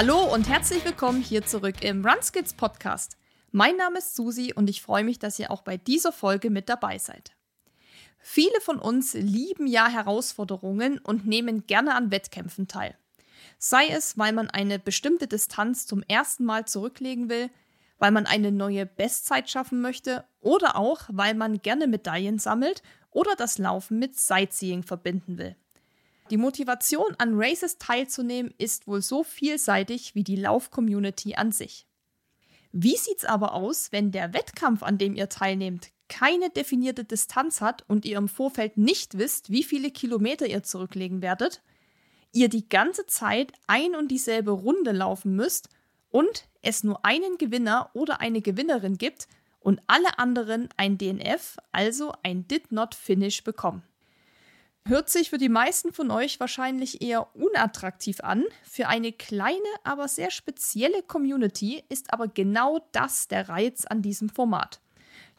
Hallo und herzlich willkommen hier zurück im Runskids Podcast. Mein Name ist Susi und ich freue mich, dass ihr auch bei dieser Folge mit dabei seid. Viele von uns lieben ja Herausforderungen und nehmen gerne an Wettkämpfen teil. Sei es, weil man eine bestimmte Distanz zum ersten Mal zurücklegen will, weil man eine neue Bestzeit schaffen möchte oder auch, weil man gerne Medaillen sammelt oder das Laufen mit Sightseeing verbinden will. Die Motivation an Races teilzunehmen ist wohl so vielseitig wie die Lauf-Community an sich. Wie sieht's aber aus, wenn der Wettkampf, an dem ihr teilnehmt, keine definierte Distanz hat und ihr im Vorfeld nicht wisst, wie viele Kilometer ihr zurücklegen werdet, ihr die ganze Zeit ein und dieselbe Runde laufen müsst und es nur einen Gewinner oder eine Gewinnerin gibt und alle anderen ein DNF, also ein Did Not Finish bekommen. Hört sich für die meisten von euch wahrscheinlich eher unattraktiv an. Für eine kleine, aber sehr spezielle Community ist aber genau das der Reiz an diesem Format.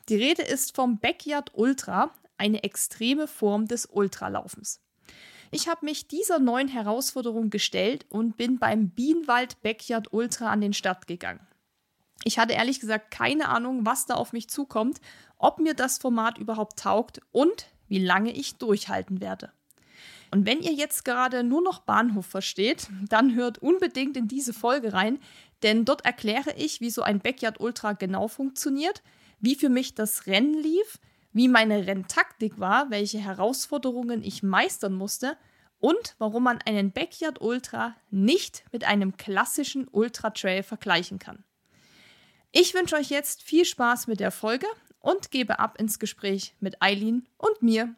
Die Rede ist vom Backyard Ultra, eine extreme Form des Ultralaufens. Ich habe mich dieser neuen Herausforderung gestellt und bin beim Bienenwald Backyard Ultra an den Start gegangen. Ich hatte ehrlich gesagt keine Ahnung, was da auf mich zukommt, ob mir das Format überhaupt taugt und wie lange ich durchhalten werde. Und wenn ihr jetzt gerade nur noch Bahnhof versteht, dann hört unbedingt in diese Folge rein, denn dort erkläre ich, wie so ein Backyard Ultra genau funktioniert, wie für mich das Rennen lief, wie meine Renntaktik war, welche Herausforderungen ich meistern musste und warum man einen Backyard Ultra nicht mit einem klassischen Ultra Trail vergleichen kann. Ich wünsche euch jetzt viel Spaß mit der Folge und gebe ab ins Gespräch mit Eileen und mir.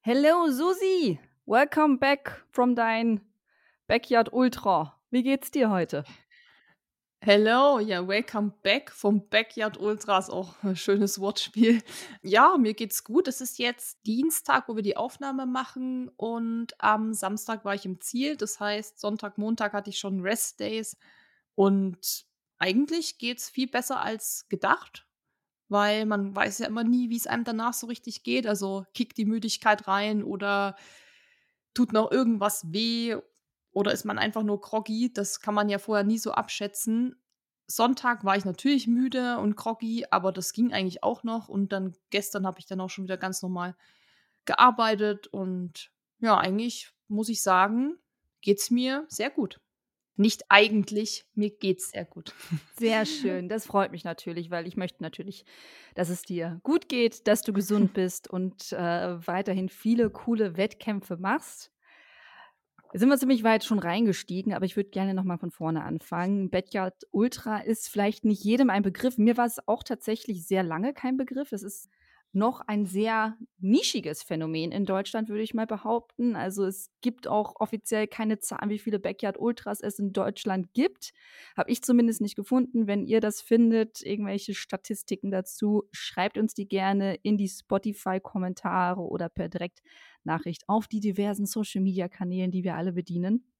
Hello Susi, welcome back from dein Backyard Ultra. Wie geht's dir heute? Hello, ja, welcome back vom Backyard Ultra ist auch ein schönes Wortspiel. Ja, mir geht's gut. Es ist jetzt Dienstag, wo wir die Aufnahme machen und am Samstag war ich im Ziel. Das heißt, Sonntag, Montag hatte ich schon Rest Days und eigentlich geht's viel besser als gedacht weil man weiß ja immer nie, wie es einem danach so richtig geht. Also kickt die Müdigkeit rein oder tut noch irgendwas weh oder ist man einfach nur groggy. Das kann man ja vorher nie so abschätzen. Sonntag war ich natürlich müde und groggy, aber das ging eigentlich auch noch. Und dann gestern habe ich dann auch schon wieder ganz normal gearbeitet und ja, eigentlich muss ich sagen, geht es mir sehr gut nicht eigentlich, mir geht's sehr gut. Sehr schön, das freut mich natürlich, weil ich möchte natürlich, dass es dir gut geht, dass du gesund bist und äh, weiterhin viele coole Wettkämpfe machst. Jetzt sind wir ziemlich weit schon reingestiegen, aber ich würde gerne nochmal von vorne anfangen. Backyard Ultra ist vielleicht nicht jedem ein Begriff. Mir war es auch tatsächlich sehr lange kein Begriff. Es ist noch ein sehr nischiges Phänomen in Deutschland, würde ich mal behaupten. Also es gibt auch offiziell keine Zahlen, wie viele Backyard Ultras es in Deutschland gibt. Habe ich zumindest nicht gefunden. Wenn ihr das findet, irgendwelche Statistiken dazu, schreibt uns die gerne in die Spotify-Kommentare oder per Direktnachricht auf die diversen Social-Media-Kanälen, die wir alle bedienen.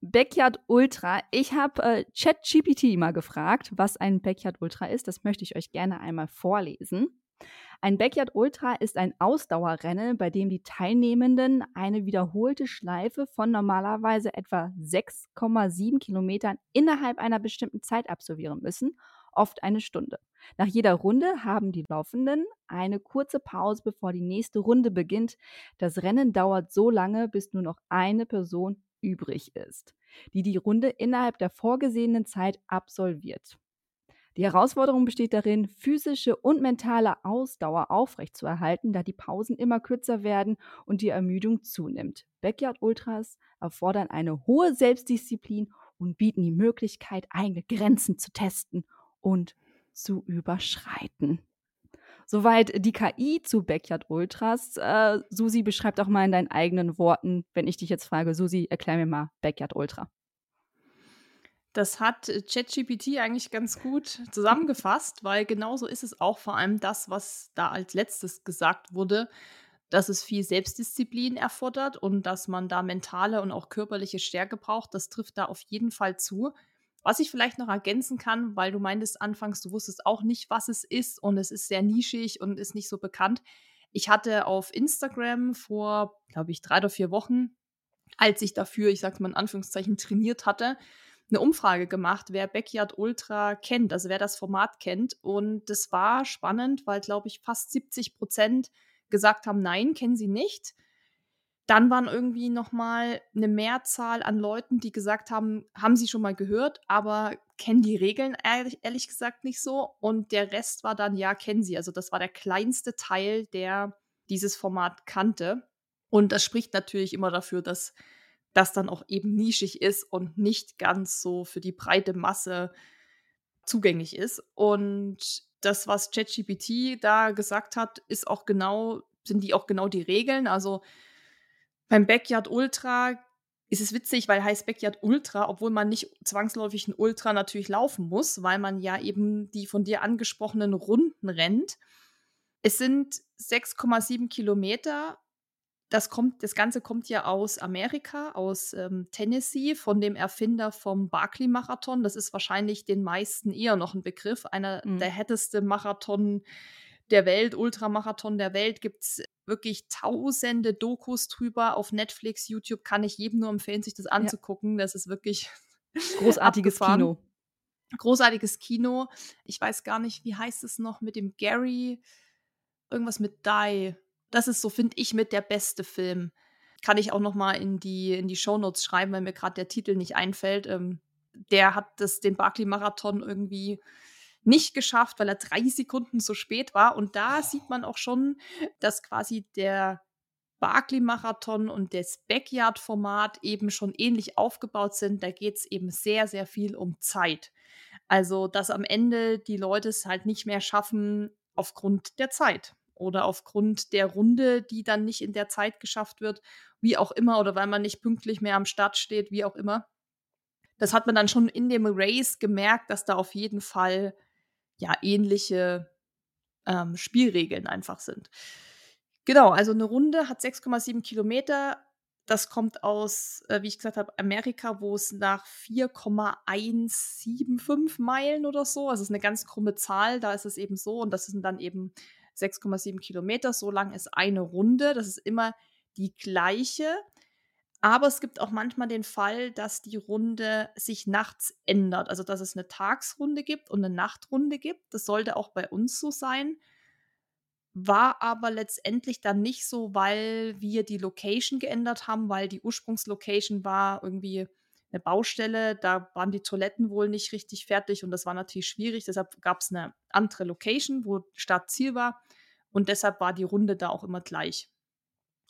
Backyard Ultra. Ich habe äh, ChatGPT mal gefragt, was ein Backyard Ultra ist. Das möchte ich euch gerne einmal vorlesen. Ein Backyard Ultra ist ein Ausdauerrennen, bei dem die Teilnehmenden eine wiederholte Schleife von normalerweise etwa 6,7 Kilometern innerhalb einer bestimmten Zeit absolvieren müssen, oft eine Stunde. Nach jeder Runde haben die Laufenden eine kurze Pause, bevor die nächste Runde beginnt. Das Rennen dauert so lange, bis nur noch eine Person übrig ist, die die Runde innerhalb der vorgesehenen Zeit absolviert. Die Herausforderung besteht darin, physische und mentale Ausdauer aufrechtzuerhalten, da die Pausen immer kürzer werden und die Ermüdung zunimmt. Backyard Ultras erfordern eine hohe Selbstdisziplin und bieten die Möglichkeit, eigene Grenzen zu testen und zu überschreiten. Soweit die KI zu Backyard Ultras. Äh, Susi, beschreibt auch mal in deinen eigenen Worten, wenn ich dich jetzt frage, Susi, erklär mir mal Backyard Ultra. Das hat äh, ChatGPT eigentlich ganz gut zusammengefasst, weil genauso ist es auch vor allem das, was da als letztes gesagt wurde, dass es viel Selbstdisziplin erfordert und dass man da mentale und auch körperliche Stärke braucht. Das trifft da auf jeden Fall zu. Was ich vielleicht noch ergänzen kann, weil du meintest anfangs, du wusstest auch nicht, was es ist und es ist sehr nischig und ist nicht so bekannt. Ich hatte auf Instagram vor, glaube ich, drei oder vier Wochen als ich dafür, ich sag's mal in Anführungszeichen, trainiert hatte, eine Umfrage gemacht, wer Backyard Ultra kennt, also wer das Format kennt. Und das war spannend, weil, glaube ich, fast 70 Prozent gesagt haben, nein, kennen sie nicht. Dann waren irgendwie noch mal eine Mehrzahl an Leuten, die gesagt haben, haben sie schon mal gehört, aber kennen die Regeln ehrlich, ehrlich gesagt nicht so. Und der Rest war dann, ja, kennen sie. Also das war der kleinste Teil, der dieses Format kannte. Und das spricht natürlich immer dafür, dass das dann auch eben nischig ist und nicht ganz so für die breite Masse zugänglich ist. Und das, was ChatGPT da gesagt hat, ist auch genau, sind die auch genau die Regeln. Also beim Backyard Ultra ist es witzig, weil heißt Backyard Ultra, obwohl man nicht zwangsläufig ein Ultra natürlich laufen muss, weil man ja eben die von dir angesprochenen Runden rennt. Es sind 6,7 Kilometer. Das, kommt, das Ganze kommt ja aus Amerika, aus ähm, Tennessee, von dem Erfinder vom Barclay-Marathon. Das ist wahrscheinlich den meisten eher noch ein Begriff. Einer mhm. der härteste Marathon der Welt, Ultramarathon der Welt, gibt es wirklich tausende Dokus drüber auf Netflix, YouTube. Kann ich jedem nur empfehlen, sich das anzugucken. Ja. Das ist wirklich großartiges Kino. Großartiges Kino. Ich weiß gar nicht, wie heißt es noch mit dem Gary? Irgendwas mit Die. Das ist so, finde ich, mit der beste Film. Kann ich auch noch mal in die, in die Shownotes schreiben, weil mir gerade der Titel nicht einfällt. Ähm, der hat das, den Barclay-Marathon irgendwie nicht geschafft, weil er drei Sekunden zu spät war. Und da sieht man auch schon, dass quasi der Barclay-Marathon und das Backyard-Format eben schon ähnlich aufgebaut sind. Da geht es eben sehr, sehr viel um Zeit. Also, dass am Ende die Leute es halt nicht mehr schaffen aufgrund der Zeit oder aufgrund der Runde, die dann nicht in der Zeit geschafft wird, wie auch immer, oder weil man nicht pünktlich mehr am Start steht, wie auch immer. Das hat man dann schon in dem Race gemerkt, dass da auf jeden Fall ja ähnliche ähm, Spielregeln einfach sind. Genau, also eine Runde hat 6,7 Kilometer. Das kommt aus, äh, wie ich gesagt habe, Amerika, wo es nach 4,175 Meilen oder so, also es ist eine ganz krumme Zahl, da ist es eben so und das sind dann eben 6,7 Kilometer. So lang ist eine Runde. Das ist immer die gleiche. Aber es gibt auch manchmal den Fall, dass die Runde sich nachts ändert. Also, dass es eine Tagsrunde gibt und eine Nachtrunde gibt. Das sollte auch bei uns so sein. War aber letztendlich dann nicht so, weil wir die Location geändert haben, weil die Ursprungslocation war irgendwie eine Baustelle. Da waren die Toiletten wohl nicht richtig fertig und das war natürlich schwierig. Deshalb gab es eine andere Location, wo Startziel war. Und deshalb war die Runde da auch immer gleich.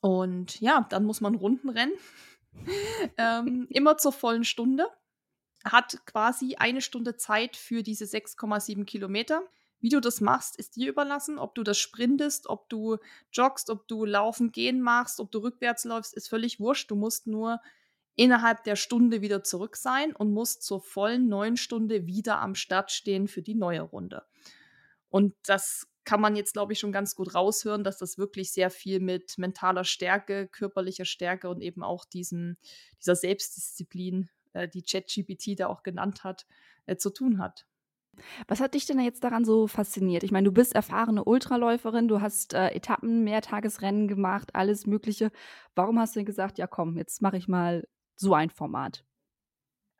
Und ja, dann muss man Runden rennen. ähm, immer zur vollen Stunde. Hat quasi eine Stunde Zeit für diese 6,7 Kilometer. Wie du das machst, ist dir überlassen. Ob du das sprintest, ob du joggst, ob du laufen, gehen machst, ob du rückwärts läufst, ist völlig wurscht. Du musst nur innerhalb der Stunde wieder zurück sein und musst zur vollen neun Stunde wieder am Start stehen für die neue Runde. Und das kann man jetzt, glaube ich, schon ganz gut raushören, dass das wirklich sehr viel mit mentaler Stärke, körperlicher Stärke und eben auch diesen, dieser Selbstdisziplin, äh, die ChatGPT da auch genannt hat, äh, zu tun hat. Was hat dich denn jetzt daran so fasziniert? Ich meine, du bist erfahrene Ultraläuferin, du hast äh, Etappen, Mehrtagesrennen gemacht, alles Mögliche. Warum hast du denn gesagt, ja komm, jetzt mache ich mal so ein Format?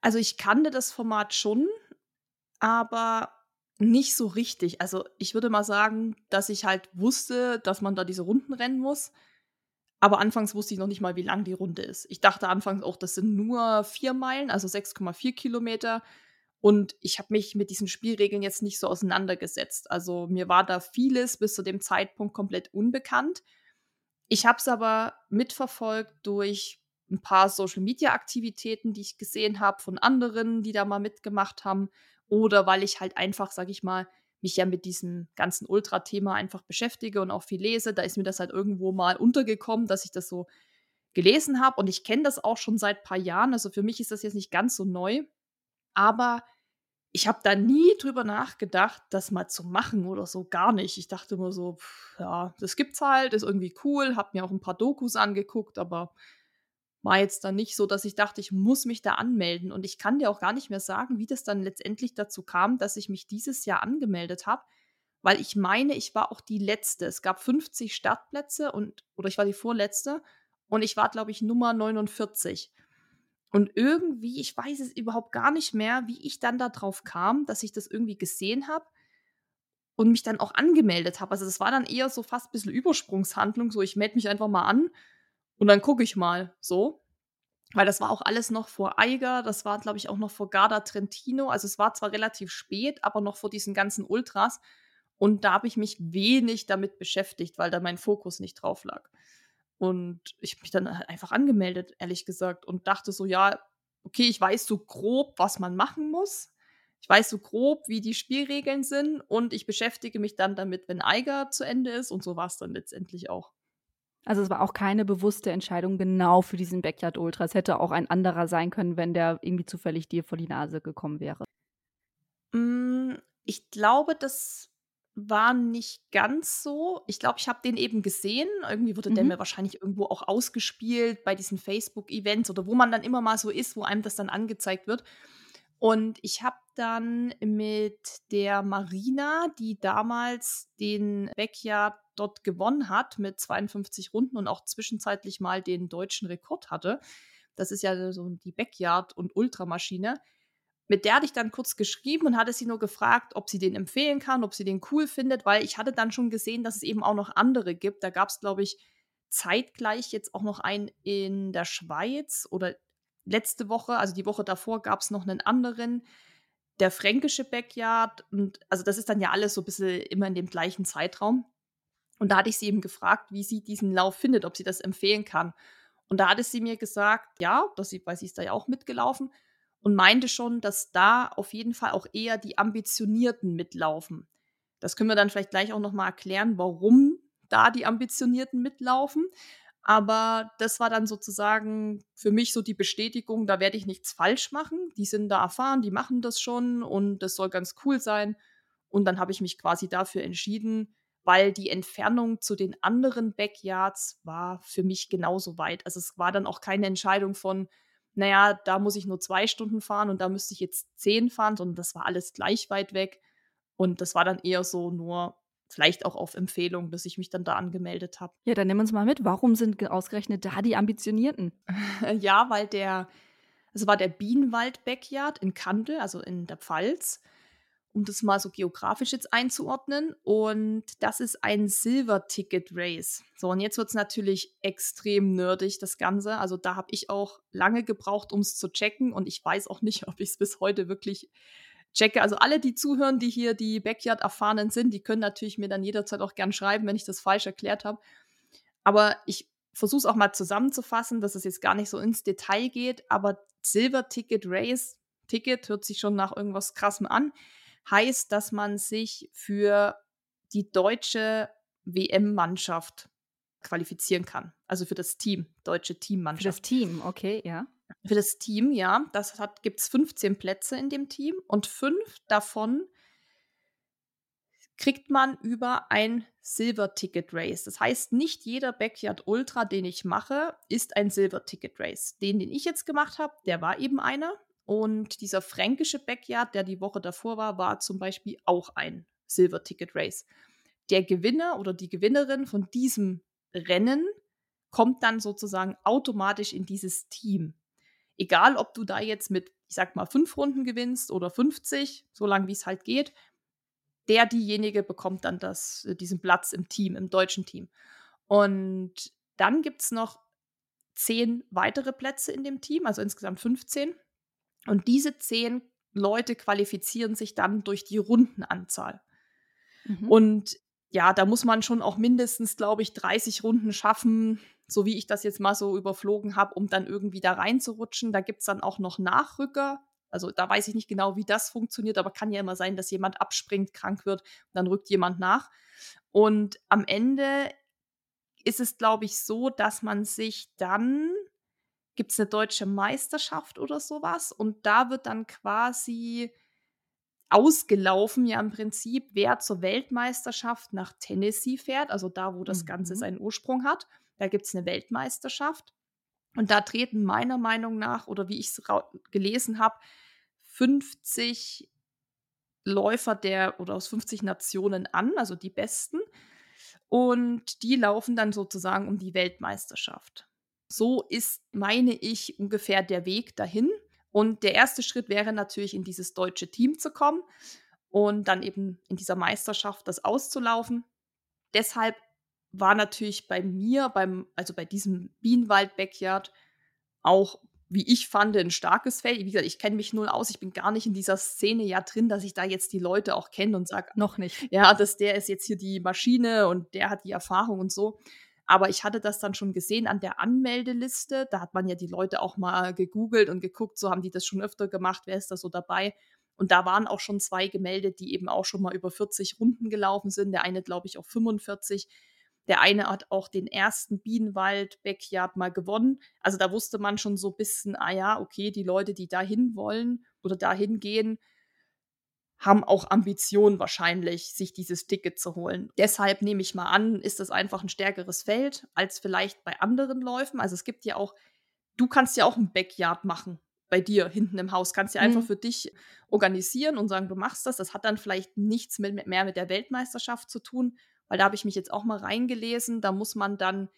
Also ich kannte das Format schon, aber nicht so richtig. Also, ich würde mal sagen, dass ich halt wusste, dass man da diese Runden rennen muss. Aber anfangs wusste ich noch nicht mal, wie lang die Runde ist. Ich dachte anfangs auch, das sind nur vier Meilen, also 6,4 Kilometer. Und ich habe mich mit diesen Spielregeln jetzt nicht so auseinandergesetzt. Also mir war da vieles bis zu dem Zeitpunkt komplett unbekannt. Ich habe es aber mitverfolgt durch ein paar Social-Media-Aktivitäten, die ich gesehen habe von anderen, die da mal mitgemacht haben oder weil ich halt einfach, sag ich mal, mich ja mit diesem ganzen Ultra-Thema einfach beschäftige und auch viel lese. Da ist mir das halt irgendwo mal untergekommen, dass ich das so gelesen habe. Und ich kenne das auch schon seit ein paar Jahren. Also für mich ist das jetzt nicht ganz so neu. Aber ich habe da nie drüber nachgedacht, das mal zu machen oder so. Gar nicht. Ich dachte immer so, pff, ja, das gibt's halt, ist irgendwie cool. Hab mir auch ein paar Dokus angeguckt, aber war jetzt dann nicht so, dass ich dachte, ich muss mich da anmelden. Und ich kann dir auch gar nicht mehr sagen, wie das dann letztendlich dazu kam, dass ich mich dieses Jahr angemeldet habe, weil ich meine, ich war auch die letzte. Es gab 50 Startplätze und oder ich war die vorletzte und ich war, glaube ich, Nummer 49. Und irgendwie, ich weiß es überhaupt gar nicht mehr, wie ich dann darauf kam, dass ich das irgendwie gesehen habe und mich dann auch angemeldet habe. Also das war dann eher so fast ein bisschen Übersprungshandlung, so ich melde mich einfach mal an und dann gucke ich mal so. Weil das war auch alles noch vor Eiger, das war, glaube ich, auch noch vor Garda Trentino. Also es war zwar relativ spät, aber noch vor diesen ganzen Ultras. Und da habe ich mich wenig damit beschäftigt, weil da mein Fokus nicht drauf lag. Und ich habe mich dann halt einfach angemeldet, ehrlich gesagt, und dachte so, ja, okay, ich weiß so grob, was man machen muss. Ich weiß so grob, wie die Spielregeln sind und ich beschäftige mich dann damit, wenn Eiger zu Ende ist und so war es dann letztendlich auch. Also es war auch keine bewusste Entscheidung genau für diesen Backyard Ultra. Es hätte auch ein anderer sein können, wenn der irgendwie zufällig dir vor die Nase gekommen wäre. Mm, ich glaube, das war nicht ganz so. Ich glaube, ich habe den eben gesehen. Irgendwie wurde der Mhm. mir wahrscheinlich irgendwo auch ausgespielt bei diesen Facebook-Events oder wo man dann immer mal so ist, wo einem das dann angezeigt wird. Und ich habe dann mit der Marina, die damals den Backyard dort gewonnen hat mit 52 Runden und auch zwischenzeitlich mal den deutschen Rekord hatte. Das ist ja so die Backyard- und Ultramaschine. Mit der hatte ich dann kurz geschrieben und hatte sie nur gefragt, ob sie den empfehlen kann, ob sie den cool findet, weil ich hatte dann schon gesehen, dass es eben auch noch andere gibt. Da gab es, glaube ich, zeitgleich jetzt auch noch einen in der Schweiz oder letzte Woche, also die Woche davor, gab es noch einen anderen, der fränkische Backyard. Und also das ist dann ja alles so ein bisschen immer in dem gleichen Zeitraum. Und da hatte ich sie eben gefragt, wie sie diesen Lauf findet, ob sie das empfehlen kann. Und da hatte sie mir gesagt, ja, dass sie, weil sie ist da ja auch mitgelaufen und meinte schon, dass da auf jeden Fall auch eher die Ambitionierten mitlaufen. Das können wir dann vielleicht gleich auch nochmal erklären, warum da die Ambitionierten mitlaufen. Aber das war dann sozusagen für mich so die Bestätigung, da werde ich nichts falsch machen. Die sind da erfahren, die machen das schon und das soll ganz cool sein. Und dann habe ich mich quasi dafür entschieden, weil die Entfernung zu den anderen Backyards war für mich genauso weit. Also es war dann auch keine Entscheidung von, naja, da muss ich nur zwei Stunden fahren und da müsste ich jetzt zehn fahren, sondern das war alles gleich weit weg. Und das war dann eher so nur vielleicht auch auf Empfehlung, dass ich mich dann da angemeldet habe. Ja, dann nimm uns mal mit. Warum sind ausgerechnet da die Ambitionierten? ja, weil der, also war der Bienenwald Backyard in Kandel, also in der Pfalz, um das mal so geografisch jetzt einzuordnen. Und das ist ein Silver-Ticket-Race. So, und jetzt wird es natürlich extrem nerdig, das Ganze. Also da habe ich auch lange gebraucht, um es zu checken. Und ich weiß auch nicht, ob ich es bis heute wirklich checke. Also alle, die zuhören, die hier die Backyard-Erfahrenen sind, die können natürlich mir dann jederzeit auch gern schreiben, wenn ich das falsch erklärt habe. Aber ich versuche es auch mal zusammenzufassen, dass es jetzt gar nicht so ins Detail geht. Aber Silver Ticket Race, Ticket hört sich schon nach irgendwas Krassem an, heißt, dass man sich für die deutsche WM-Mannschaft qualifizieren kann. Also für das Team, deutsche Für Teammannschaft. das Team, okay, ja. Für das Team, ja. Das gibt es 15 Plätze in dem Team und fünf davon kriegt man über ein Silver Ticket Race. Das heißt, nicht jeder Backyard Ultra, den ich mache, ist ein Silver Ticket Race. Den, den ich jetzt gemacht habe, der war eben einer. Und dieser fränkische Backyard, der die Woche davor war, war zum Beispiel auch ein Silver Ticket Race. Der Gewinner oder die Gewinnerin von diesem Rennen kommt dann sozusagen automatisch in dieses Team. Egal, ob du da jetzt mit, ich sag mal, fünf Runden gewinnst oder 50, so lange wie es halt geht, der, diejenige bekommt dann das, diesen Platz im Team, im deutschen Team. Und dann gibt es noch zehn weitere Plätze in dem Team, also insgesamt 15. Und diese zehn Leute qualifizieren sich dann durch die Rundenanzahl. Mhm. Und ja, da muss man schon auch mindestens, glaube ich, 30 Runden schaffen, so wie ich das jetzt mal so überflogen habe, um dann irgendwie da reinzurutschen. Da gibt es dann auch noch Nachrücker. Also da weiß ich nicht genau, wie das funktioniert, aber kann ja immer sein, dass jemand abspringt, krank wird, und dann rückt jemand nach. Und am Ende ist es, glaube ich, so, dass man sich dann, gibt es eine deutsche Meisterschaft oder sowas, und da wird dann quasi ausgelaufen, ja im Prinzip, wer zur Weltmeisterschaft nach Tennessee fährt, also da, wo das Ganze Mhm. seinen Ursprung hat. Da gibt es eine Weltmeisterschaft. Und da treten meiner Meinung nach, oder wie ich es gelesen habe, 50 Läufer der oder aus 50 Nationen an, also die besten. Und die laufen dann sozusagen um die Weltmeisterschaft. So ist, meine ich, ungefähr der Weg dahin. Und der erste Schritt wäre natürlich, in dieses deutsche Team zu kommen und dann eben in dieser Meisterschaft das auszulaufen. Deshalb war natürlich bei mir, beim, also bei diesem Bienenwald-Backyard, auch, wie ich fand, ein starkes Feld. Wie gesagt, ich kenne mich null aus, ich bin gar nicht in dieser Szene ja drin, dass ich da jetzt die Leute auch kenne und sage, noch nicht. Ja, dass der ist jetzt hier die Maschine und der hat die Erfahrung und so. Aber ich hatte das dann schon gesehen an der Anmeldeliste. Da hat man ja die Leute auch mal gegoogelt und geguckt, so haben die das schon öfter gemacht, wer ist da so dabei. Und da waren auch schon zwei gemeldet, die eben auch schon mal über 40 Runden gelaufen sind. Der eine, glaube ich, auch 45. Der eine hat auch den ersten Bienenwald-Backyard mal gewonnen. Also da wusste man schon so ein bisschen, ah ja, okay, die Leute, die dahin wollen oder dahin gehen, haben auch Ambitionen wahrscheinlich, sich dieses Ticket zu holen. Deshalb nehme ich mal an, ist das einfach ein stärkeres Feld als vielleicht bei anderen Läufen. Also es gibt ja auch, du kannst ja auch ein Backyard machen bei dir hinten im Haus. Kannst ja einfach mhm. für dich organisieren und sagen, du machst das. Das hat dann vielleicht nichts mit, mehr mit der Weltmeisterschaft zu tun, weil da habe ich mich jetzt auch mal reingelesen. Da muss man dann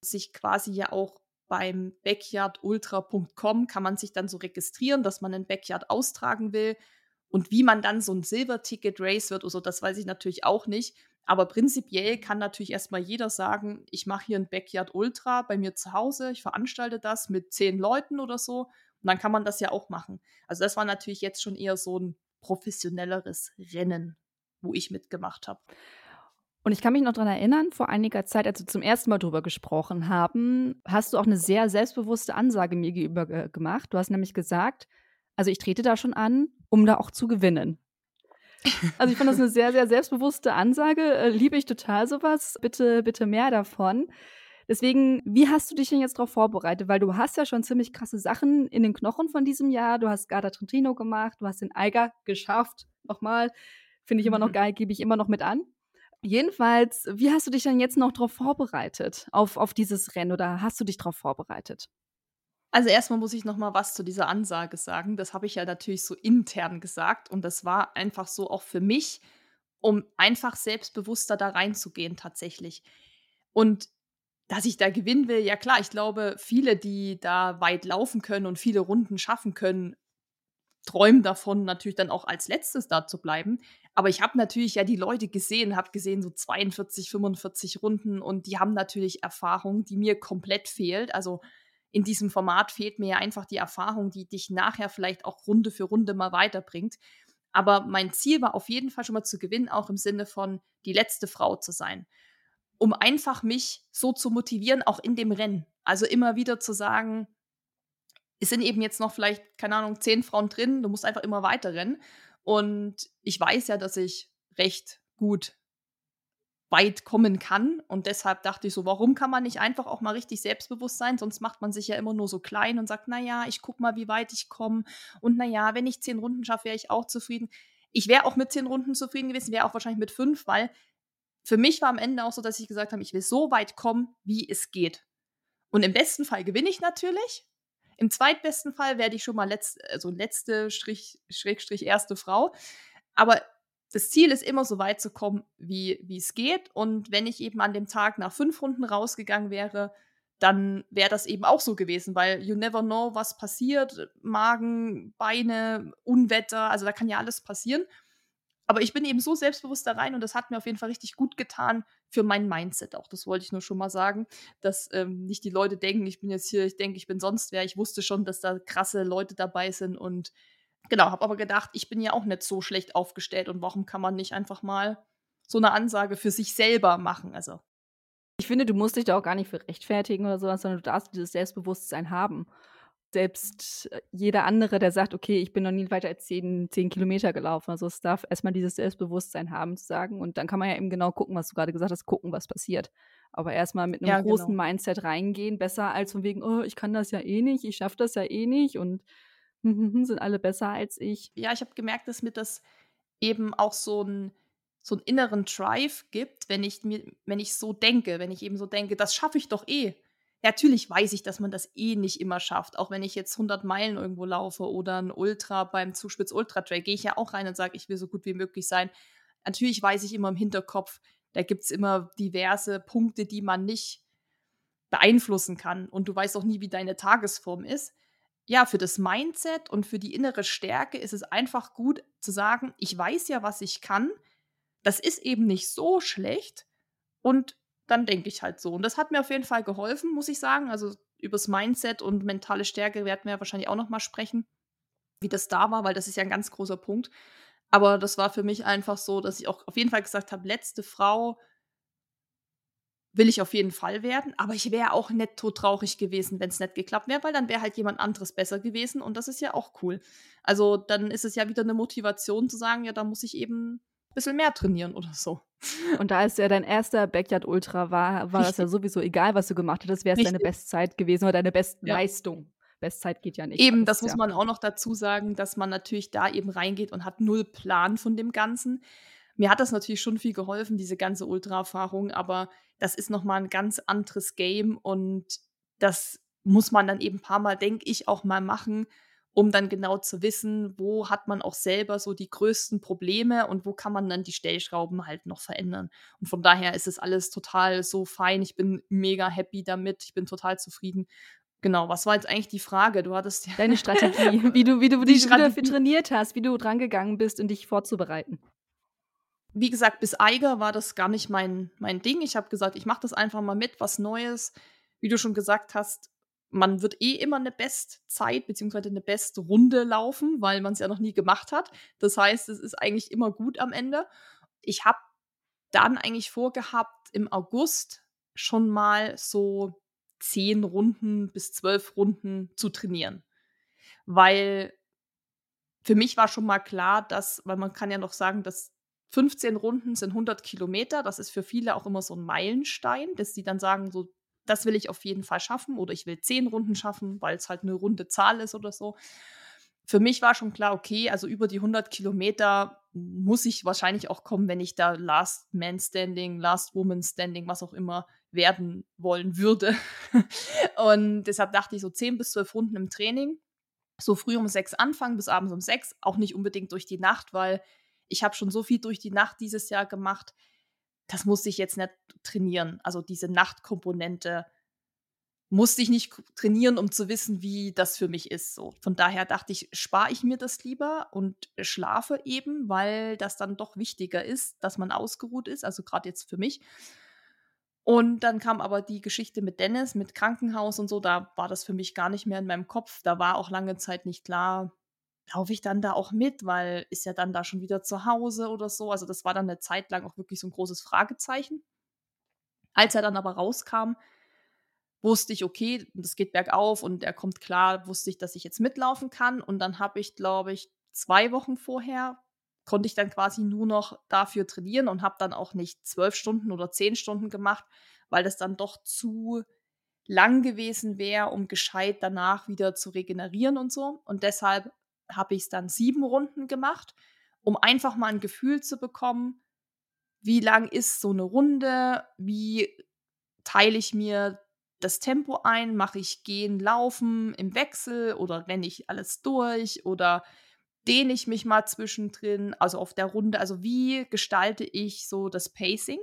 sich quasi ja auch beim backyardultra.com kann man sich dann so registrieren, dass man ein Backyard austragen will. Und wie man dann so ein Silver-Ticket-Race wird oder so, das weiß ich natürlich auch nicht. Aber prinzipiell kann natürlich erstmal jeder sagen, ich mache hier ein Backyard Ultra bei mir zu Hause, ich veranstalte das mit zehn Leuten oder so. Und dann kann man das ja auch machen. Also das war natürlich jetzt schon eher so ein professionelleres Rennen, wo ich mitgemacht habe. Und ich kann mich noch daran erinnern, vor einiger Zeit, als wir zum ersten Mal drüber gesprochen haben, hast du auch eine sehr selbstbewusste Ansage mir gegenüber gemacht. Du hast nämlich gesagt, also ich trete da schon an, um da auch zu gewinnen. Also ich fand das eine sehr, sehr selbstbewusste Ansage. Äh, liebe ich total sowas. Bitte, bitte mehr davon. Deswegen, wie hast du dich denn jetzt darauf vorbereitet? Weil du hast ja schon ziemlich krasse Sachen in den Knochen von diesem Jahr. Du hast Garda Trentino gemacht, du hast den Eiger geschafft. Nochmal, finde ich immer noch mhm. geil, gebe ich immer noch mit an. Jedenfalls, wie hast du dich denn jetzt noch darauf vorbereitet, auf, auf dieses Rennen oder hast du dich darauf vorbereitet? Also erstmal muss ich noch mal was zu dieser Ansage sagen. Das habe ich ja natürlich so intern gesagt und das war einfach so auch für mich, um einfach selbstbewusster da reinzugehen tatsächlich. Und dass ich da gewinnen will, ja klar, ich glaube, viele, die da weit laufen können und viele Runden schaffen können, träumen davon, natürlich dann auch als letztes da zu bleiben. Aber ich habe natürlich ja die Leute gesehen, habe gesehen so 42, 45 Runden und die haben natürlich Erfahrung, die mir komplett fehlt. Also in diesem Format fehlt mir ja einfach die Erfahrung, die dich nachher vielleicht auch Runde für Runde mal weiterbringt. Aber mein Ziel war auf jeden Fall schon mal zu gewinnen, auch im Sinne von die letzte Frau zu sein. Um einfach mich so zu motivieren, auch in dem Rennen. Also immer wieder zu sagen, es sind eben jetzt noch vielleicht, keine Ahnung, zehn Frauen drin, du musst einfach immer weiter rennen. Und ich weiß ja, dass ich recht gut weit kommen kann. Und deshalb dachte ich so, warum kann man nicht einfach auch mal richtig selbstbewusst sein? Sonst macht man sich ja immer nur so klein und sagt, naja, ich guck mal, wie weit ich komme. Und naja, wenn ich zehn Runden schaffe, wäre ich auch zufrieden. Ich wäre auch mit zehn Runden zufrieden gewesen, wäre auch wahrscheinlich mit fünf, weil für mich war am Ende auch so, dass ich gesagt habe, ich will so weit kommen, wie es geht. Und im besten Fall gewinne ich natürlich. Im zweitbesten Fall werde ich schon mal letzt, also letzte Strich, Schrägstrich erste Frau. Aber das Ziel ist immer so weit zu kommen, wie, wie es geht. Und wenn ich eben an dem Tag nach fünf Runden rausgegangen wäre, dann wäre das eben auch so gewesen, weil you never know, was passiert. Magen, Beine, Unwetter, also da kann ja alles passieren. Aber ich bin eben so selbstbewusst da rein und das hat mir auf jeden Fall richtig gut getan für mein Mindset auch. Das wollte ich nur schon mal sagen, dass ähm, nicht die Leute denken, ich bin jetzt hier, ich denke, ich bin sonst wer. Ich wusste schon, dass da krasse Leute dabei sind und Genau, habe aber gedacht, ich bin ja auch nicht so schlecht aufgestellt und warum kann man nicht einfach mal so eine Ansage für sich selber machen? Also. Ich finde, du musst dich da auch gar nicht für rechtfertigen oder sowas, sondern du darfst dieses Selbstbewusstsein haben. Selbst äh, jeder andere, der sagt, okay, ich bin noch nie weiter als zehn, zehn Kilometer gelaufen. Also es darf erstmal dieses Selbstbewusstsein haben zu sagen. Und dann kann man ja eben genau gucken, was du gerade gesagt hast, gucken, was passiert. Aber erstmal mit einem ja, großen genau. Mindset reingehen, besser als von wegen, oh, ich kann das ja eh nicht, ich schaffe das ja eh nicht und sind alle besser als ich. Ja, ich habe gemerkt, dass mir das eben auch so einen so einen inneren Drive gibt, wenn ich mir wenn ich so denke, wenn ich eben so denke: „Das schaffe ich doch eh.“ Natürlich weiß ich, dass man das eh nicht immer schafft. Auch wenn ich jetzt 100 Meilen irgendwo laufe oder ein Ultra beim Zuspitz Ultra Trail, gehe ich ja auch rein und sage: „Ich will so gut wie möglich sein.“ Natürlich weiß ich immer im Hinterkopf, da gibt es immer diverse Punkte, die man nicht beeinflussen kann und du weißt auch nie, wie deine Tagesform ist. Ja, für das Mindset und für die innere Stärke ist es einfach gut zu sagen, ich weiß ja, was ich kann. Das ist eben nicht so schlecht und dann denke ich halt so. Und das hat mir auf jeden Fall geholfen, muss ich sagen. Also übers Mindset und mentale Stärke werden wir wahrscheinlich auch noch mal sprechen, wie das da war, weil das ist ja ein ganz großer Punkt. Aber das war für mich einfach so, dass ich auch auf jeden Fall gesagt habe, letzte Frau will ich auf jeden Fall werden, aber ich wäre auch nicht traurig gewesen, wenn es nicht geklappt wäre, weil dann wäre halt jemand anderes besser gewesen und das ist ja auch cool. Also dann ist es ja wieder eine Motivation zu sagen, ja, da muss ich eben bisschen mehr trainieren oder so. Und da es ja dein erster Backyard Ultra war, war das ja sowieso egal, was du gemacht hättest, wäre es deine Bestzeit gewesen oder deine Bestleistung. Ja. Bestzeit geht ja nicht. Eben, das, das muss ja. man auch noch dazu sagen, dass man natürlich da eben reingeht und hat null Plan von dem Ganzen. Mir hat das natürlich schon viel geholfen, diese ganze Ultra-Erfahrung, aber das ist nochmal ein ganz anderes Game und das muss man dann eben ein paar Mal, denke ich, auch mal machen, um dann genau zu wissen, wo hat man auch selber so die größten Probleme und wo kann man dann die Stellschrauben halt noch verändern. Und von daher ist es alles total so fein. Ich bin mega happy damit. Ich bin total zufrieden. Genau, was war jetzt eigentlich die Frage? Du hattest ja deine Strategie, wie du, wie du die, die dafür trainiert hast, wie du drangegangen bist, um dich vorzubereiten wie gesagt, bis Eiger war das gar nicht mein, mein Ding. Ich habe gesagt, ich mache das einfach mal mit, was Neues. Wie du schon gesagt hast, man wird eh immer eine Bestzeit bzw. eine Bestrunde laufen, weil man es ja noch nie gemacht hat. Das heißt, es ist eigentlich immer gut am Ende. Ich habe dann eigentlich vorgehabt, im August schon mal so zehn Runden bis zwölf Runden zu trainieren. Weil für mich war schon mal klar, dass, weil man kann ja noch sagen, dass 15 Runden sind 100 Kilometer. Das ist für viele auch immer so ein Meilenstein, dass sie dann sagen, so, das will ich auf jeden Fall schaffen oder ich will 10 Runden schaffen, weil es halt eine runde Zahl ist oder so. Für mich war schon klar, okay, also über die 100 Kilometer muss ich wahrscheinlich auch kommen, wenn ich da Last Man Standing, Last Woman Standing, was auch immer werden wollen würde. Und deshalb dachte ich so 10 bis 12 Runden im Training. So früh um 6 anfangen bis abends um 6, auch nicht unbedingt durch die Nacht, weil ich habe schon so viel durch die Nacht dieses Jahr gemacht, das musste ich jetzt nicht trainieren. Also diese Nachtkomponente musste ich nicht trainieren, um zu wissen, wie das für mich ist. So. Von daher dachte ich, spare ich mir das lieber und schlafe eben, weil das dann doch wichtiger ist, dass man ausgeruht ist, also gerade jetzt für mich. Und dann kam aber die Geschichte mit Dennis, mit Krankenhaus und so, da war das für mich gar nicht mehr in meinem Kopf. Da war auch lange Zeit nicht klar, laufe ich dann da auch mit, weil ist ja dann da schon wieder zu Hause oder so. Also das war dann eine Zeit lang auch wirklich so ein großes Fragezeichen. Als er dann aber rauskam, wusste ich, okay, das geht bergauf und er kommt klar, wusste ich, dass ich jetzt mitlaufen kann. Und dann habe ich, glaube ich, zwei Wochen vorher, konnte ich dann quasi nur noch dafür trainieren und habe dann auch nicht zwölf Stunden oder zehn Stunden gemacht, weil das dann doch zu lang gewesen wäre, um gescheit danach wieder zu regenerieren und so. Und deshalb habe ich es dann sieben Runden gemacht, um einfach mal ein Gefühl zu bekommen, wie lang ist so eine Runde, wie teile ich mir das Tempo ein, mache ich gehen, laufen im Wechsel oder renne ich alles durch oder dehne ich mich mal zwischendrin, also auf der Runde, also wie gestalte ich so das Pacing?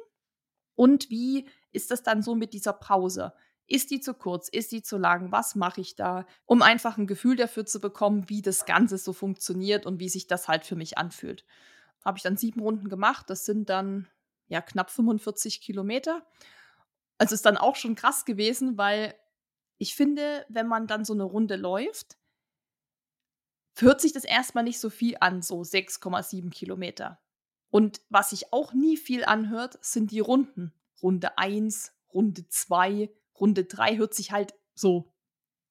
Und wie ist das dann so mit dieser Pause? Ist die zu kurz? Ist die zu lang? Was mache ich da? Um einfach ein Gefühl dafür zu bekommen, wie das Ganze so funktioniert und wie sich das halt für mich anfühlt. Habe ich dann sieben Runden gemacht. Das sind dann ja knapp 45 Kilometer. Also ist dann auch schon krass gewesen, weil ich finde, wenn man dann so eine Runde läuft, hört sich das erstmal nicht so viel an, so 6,7 Kilometer. Und was sich auch nie viel anhört, sind die Runden. Runde 1, Runde 2, Runde drei hört sich halt so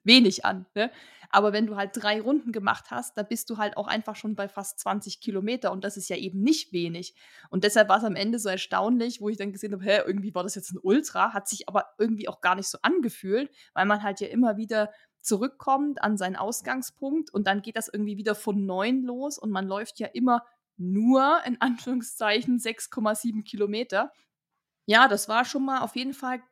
wenig an. Ne? Aber wenn du halt drei Runden gemacht hast, da bist du halt auch einfach schon bei fast 20 Kilometer und das ist ja eben nicht wenig. Und deshalb war es am Ende so erstaunlich, wo ich dann gesehen habe, hä, irgendwie war das jetzt ein Ultra, hat sich aber irgendwie auch gar nicht so angefühlt, weil man halt ja immer wieder zurückkommt an seinen Ausgangspunkt und dann geht das irgendwie wieder von neun los und man läuft ja immer nur in Anführungszeichen 6,7 Kilometer. Ja, das war schon mal auf jeden Fall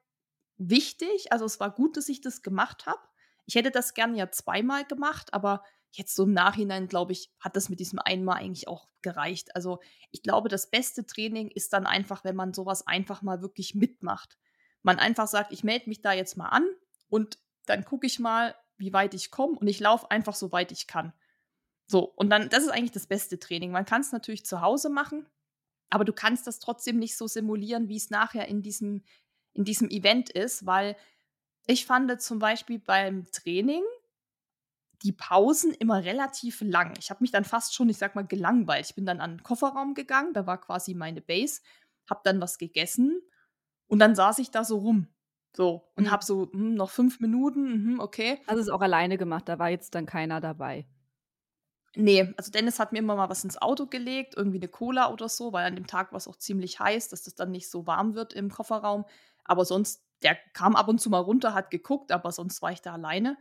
wichtig. Also es war gut, dass ich das gemacht habe. Ich hätte das gerne ja zweimal gemacht, aber jetzt so im Nachhinein, glaube ich, hat das mit diesem einmal eigentlich auch gereicht. Also ich glaube, das beste Training ist dann einfach, wenn man sowas einfach mal wirklich mitmacht. man einfach sagt, ich melde mich da jetzt mal an und dann gucke ich mal, wie weit ich komme und ich laufe einfach so weit ich kann. So, und dann, das ist eigentlich das beste Training. Man kann es natürlich zu Hause machen, aber du kannst das trotzdem nicht so simulieren, wie es nachher in diesem, in diesem Event ist, weil ich fand zum Beispiel beim Training die Pausen immer relativ lang. Ich habe mich dann fast schon, ich sag mal, gelangweilt. Ich bin dann an den Kofferraum gegangen, da war quasi meine Base, habe dann was gegessen und dann saß ich da so rum. So, und mhm. habe so hm, noch fünf Minuten, mh, okay. Also es auch alleine gemacht, da war jetzt dann keiner dabei. Nee, also Dennis hat mir immer mal was ins Auto gelegt, irgendwie eine Cola oder so, weil an dem Tag war es auch ziemlich heiß, dass das dann nicht so warm wird im Kofferraum. Aber sonst, der kam ab und zu mal runter, hat geguckt, aber sonst war ich da alleine.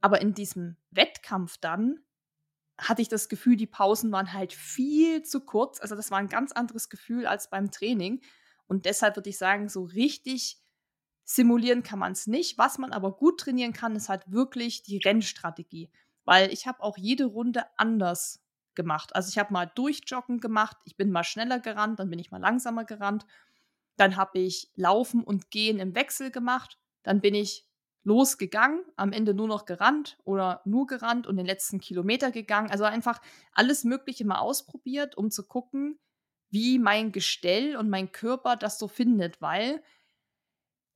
Aber in diesem Wettkampf dann hatte ich das Gefühl, die Pausen waren halt viel zu kurz. Also das war ein ganz anderes Gefühl als beim Training. Und deshalb würde ich sagen, so richtig simulieren kann man es nicht. Was man aber gut trainieren kann, ist halt wirklich die Rennstrategie. Weil ich habe auch jede Runde anders gemacht. Also ich habe mal Durchjoggen gemacht, ich bin mal schneller gerannt, dann bin ich mal langsamer gerannt. Dann habe ich Laufen und Gehen im Wechsel gemacht. Dann bin ich losgegangen, am Ende nur noch gerannt oder nur gerannt und den letzten Kilometer gegangen. Also einfach alles Mögliche mal ausprobiert, um zu gucken, wie mein Gestell und mein Körper das so findet, weil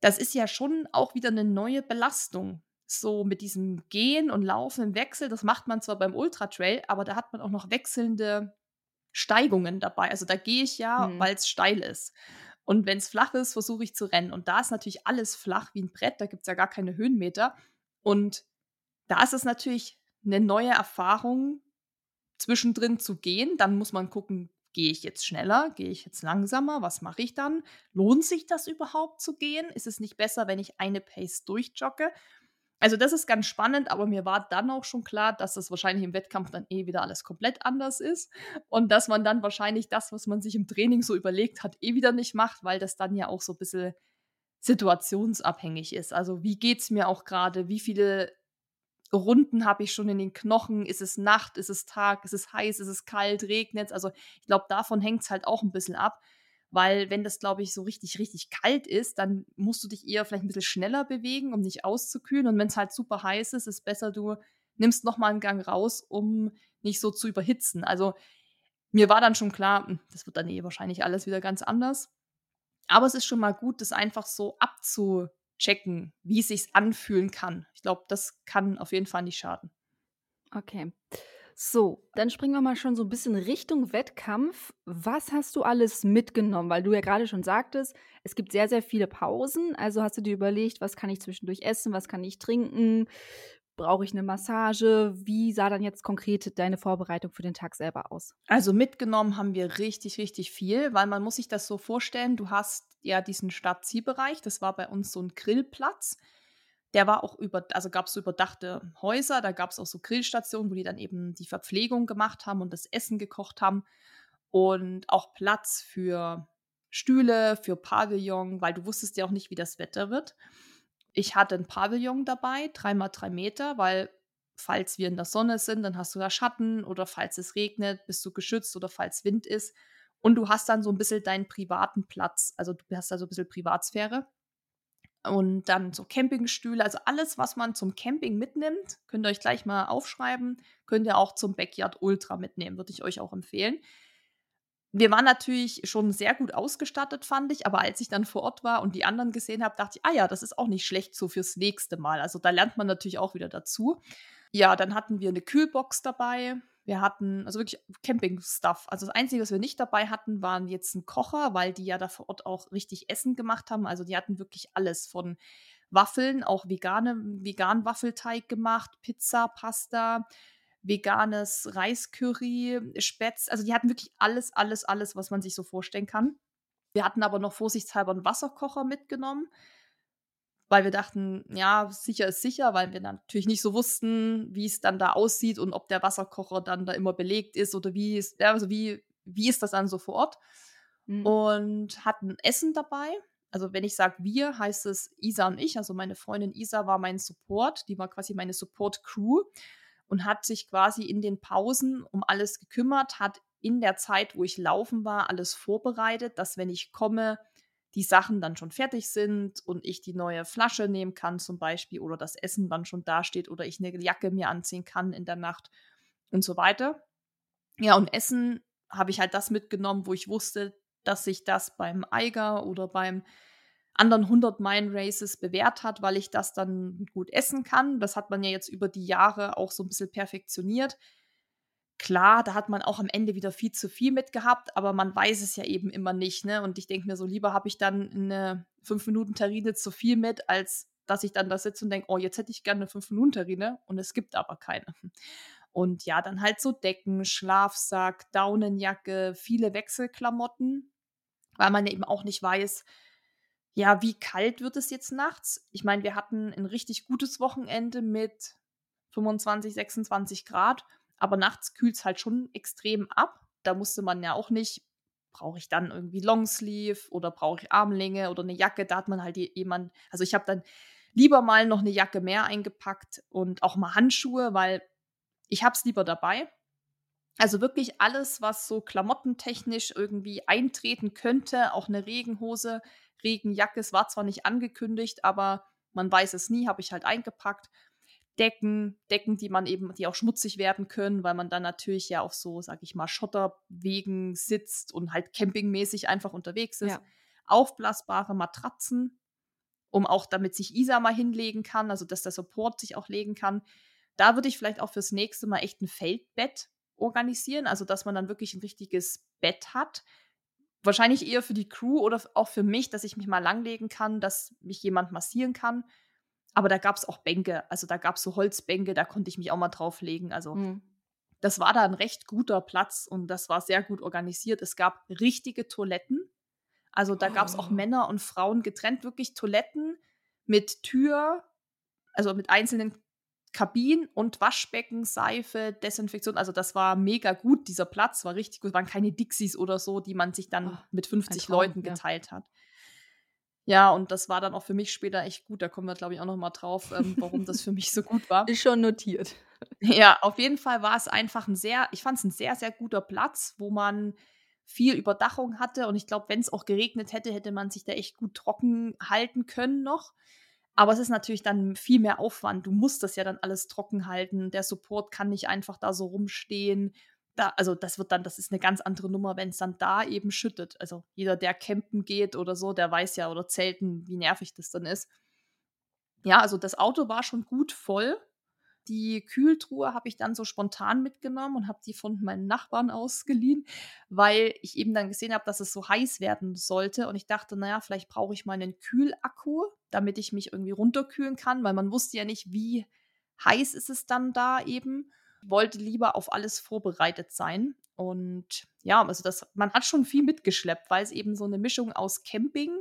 das ist ja schon auch wieder eine neue Belastung. So mit diesem Gehen und Laufen im Wechsel, das macht man zwar beim Ultratrail, aber da hat man auch noch wechselnde Steigungen dabei. Also da gehe ich ja, mhm. weil es steil ist. Und wenn es flach ist, versuche ich zu rennen. Und da ist natürlich alles flach wie ein Brett, da gibt es ja gar keine Höhenmeter. Und da ist es natürlich eine neue Erfahrung, zwischendrin zu gehen. Dann muss man gucken, Gehe ich jetzt schneller? Gehe ich jetzt langsamer? Was mache ich dann? Lohnt sich das überhaupt zu gehen? Ist es nicht besser, wenn ich eine Pace durchjogge? Also das ist ganz spannend, aber mir war dann auch schon klar, dass das wahrscheinlich im Wettkampf dann eh wieder alles komplett anders ist und dass man dann wahrscheinlich das, was man sich im Training so überlegt hat, eh wieder nicht macht, weil das dann ja auch so ein bisschen situationsabhängig ist. Also wie geht es mir auch gerade? Wie viele Runden habe ich schon in den Knochen. Ist es Nacht? Ist es Tag? Ist es heiß? Ist es kalt? Regnet es? Also ich glaube, davon hängt es halt auch ein bisschen ab. Weil wenn das, glaube ich, so richtig, richtig kalt ist, dann musst du dich eher vielleicht ein bisschen schneller bewegen, um nicht auszukühlen. Und wenn es halt super heiß ist, ist besser, du nimmst nochmal einen Gang raus, um nicht so zu überhitzen. Also mir war dann schon klar, hm, das wird dann eh wahrscheinlich alles wieder ganz anders. Aber es ist schon mal gut, das einfach so abzu, checken, wie es sich anfühlen kann. Ich glaube, das kann auf jeden Fall nicht schaden. Okay. So, dann springen wir mal schon so ein bisschen Richtung Wettkampf. Was hast du alles mitgenommen? Weil du ja gerade schon sagtest, es gibt sehr, sehr viele Pausen. Also hast du dir überlegt, was kann ich zwischendurch essen, was kann ich trinken? Brauche ich eine Massage? Wie sah dann jetzt konkret deine Vorbereitung für den Tag selber aus? Also mitgenommen haben wir richtig, richtig viel, weil man muss sich das so vorstellen, du hast ja diesen Stadtzielbereich, das war bei uns so ein Grillplatz. Der war auch über, also gab es so überdachte Häuser, da gab es auch so Grillstationen, wo die dann eben die Verpflegung gemacht haben und das Essen gekocht haben. Und auch Platz für Stühle, für Pavillon, weil du wusstest ja auch nicht, wie das Wetter wird. Ich hatte ein Pavillon dabei, dreimal drei Meter, weil falls wir in der Sonne sind, dann hast du da Schatten oder falls es regnet, bist du geschützt oder falls Wind ist. Und du hast dann so ein bisschen deinen privaten Platz. Also du hast da so ein bisschen Privatsphäre. Und dann so Campingstühle, also alles, was man zum Camping mitnimmt, könnt ihr euch gleich mal aufschreiben, könnt ihr auch zum Backyard Ultra mitnehmen, würde ich euch auch empfehlen. Wir waren natürlich schon sehr gut ausgestattet, fand ich, aber als ich dann vor Ort war und die anderen gesehen habe, dachte ich, ah ja, das ist auch nicht schlecht so fürs nächste Mal. Also da lernt man natürlich auch wieder dazu. Ja, dann hatten wir eine Kühlbox dabei, wir hatten also wirklich Camping-Stuff. Also das Einzige, was wir nicht dabei hatten, waren jetzt ein Kocher, weil die ja da vor Ort auch richtig Essen gemacht haben. Also die hatten wirklich alles von Waffeln, auch vegane, vegan Waffelteig gemacht, Pizza, Pasta, veganes Reiscurry, Spätz. Also die hatten wirklich alles, alles, alles, was man sich so vorstellen kann. Wir hatten aber noch vorsichtshalber einen Wasserkocher mitgenommen weil wir dachten, ja, sicher ist sicher, weil wir natürlich nicht so wussten, wie es dann da aussieht und ob der Wasserkocher dann da immer belegt ist oder wie ist, also wie, wie ist das dann so vor Ort. Mhm. Und hatten Essen dabei. Also wenn ich sage wir, heißt es Isa und ich. Also meine Freundin Isa war mein Support, die war quasi meine Support-Crew und hat sich quasi in den Pausen um alles gekümmert, hat in der Zeit, wo ich laufen war, alles vorbereitet, dass wenn ich komme, die Sachen dann schon fertig sind und ich die neue Flasche nehmen kann zum Beispiel oder das Essen dann schon dasteht oder ich eine Jacke mir anziehen kann in der Nacht und so weiter. Ja, und Essen habe ich halt das mitgenommen, wo ich wusste, dass sich das beim Eiger oder beim anderen 100 Meilen Races bewährt hat, weil ich das dann gut essen kann. Das hat man ja jetzt über die Jahre auch so ein bisschen perfektioniert. Klar, da hat man auch am Ende wieder viel zu viel mitgehabt, aber man weiß es ja eben immer nicht. Ne? Und ich denke mir so, lieber habe ich dann eine 5-Minuten-Terrine zu viel mit, als dass ich dann da sitze und denke, oh, jetzt hätte ich gerne eine 5-Minuten-Terrine und es gibt aber keine. Und ja, dann halt so Decken, Schlafsack, Daunenjacke, viele Wechselklamotten, weil man eben auch nicht weiß, ja, wie kalt wird es jetzt nachts? Ich meine, wir hatten ein richtig gutes Wochenende mit 25, 26 Grad, aber nachts kühlt es halt schon extrem ab. Da musste man ja auch nicht, brauche ich dann irgendwie Longsleeve oder brauche ich Armlänge oder eine Jacke? Da hat man halt jemand, also ich habe dann lieber mal noch eine Jacke mehr eingepackt und auch mal Handschuhe, weil ich habe es lieber dabei. Also wirklich alles, was so klamottentechnisch irgendwie eintreten könnte, auch eine Regenhose, Regenjacke, es war zwar nicht angekündigt, aber man weiß es nie, habe ich halt eingepackt. Decken, Decken, die man eben, die auch schmutzig werden können, weil man dann natürlich ja auf so, sag ich mal, Schotterwegen sitzt und halt campingmäßig einfach unterwegs ist. Ja. Aufblasbare Matratzen, um auch damit sich Isa mal hinlegen kann, also dass der Support sich auch legen kann. Da würde ich vielleicht auch fürs nächste Mal echt ein Feldbett organisieren, also dass man dann wirklich ein richtiges Bett hat. Wahrscheinlich eher für die Crew oder auch für mich, dass ich mich mal langlegen kann, dass mich jemand massieren kann. Aber da gab es auch Bänke, also da gab es so Holzbänke, da konnte ich mich auch mal drauflegen. Also mhm. das war da ein recht guter Platz und das war sehr gut organisiert. Es gab richtige Toiletten. Also da oh. gab es auch Männer und Frauen getrennt, wirklich Toiletten mit Tür, also mit einzelnen Kabinen und Waschbecken, Seife, Desinfektion. Also das war mega gut. Dieser Platz war richtig gut. Es waren keine Dixies oder so, die man sich dann oh, mit 50 Traum, Leuten geteilt ja. hat. Ja, und das war dann auch für mich später echt gut. Da kommen wir, glaube ich, auch noch mal drauf, ähm, warum das für mich so gut war. Ist schon notiert. Ja, auf jeden Fall war es einfach ein sehr, ich fand es ein sehr, sehr guter Platz, wo man viel Überdachung hatte. Und ich glaube, wenn es auch geregnet hätte, hätte man sich da echt gut trocken halten können noch. Aber es ist natürlich dann viel mehr Aufwand. Du musst das ja dann alles trocken halten. Der Support kann nicht einfach da so rumstehen. Da, also das wird dann, das ist eine ganz andere Nummer, wenn es dann da eben schüttet. Also jeder, der campen geht oder so, der weiß ja oder zelten, wie nervig das dann ist. Ja, also das Auto war schon gut voll. Die Kühltruhe habe ich dann so spontan mitgenommen und habe die von meinen Nachbarn ausgeliehen, weil ich eben dann gesehen habe, dass es so heiß werden sollte. Und ich dachte, naja, vielleicht brauche ich mal einen Kühlakku, damit ich mich irgendwie runterkühlen kann, weil man wusste ja nicht, wie heiß ist es dann da eben. Wollte lieber auf alles vorbereitet sein. Und ja, also das, man hat schon viel mitgeschleppt, weil es eben so eine Mischung aus Camping,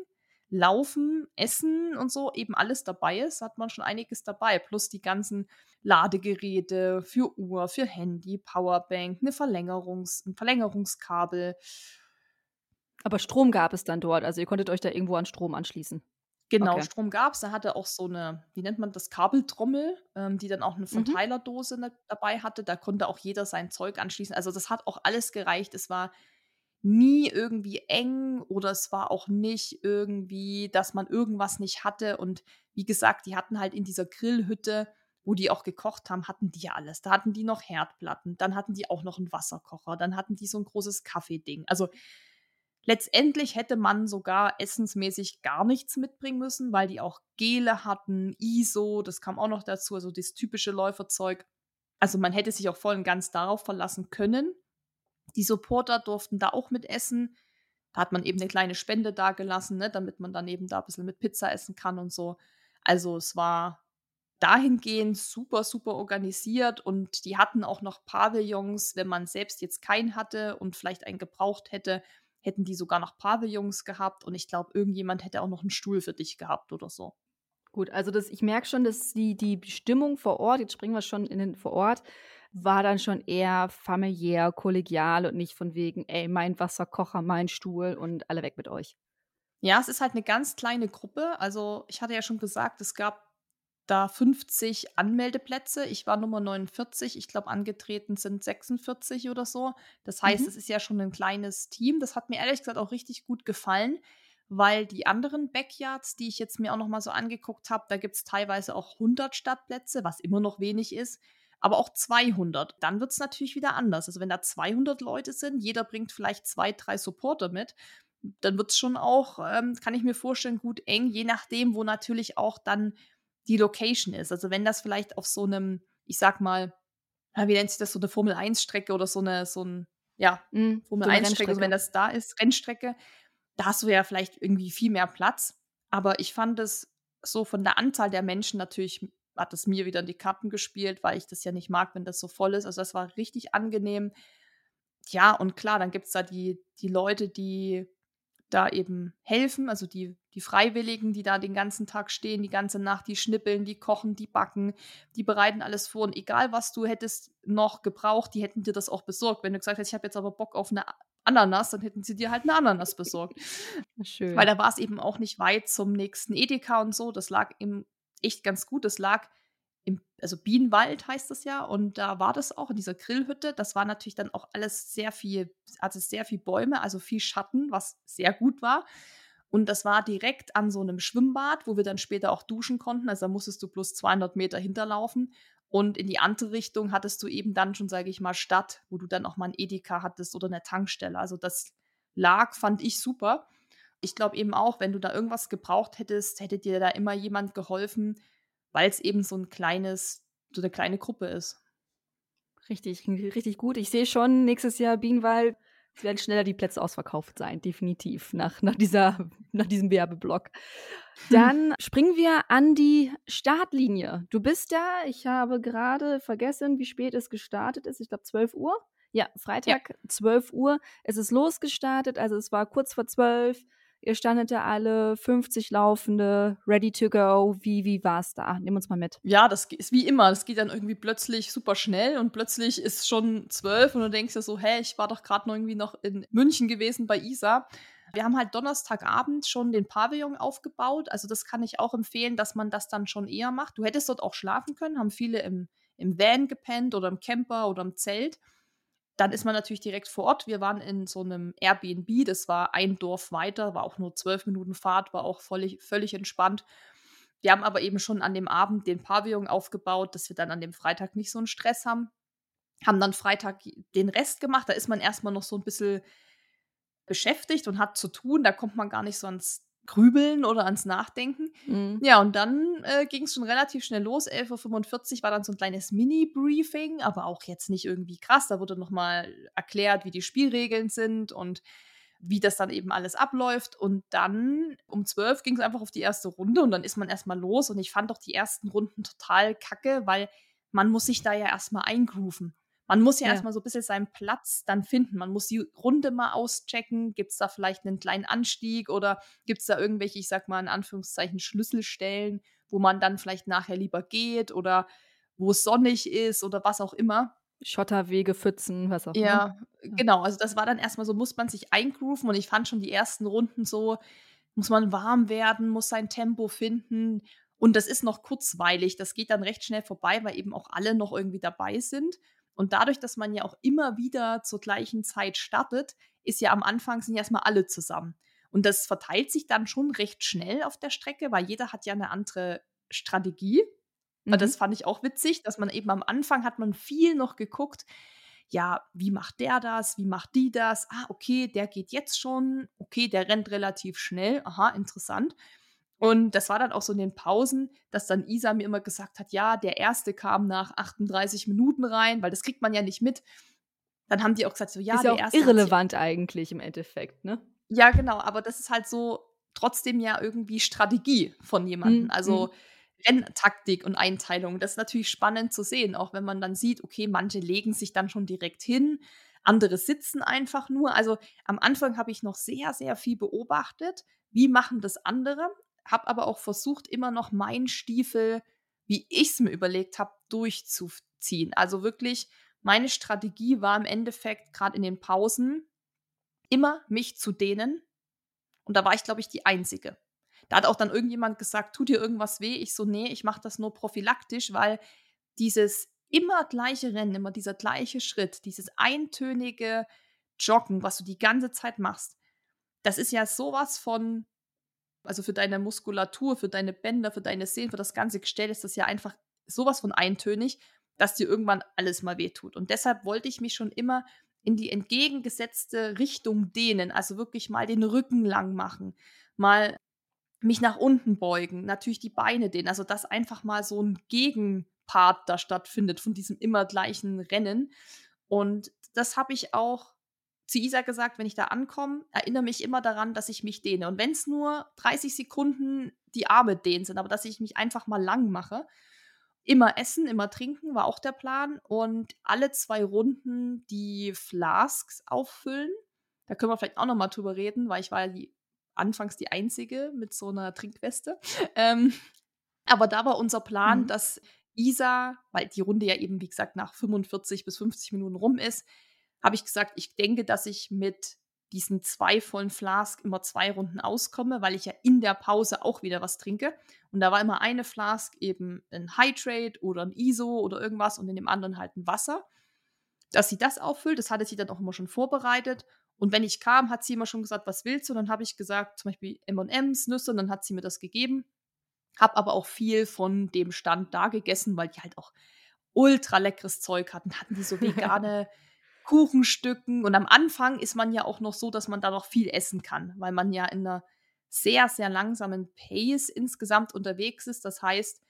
Laufen, Essen und so eben alles dabei ist, hat man schon einiges dabei. Plus die ganzen Ladegeräte für Uhr, für Handy, Powerbank, eine Verlängerungs-, ein Verlängerungskabel. Aber Strom gab es dann dort, also ihr konntet euch da irgendwo an Strom anschließen. Genau, okay. Strom gab es. Er hatte auch so eine, wie nennt man das, Kabeltrommel, ähm, die dann auch eine mhm. Verteilerdose mhm. dabei hatte. Da konnte auch jeder sein Zeug anschließen. Also das hat auch alles gereicht. Es war nie irgendwie eng oder es war auch nicht irgendwie, dass man irgendwas nicht hatte. Und wie gesagt, die hatten halt in dieser Grillhütte, wo die auch gekocht haben, hatten die ja alles. Da hatten die noch Herdplatten, dann hatten die auch noch einen Wasserkocher, dann hatten die so ein großes Kaffeeding. Also letztendlich hätte man sogar essensmäßig gar nichts mitbringen müssen, weil die auch Gele hatten, ISO, das kam auch noch dazu, also das typische Läuferzeug. Also man hätte sich auch voll und ganz darauf verlassen können. Die Supporter durften da auch mit essen. Da hat man eben eine kleine Spende dagelassen, ne, damit man dann eben da ein bisschen mit Pizza essen kann und so. Also es war dahingehend super, super organisiert und die hatten auch noch Pavillons, wenn man selbst jetzt keinen hatte und vielleicht einen gebraucht hätte, hätten die sogar noch Pavillons gehabt und ich glaube, irgendjemand hätte auch noch einen Stuhl für dich gehabt oder so. Gut, also das, ich merke schon, dass die, die Stimmung vor Ort, jetzt springen wir schon in den vor Ort, war dann schon eher familiär, kollegial und nicht von wegen, ey, mein Wasserkocher, mein Stuhl und alle weg mit euch. Ja, es ist halt eine ganz kleine Gruppe. Also ich hatte ja schon gesagt, es gab da 50 Anmeldeplätze. Ich war Nummer 49. Ich glaube, angetreten sind 46 oder so. Das heißt, mhm. es ist ja schon ein kleines Team. Das hat mir ehrlich gesagt auch richtig gut gefallen, weil die anderen Backyards, die ich jetzt mir auch noch mal so angeguckt habe, da gibt es teilweise auch 100 Stadtplätze, was immer noch wenig ist, aber auch 200. Dann wird es natürlich wieder anders. Also wenn da 200 Leute sind, jeder bringt vielleicht zwei, drei Supporter mit, dann wird es schon auch, ähm, kann ich mir vorstellen, gut eng, je nachdem, wo natürlich auch dann die Location ist. Also wenn das vielleicht auf so einem, ich sag mal, wie nennt sich das, so eine Formel-1-Strecke oder so eine, so ein, ja, mm, Formel-1-Strecke, also wenn das da ist, Rennstrecke, da hast du ja vielleicht irgendwie viel mehr Platz. Aber ich fand es so von der Anzahl der Menschen natürlich, hat es mir wieder in die Karten gespielt, weil ich das ja nicht mag, wenn das so voll ist. Also das war richtig angenehm. Ja, und klar, dann gibt es da die, die Leute, die da eben helfen, also die, die Freiwilligen, die da den ganzen Tag stehen, die ganze Nacht, die schnippeln, die kochen, die backen, die bereiten alles vor. Und egal, was du hättest noch gebraucht, die hätten dir das auch besorgt. Wenn du gesagt hättest, ich habe jetzt aber Bock auf eine Ananas, dann hätten sie dir halt eine Ananas besorgt. Schön. Weil da war es eben auch nicht weit zum nächsten Edeka und so. Das lag eben echt ganz gut. Das lag also Bienenwald heißt das ja, und da war das auch in dieser Grillhütte. Das war natürlich dann auch alles sehr viel, also sehr viel Bäume, also viel Schatten, was sehr gut war. Und das war direkt an so einem Schwimmbad, wo wir dann später auch duschen konnten. Also da musstest du plus 200 Meter hinterlaufen. Und in die andere Richtung hattest du eben dann schon, sage ich mal, Stadt, wo du dann auch mal ein Edeka hattest oder eine Tankstelle. Also das lag, fand ich super. Ich glaube eben auch, wenn du da irgendwas gebraucht hättest, hätte dir da immer jemand geholfen, weil es eben so ein kleines, so eine kleine Gruppe ist. Richtig, richtig gut. Ich sehe schon, nächstes Jahr Bienenwald werden schneller die Plätze ausverkauft sein, definitiv, nach, nach, dieser, nach diesem Werbeblock. Dann springen wir an die Startlinie. Du bist da, ich habe gerade vergessen, wie spät es gestartet ist. Ich glaube 12 Uhr. Ja, Freitag, ja. 12 Uhr. Es ist losgestartet, also es war kurz vor 12. Ihr standet da alle 50 Laufende, ready to go. Wie, wie war es da? Nimm uns mal mit. Ja, das ist wie immer. Das geht dann irgendwie plötzlich super schnell und plötzlich ist schon zwölf und du denkst dir so, hä, ich war doch gerade noch irgendwie noch in München gewesen bei Isa. Wir haben halt Donnerstagabend schon den Pavillon aufgebaut. Also das kann ich auch empfehlen, dass man das dann schon eher macht. Du hättest dort auch schlafen können, haben viele im, im Van gepennt oder im Camper oder im Zelt dann ist man natürlich direkt vor Ort. Wir waren in so einem Airbnb, das war ein Dorf weiter, war auch nur zwölf Minuten Fahrt, war auch völlig, völlig entspannt. Wir haben aber eben schon an dem Abend den Pavillon aufgebaut, dass wir dann an dem Freitag nicht so einen Stress haben. Haben dann Freitag den Rest gemacht. Da ist man erstmal noch so ein bisschen beschäftigt und hat zu tun. Da kommt man gar nicht so ans Grübeln oder ans Nachdenken. Mhm. Ja, und dann äh, ging es schon relativ schnell los. 11.45 Uhr war dann so ein kleines Mini-Briefing, aber auch jetzt nicht irgendwie krass. Da wurde nochmal erklärt, wie die Spielregeln sind und wie das dann eben alles abläuft. Und dann um 12 ging es einfach auf die erste Runde und dann ist man erstmal los. Und ich fand doch die ersten Runden total kacke, weil man muss sich da ja erstmal eingrooven. Man muss ja, ja. erstmal so ein bisschen seinen Platz dann finden. Man muss die Runde mal auschecken. Gibt es da vielleicht einen kleinen Anstieg oder gibt es da irgendwelche, ich sag mal in Anführungszeichen, Schlüsselstellen, wo man dann vielleicht nachher lieber geht oder wo es sonnig ist oder was auch immer. Schotterwege, Pfützen, was auch immer. Ja, genau. Also das war dann erstmal so, muss man sich eingrooven und ich fand schon die ersten Runden so, muss man warm werden, muss sein Tempo finden. Und das ist noch kurzweilig. Das geht dann recht schnell vorbei, weil eben auch alle noch irgendwie dabei sind. Und dadurch, dass man ja auch immer wieder zur gleichen Zeit startet, ist ja am Anfang sind ja erstmal alle zusammen. Und das verteilt sich dann schon recht schnell auf der Strecke, weil jeder hat ja eine andere Strategie. Mhm. Und das fand ich auch witzig, dass man eben am Anfang hat man viel noch geguckt, ja, wie macht der das? Wie macht die das? Ah, okay, der geht jetzt schon. Okay, der rennt relativ schnell. Aha, interessant. Und das war dann auch so in den Pausen, dass dann Isa mir immer gesagt hat, ja, der erste kam nach 38 Minuten rein, weil das kriegt man ja nicht mit. Dann haben die auch gesagt, so ja, ist ja der auch erste irrelevant eigentlich im Endeffekt, ne? Ja, genau, aber das ist halt so trotzdem ja irgendwie Strategie von jemandem. Mhm. Also mhm. Renntaktik und Einteilung. Das ist natürlich spannend zu sehen, auch wenn man dann sieht, okay, manche legen sich dann schon direkt hin, andere sitzen einfach nur. Also am Anfang habe ich noch sehr, sehr viel beobachtet. Wie machen das andere? Habe aber auch versucht, immer noch meinen Stiefel, wie ich es mir überlegt habe, durchzuziehen. Also wirklich, meine Strategie war im Endeffekt gerade in den Pausen immer mich zu dehnen. Und da war ich, glaube ich, die Einzige. Da hat auch dann irgendjemand gesagt, tut dir irgendwas weh? Ich so, nee, ich mache das nur prophylaktisch, weil dieses immer gleiche Rennen, immer dieser gleiche Schritt, dieses eintönige Joggen, was du die ganze Zeit machst, das ist ja sowas von Also für deine Muskulatur, für deine Bänder, für deine Sehnen, für das ganze Gestell ist das ja einfach sowas von eintönig, dass dir irgendwann alles mal wehtut. Und deshalb wollte ich mich schon immer in die entgegengesetzte Richtung dehnen, also wirklich mal den Rücken lang machen, mal mich nach unten beugen, natürlich die Beine dehnen, also dass einfach mal so ein Gegenpart da stattfindet von diesem immer gleichen Rennen. Und das habe ich auch zu Isa gesagt, wenn ich da ankomme, erinnere mich immer daran, dass ich mich dehne. Und wenn es nur 30 Sekunden die Arme dehnen sind, aber dass ich mich einfach mal lang mache. Immer essen, immer trinken war auch der Plan. Und alle zwei Runden die Flasks auffüllen. Da können wir vielleicht auch noch mal drüber reden, weil ich war ja die, anfangs die Einzige mit so einer Trinkweste. Ähm, aber da war unser Plan, mhm. dass Isa, weil die Runde ja eben, wie gesagt, nach 45 bis 50 Minuten rum ist, habe ich gesagt, ich denke, dass ich mit diesen zwei vollen Flask immer zwei Runden auskomme, weil ich ja in der Pause auch wieder was trinke. Und da war immer eine Flask eben ein Hydrate oder ein ISO oder irgendwas und in dem anderen halt ein Wasser. Dass sie das auffüllt, das hatte sie dann auch immer schon vorbereitet. Und wenn ich kam, hat sie immer schon gesagt, was willst du? Und dann habe ich gesagt, zum Beispiel M&M's, Nüsse, und dann hat sie mir das gegeben. Hab aber auch viel von dem Stand da gegessen, weil die halt auch ultra leckeres Zeug hatten. Hatten die so vegane Kuchenstücken. Und am Anfang ist man ja auch noch so, dass man da noch viel essen kann, weil man ja in einer sehr, sehr langsamen Pace insgesamt unterwegs ist. Das heißt,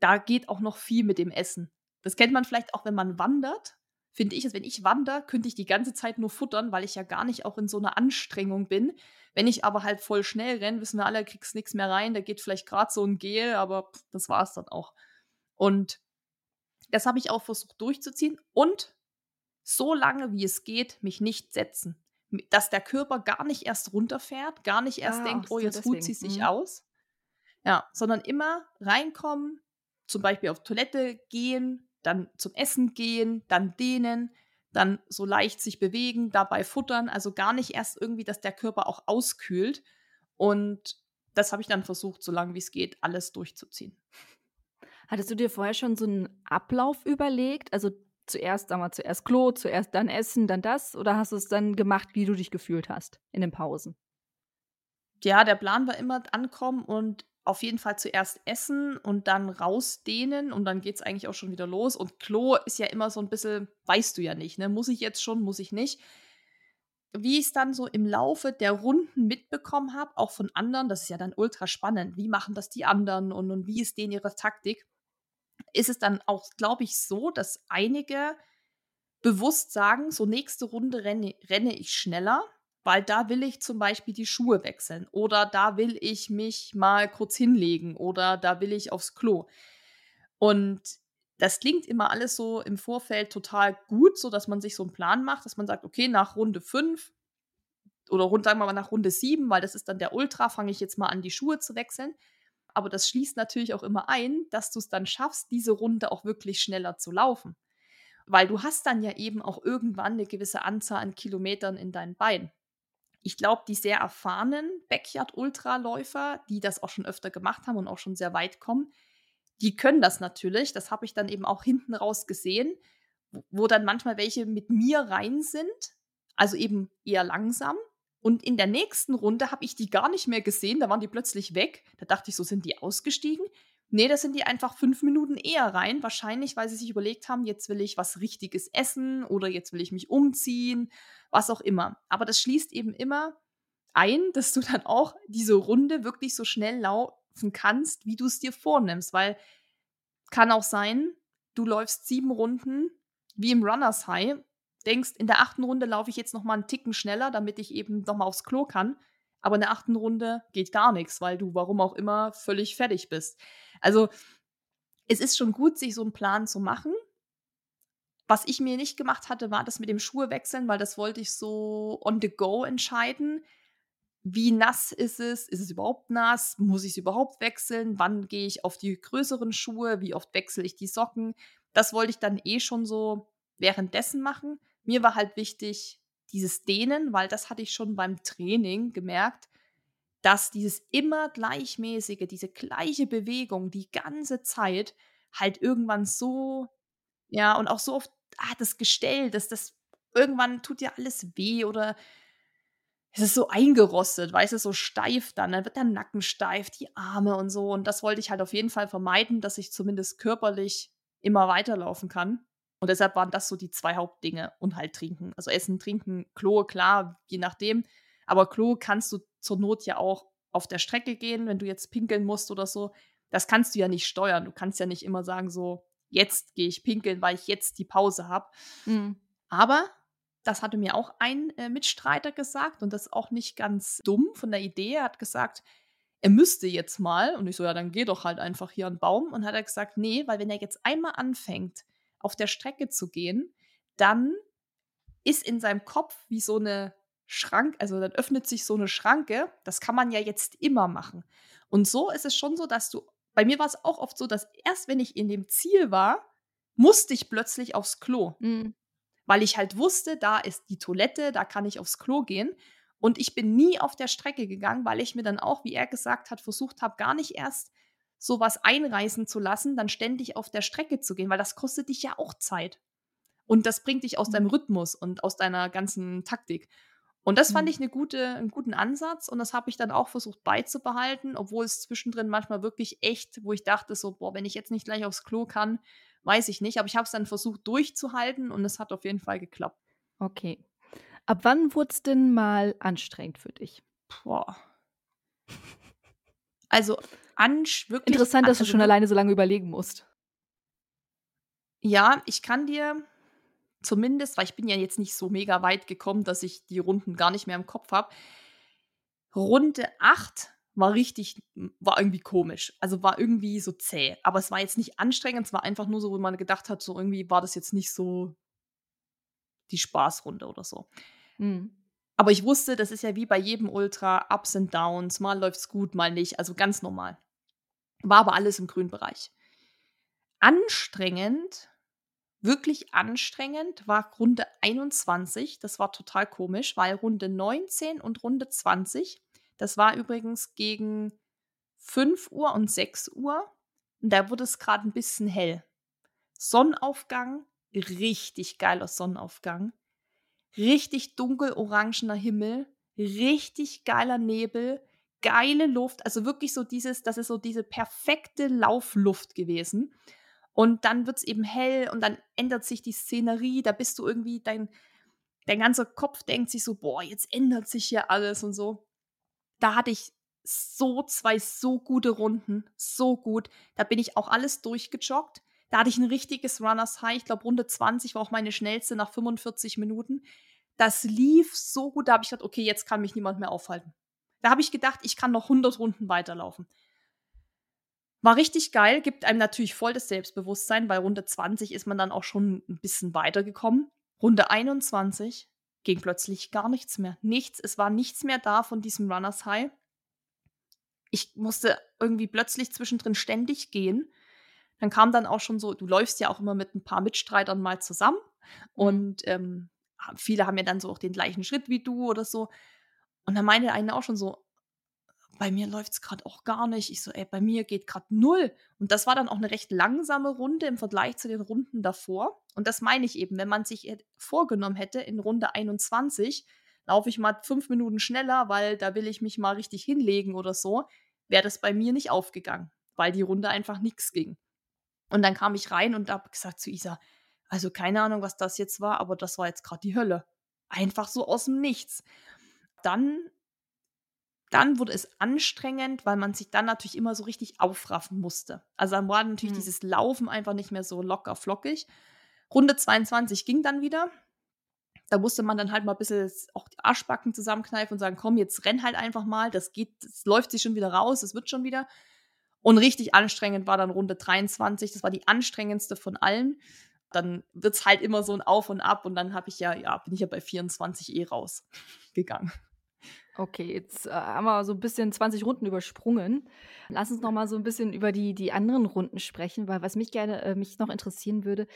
da geht auch noch viel mit dem Essen. Das kennt man vielleicht auch, wenn man wandert. Finde ich es, wenn ich wandere, könnte ich die ganze Zeit nur futtern, weil ich ja gar nicht auch in so einer Anstrengung bin. Wenn ich aber halt voll schnell renne, wissen wir alle, kriegst nichts mehr rein. Da geht vielleicht gerade so ein Gel, aber pff, das war es dann auch. Und das habe ich auch versucht durchzuziehen. Und so lange wie es geht, mich nicht setzen. Dass der Körper gar nicht erst runterfährt, gar nicht erst ah, denkt, oh, jetzt ruht sie sich mhm. aus. Ja, sondern immer reinkommen, zum Beispiel auf Toilette gehen, dann zum Essen gehen, dann dehnen, dann so leicht sich bewegen, dabei futtern. Also gar nicht erst irgendwie, dass der Körper auch auskühlt. Und das habe ich dann versucht, so lange wie es geht, alles durchzuziehen. Hattest du dir vorher schon so einen Ablauf überlegt? Also zuerst, sagen wir, zuerst Klo, zuerst dann Essen, dann das? Oder hast du es dann gemacht, wie du dich gefühlt hast in den Pausen? Ja, der Plan war immer ankommen und auf jeden Fall zuerst essen und dann rausdehnen und dann geht es eigentlich auch schon wieder los. Und Klo ist ja immer so ein bisschen, weißt du ja nicht, ne? Muss ich jetzt schon, muss ich nicht. Wie ich es dann so im Laufe der Runden mitbekommen habe, auch von anderen, das ist ja dann ultra spannend. Wie machen das die anderen und, und wie ist denen ihre Taktik? Ist es dann auch, glaube ich, so, dass einige bewusst sagen, so nächste Runde renne, renne ich schneller, weil da will ich zum Beispiel die Schuhe wechseln oder da will ich mich mal kurz hinlegen oder da will ich aufs Klo. Und das klingt immer alles so im Vorfeld total gut, so dass man sich so einen Plan macht, dass man sagt, okay, nach Runde 5 oder rund, sagen wir mal nach Runde 7, weil das ist dann der Ultra, fange ich jetzt mal an, die Schuhe zu wechseln. Aber das schließt natürlich auch immer ein, dass du es dann schaffst, diese Runde auch wirklich schneller zu laufen. Weil du hast dann ja eben auch irgendwann eine gewisse Anzahl an Kilometern in deinen Beinen. Ich glaube, die sehr erfahrenen Backyard-Ultraläufer, die das auch schon öfter gemacht haben und auch schon sehr weit kommen, die können das natürlich. Das habe ich dann eben auch hinten raus gesehen, wo dann manchmal welche mit mir rein sind, also eben eher langsam und in der nächsten Runde habe ich die gar nicht mehr gesehen, da waren die plötzlich weg. Da dachte ich so, sind die ausgestiegen? Nee, da sind die einfach fünf Minuten eher rein. Wahrscheinlich, weil sie sich überlegt haben, jetzt will ich was Richtiges essen oder jetzt will ich mich umziehen, was auch immer. Aber das schließt eben immer ein, dass du dann auch diese Runde wirklich so schnell laufen kannst, wie du es dir vornimmst. Weil kann auch sein, du läufst sieben Runden wie im Runners High denkst, in der achten Runde laufe ich jetzt noch mal einen Ticken schneller, damit ich eben noch mal aufs Klo kann. Aber in der achten Runde geht gar nichts, weil du, warum auch immer, völlig fertig bist. Also es ist schon gut, sich so einen Plan zu machen. Was ich mir nicht gemacht hatte, war das mit dem Schuhe wechseln, weil das wollte ich so on the go entscheiden. Wie nass ist es? Ist es überhaupt nass? Muss ich es überhaupt wechseln? Wann gehe ich auf die größeren Schuhe? Wie oft wechsle ich die Socken? Das wollte ich dann eh schon so währenddessen machen. Mir war halt wichtig, dieses Dehnen, weil das hatte ich schon beim Training gemerkt, dass dieses immer gleichmäßige, diese gleiche Bewegung die ganze Zeit halt irgendwann so, ja, und auch so oft, ah, das Gestell, dass das irgendwann tut ja alles weh oder es ist so eingerostet, weißt du, so steif dann. Dann wird der Nacken steif, die Arme und so. Und das wollte ich halt auf jeden Fall vermeiden, dass ich zumindest körperlich immer weiterlaufen kann. Und deshalb waren das so die zwei Hauptdinge und halt trinken. Also Essen, Trinken, Klo, klar, je nachdem. Aber Klo kannst du zur Not ja auch auf der Strecke gehen, wenn du jetzt pinkeln musst oder so. Das kannst du ja nicht steuern. Du kannst ja nicht immer sagen, so, jetzt gehe ich pinkeln, weil ich jetzt die Pause habe. Mhm. Aber das hatte mir auch ein äh, Mitstreiter gesagt und das auch nicht ganz dumm von der Idee. Er hat gesagt, er müsste jetzt mal. Und ich so, ja, dann geh doch halt einfach hier an den Baum. Und hat er gesagt, nee, weil wenn er jetzt einmal anfängt, auf der Strecke zu gehen, dann ist in seinem Kopf wie so eine Schrank, also dann öffnet sich so eine Schranke. Das kann man ja jetzt immer machen. Und so ist es schon so, dass du, bei mir war es auch oft so, dass erst wenn ich in dem Ziel war, musste ich plötzlich aufs Klo. Mhm weil ich halt wusste, da ist die Toilette, da kann ich aufs Klo gehen. Und ich bin nie auf der Strecke gegangen, weil ich mir dann auch, wie er gesagt hat, versucht habe, gar nicht erst sowas einreißen zu lassen, dann ständig auf der Strecke zu gehen, weil das kostet dich ja auch Zeit. Und das bringt dich aus deinem mhm. Rhythmus und aus deiner ganzen Taktik. Und das fand mhm. ich eine gute, einen guten Ansatz und das habe ich dann auch versucht beizubehalten, obwohl es zwischendrin manchmal wirklich echt, wo ich dachte so, boah, wenn ich jetzt nicht gleich aufs Klo kann, weiß ich nicht. Aber ich habe es dann versucht durchzuhalten und es hat auf jeden Fall geklappt. Okay. Ab wann wurde es denn mal anstrengend für dich? Boah. Also wirklich. Interessant, dass du schon alleine so lange überlegen musst. Ja, ich kann dir zumindest, weil ich bin ja jetzt nicht so mega weit gekommen, dass ich die Runden gar nicht mehr im Kopf habe. Runde 8 war richtig, war irgendwie komisch. Also war irgendwie so zäh. Aber es war jetzt nicht anstrengend, es war einfach nur so, wo man gedacht hat, so irgendwie war das jetzt nicht so die Spaßrunde oder so. Mhm. Aber ich wusste, das ist ja wie bei jedem Ultra, Ups and Downs, mal läuft's gut, mal nicht, also ganz normal. War aber alles im grünen Bereich. Anstrengend, wirklich anstrengend war Runde 21, das war total komisch, weil Runde 19 und Runde 20 das war übrigens gegen 5 Uhr und 6 Uhr. Und da wurde es gerade ein bisschen hell. Sonnenaufgang, richtig geiler Sonnenaufgang. Richtig dunkel-orangener Himmel, richtig geiler Nebel, geile Luft. Also wirklich so dieses, das ist so diese perfekte Laufluft gewesen. Und dann wird es eben hell und dann ändert sich die Szenerie. Da bist du irgendwie, dein, dein ganzer Kopf denkt sich so, boah, jetzt ändert sich hier alles und so da hatte ich so zwei so gute Runden, so gut. Da bin ich auch alles durchgejoggt. Da hatte ich ein richtiges Runners High. Ich glaube, Runde 20 war auch meine schnellste nach 45 Minuten. Das lief so gut, da habe ich gedacht, okay, jetzt kann mich niemand mehr aufhalten. Da habe ich gedacht, ich kann noch 100 Runden weiterlaufen. War richtig geil, gibt einem natürlich voll das Selbstbewusstsein, weil Runde 20 ist man dann auch schon ein bisschen weitergekommen. Runde 21 ging plötzlich gar nichts mehr. Nichts, es war nichts mehr da von diesem Runners High. Ich musste irgendwie plötzlich zwischendrin ständig gehen. Dann kam dann auch schon so, du läufst ja auch immer mit ein paar Mitstreitern mal zusammen mhm. und ähm, viele haben ja dann so auch den gleichen Schritt wie du oder so. Und dann meinte eine auch schon so, bei mir läuft es gerade auch gar nicht. Ich so, ey, bei mir geht gerade null. Und das war dann auch eine recht langsame Runde im Vergleich zu den Runden davor. Und das meine ich eben, wenn man sich vorgenommen hätte, in Runde 21 laufe ich mal fünf Minuten schneller, weil da will ich mich mal richtig hinlegen oder so, wäre das bei mir nicht aufgegangen, weil die Runde einfach nichts ging. Und dann kam ich rein und habe gesagt zu Isa, also keine Ahnung, was das jetzt war, aber das war jetzt gerade die Hölle. Einfach so aus dem Nichts. Dann dann wurde es anstrengend, weil man sich dann natürlich immer so richtig aufraffen musste. Also dann war natürlich mhm. dieses Laufen einfach nicht mehr so locker flockig. Runde 22 ging dann wieder. Da musste man dann halt mal ein bisschen auch die Arschbacken zusammenkneifen und sagen, komm, jetzt renn halt einfach mal, das geht, das läuft sich schon wieder raus, das wird schon wieder. Und richtig anstrengend war dann Runde 23, das war die anstrengendste von allen. Dann wird es halt immer so ein Auf und Ab und dann habe ich ja, ja, bin ich ja bei 24 eh rausgegangen. Okay, jetzt äh, haben wir so ein bisschen 20 Runden übersprungen. Lass uns noch mal so ein bisschen über die, die anderen Runden sprechen, weil was mich gerne äh, mich noch interessieren würde,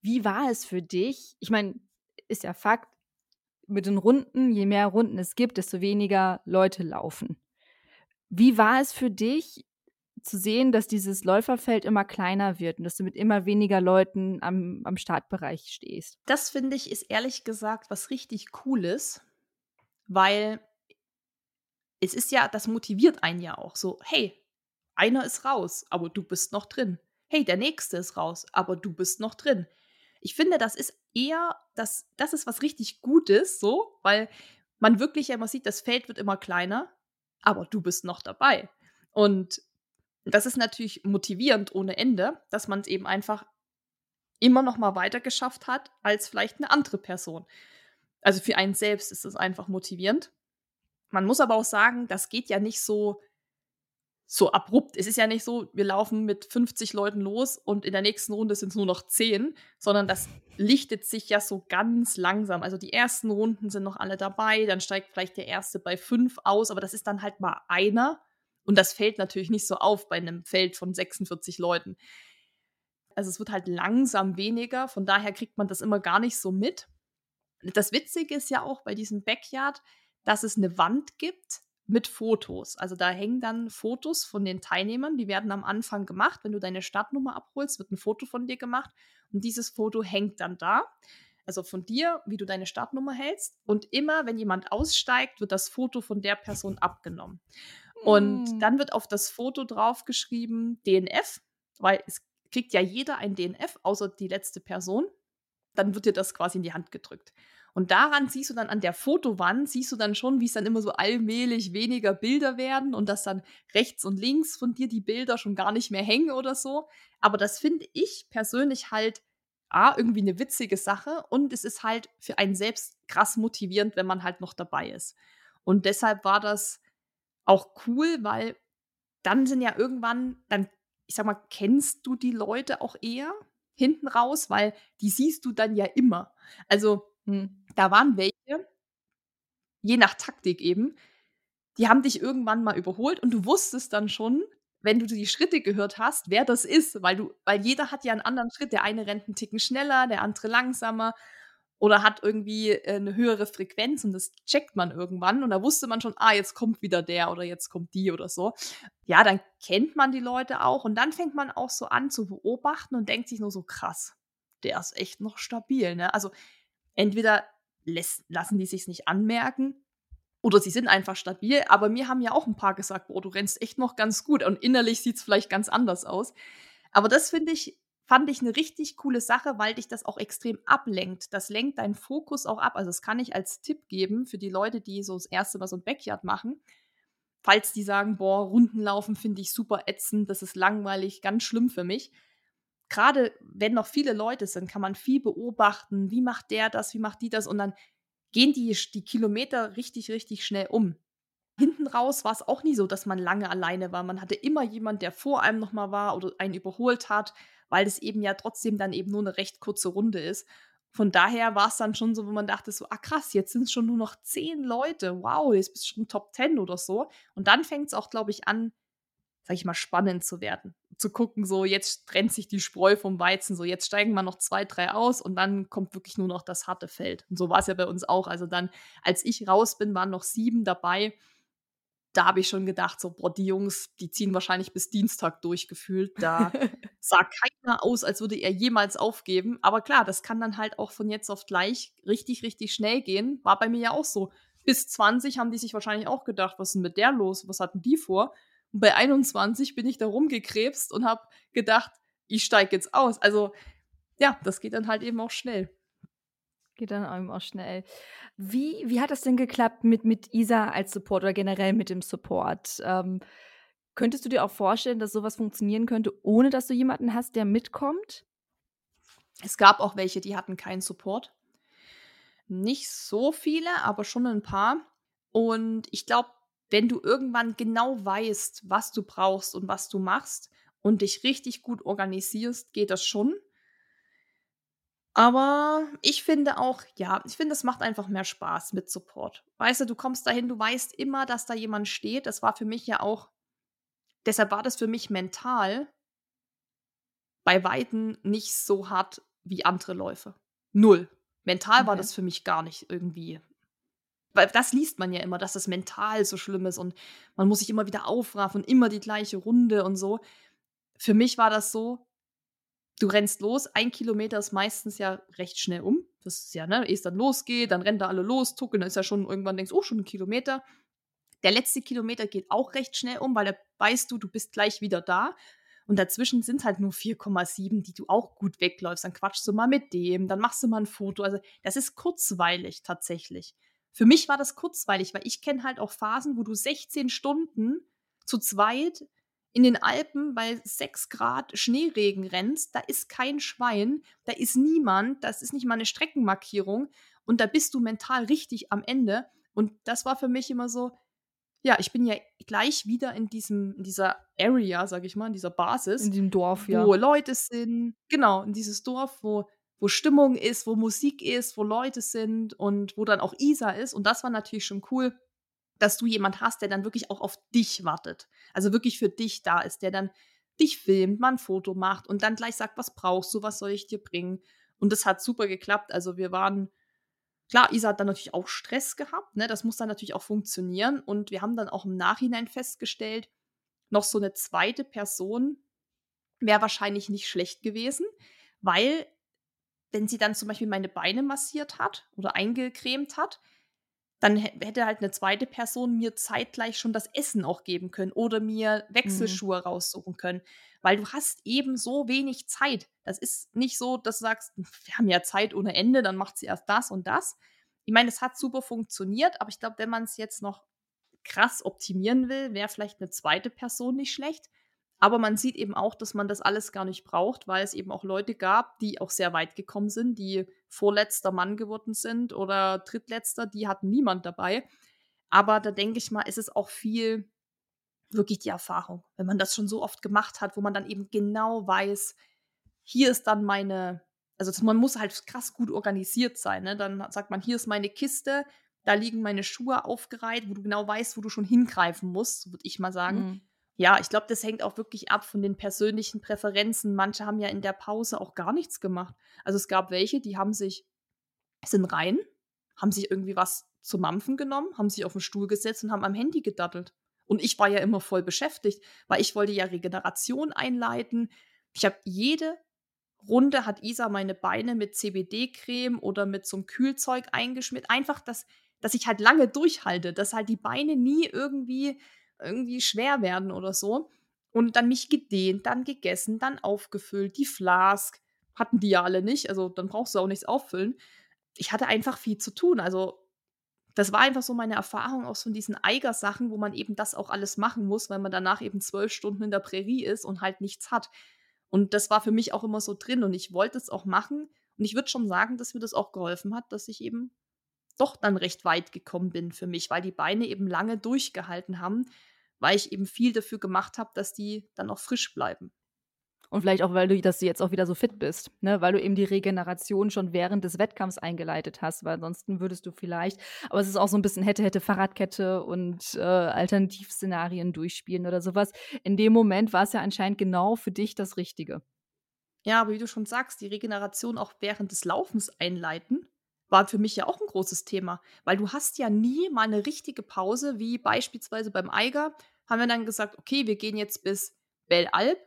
wie war es für dich? Ich meine, ist ja Fakt, mit den Runden, je mehr Runden es gibt, desto weniger Leute laufen. Wie war es für dich zu sehen, dass dieses Läuferfeld immer kleiner wird und dass du mit immer weniger Leuten am, am Startbereich stehst? Das finde ich ist ehrlich gesagt was richtig Cooles, weil es ist ja, das motiviert einen ja auch so, hey, einer ist raus, aber du bist noch drin. Hey, der nächste ist raus, aber du bist noch drin. Ich finde, das ist eher, das, das ist was richtig Gutes, so, weil man wirklich immer sieht, das Feld wird immer kleiner, aber du bist noch dabei. Und das ist natürlich motivierend ohne Ende, dass man es eben einfach immer noch mal weiter geschafft hat als vielleicht eine andere Person. Also für einen selbst ist es einfach motivierend. Man muss aber auch sagen, das geht ja nicht so so abrupt. Es ist ja nicht so, wir laufen mit 50 Leuten los und in der nächsten Runde sind es nur noch 10, sondern das lichtet sich ja so ganz langsam. Also die ersten Runden sind noch alle dabei, dann steigt vielleicht der erste bei 5 aus, aber das ist dann halt mal einer und das fällt natürlich nicht so auf bei einem Feld von 46 Leuten. Also es wird halt langsam weniger, von daher kriegt man das immer gar nicht so mit. Das Witzige ist ja auch bei diesem Backyard, dass es eine Wand gibt, mit Fotos. Also da hängen dann Fotos von den Teilnehmern, die werden am Anfang gemacht. Wenn du deine Startnummer abholst, wird ein Foto von dir gemacht und dieses Foto hängt dann da. Also von dir, wie du deine Startnummer hältst. Und immer, wenn jemand aussteigt, wird das Foto von der Person abgenommen. Und hm. dann wird auf das Foto draufgeschrieben DNF, weil es kriegt ja jeder ein DNF, außer die letzte Person. Dann wird dir das quasi in die Hand gedrückt. Und daran siehst du dann an der Fotowand, siehst du dann schon, wie es dann immer so allmählich weniger Bilder werden und dass dann rechts und links von dir die Bilder schon gar nicht mehr hängen oder so. Aber das finde ich persönlich halt A, irgendwie eine witzige Sache und es ist halt für einen selbst krass motivierend, wenn man halt noch dabei ist. Und deshalb war das auch cool, weil dann sind ja irgendwann, dann, ich sag mal, kennst du die Leute auch eher hinten raus, weil die siehst du dann ja immer. Also hm. Da waren welche, je nach Taktik eben, die haben dich irgendwann mal überholt und du wusstest dann schon, wenn du die Schritte gehört hast, wer das ist, weil du, weil jeder hat ja einen anderen Schritt. Der eine rennt einen Ticken schneller, der andere langsamer oder hat irgendwie äh, eine höhere Frequenz und das checkt man irgendwann und da wusste man schon, ah, jetzt kommt wieder der oder jetzt kommt die oder so. Ja, dann kennt man die Leute auch und dann fängt man auch so an zu beobachten und denkt sich nur so krass, der ist echt noch stabil, ne? Also entweder lässt, lassen die sich nicht anmerken oder sie sind einfach stabil. Aber mir haben ja auch ein paar gesagt, boah, du rennst echt noch ganz gut. Und innerlich sieht es vielleicht ganz anders aus. Aber das finde ich, fand ich eine richtig coole Sache, weil dich das auch extrem ablenkt. Das lenkt deinen Fokus auch ab. Also das kann ich als Tipp geben für die Leute, die so das erste Mal so ein Backyard machen. Falls die sagen, boah, Rundenlaufen finde ich super ätzend, das ist langweilig, ganz schlimm für mich gerade wenn noch viele Leute sind, kann man viel beobachten, wie macht der das, wie macht die das und dann gehen die, die Kilometer richtig, richtig schnell um. Hinten raus war es auch nie so, dass man lange alleine war. Man hatte immer jemand, der vor einem nochmal war oder einen überholt hat, weil es eben ja trotzdem dann eben nur eine recht kurze Runde ist. Von daher war es dann schon so, wo man dachte so, ah krass, jetzt sind es schon nur noch zehn Leute. Wow, jetzt bist du schon Top Ten oder so. Und dann fängt es auch, glaube ich, an, sag ich mal, spannend zu werden. Zu gucken, so jetzt trennt sich die Spreu vom Weizen, so jetzt steigen wir noch zwei, drei aus und dann kommt wirklich nur noch das harte Feld. Und so war es ja bei uns auch. Also dann, als ich raus bin, waren noch sieben dabei. Da habe ich schon gedacht, so, boah, die Jungs, die ziehen wahrscheinlich bis Dienstag durchgefühlt. Da sah keiner aus, als würde er jemals aufgeben. Aber klar, das kann dann halt auch von jetzt auf gleich richtig, richtig schnell gehen. War bei mir ja auch so. Bis 20 haben die sich wahrscheinlich auch gedacht, was ist denn mit der los? Was hatten die vor? Und bei 21 bin ich da rumgekrebst und habe gedacht, ich steige jetzt aus. Also ja, das geht dann halt eben auch schnell. Geht dann eben auch schnell. Wie, wie hat das denn geklappt mit, mit Isa als Support oder generell mit dem Support? Ähm, könntest du dir auch vorstellen, dass sowas funktionieren könnte, ohne dass du jemanden hast, der mitkommt? Es gab auch welche, die hatten keinen Support. Nicht so viele, aber schon ein paar. Und ich glaube, wenn du irgendwann genau weißt, was du brauchst und was du machst und dich richtig gut organisierst, geht das schon. Aber ich finde auch, ja, ich finde, es macht einfach mehr Spaß mit Support. Weißt du, du kommst dahin, du weißt immer, dass da jemand steht. Das war für mich ja auch, deshalb war das für mich mental bei Weitem nicht so hart wie andere Läufe. Null. Mental okay. war das für mich gar nicht irgendwie weil das liest man ja immer, dass das mental so schlimm ist und man muss sich immer wieder aufraffen und immer die gleiche Runde und so. Für mich war das so, du rennst los, ein Kilometer ist meistens ja recht schnell um. Das ist ja, ne, ehe es dann losgeht, dann rennen da alle los, tucken, dann ist ja schon irgendwann denkst, oh, schon ein Kilometer. Der letzte Kilometer geht auch recht schnell um, weil da weißt du, du bist gleich wieder da. Und dazwischen sind halt nur 4,7, die du auch gut wegläufst. Dann quatschst du mal mit dem, dann machst du mal ein Foto. Also das ist kurzweilig tatsächlich. Für mich war das kurzweilig, weil ich kenne halt auch Phasen, wo du 16 Stunden zu zweit in den Alpen bei 6 Grad Schneeregen rennst, da ist kein Schwein, da ist niemand, das ist nicht mal eine Streckenmarkierung und da bist du mental richtig am Ende. Und das war für mich immer so, ja, ich bin ja gleich wieder in diesem, in dieser Area, sag ich mal, in dieser Basis. In diesem Dorf, ja. Wo Leute sind, genau, in dieses Dorf, wo, wo Stimmung ist, wo Musik ist, wo Leute sind und wo dann auch Isa ist. Und das war natürlich schon cool, dass du jemand hast, der dann wirklich auch auf dich wartet. Also wirklich für dich da ist, der dann dich filmt, mal ein Foto macht und dann gleich sagt, was brauchst du, was soll ich dir bringen. Und das hat super geklappt. Also wir waren, klar, Isa hat dann natürlich auch Stress gehabt, ne? Das muss dann natürlich auch funktionieren. Und wir haben dann auch im Nachhinein festgestellt, noch so eine zweite Person wäre wahrscheinlich nicht schlecht gewesen, weil wenn sie dann zum Beispiel meine Beine massiert hat oder eingecremt hat, dann hätte halt eine zweite Person mir zeitgleich schon das Essen auch geben können oder mir Mhm. Wechselschuhe raussuchen können, weil du hast eben so wenig Zeit. Das ist nicht so, dass du sagst, wir haben ja Zeit ohne Ende, dann macht sie erst das und das. Ich meine, es hat super funktioniert, aber ich glaube, wenn man es jetzt noch krass optimieren will, wäre vielleicht eine zweite Person nicht schlecht. Aber man sieht eben auch, dass man das alles gar nicht braucht, weil es eben auch Leute gab, die auch sehr weit gekommen sind, die vorletzter Mann geworden sind oder drittletzter, die hatten niemand dabei. Aber da denke ich mal, ist es auch viel wirklich die Erfahrung, wenn man das schon so oft gemacht hat, wo man dann eben genau weiß, hier ist dann meine, also man muss halt krass gut organisiert sein. Ne? Dann sagt man, hier ist meine Kiste, da liegen meine Schuhe aufgereiht, wo du genau weißt, wo du schon hingreifen musst, würde ich mal sagen. Mhm. Ja, ich glaube, das hängt auch wirklich ab von den persönlichen Präferenzen. Manche haben ja in der Pause auch gar nichts gemacht. Also es gab welche, die haben sich, sind rein, haben sich irgendwie was zu Mampfen genommen, haben sich auf den Stuhl gesetzt und haben am Handy gedattelt. Und ich war ja immer voll beschäftigt, weil ich wollte ja Regeneration einleiten. Ich habe jede Runde hat Isa meine Beine mit CBD-Creme oder mit so einem Kühlzeug eingeschmiert. Einfach, dass, dass ich halt lange durchhalte, dass halt die Beine nie irgendwie irgendwie schwer werden oder so. Und dann mich gedehnt, dann gegessen, dann aufgefüllt. Die Flask hatten die ja alle nicht, also dann brauchst du auch nichts auffüllen. Ich hatte einfach viel zu tun. Also das war einfach so meine Erfahrung aus von diesen Eiger-Sachen, wo man eben das auch alles machen muss, weil man danach eben zwölf Stunden in der Prärie ist und halt nichts hat. Und das war für mich auch immer so drin und ich wollte es auch machen. Und ich würde schon sagen, dass mir das auch geholfen hat, dass ich eben doch dann recht weit gekommen bin für mich, weil die Beine eben lange durchgehalten haben, weil ich eben viel dafür gemacht habe, dass die dann auch frisch bleiben. Und vielleicht auch, weil du, dass du jetzt auch wieder so fit bist, ne? weil du eben die Regeneration schon während des Wettkampfs eingeleitet hast, weil ansonsten würdest du vielleicht, aber es ist auch so ein bisschen hätte, hätte Fahrradkette und äh, Alternativszenarien durchspielen oder sowas. In dem Moment war es ja anscheinend genau für dich das Richtige. Ja, aber wie du schon sagst, die Regeneration auch während des Laufens einleiten, war für mich ja auch ein großes Thema, weil du hast ja nie mal eine richtige Pause, wie beispielsweise beim Eiger, haben wir dann gesagt, okay, wir gehen jetzt bis Belle Alp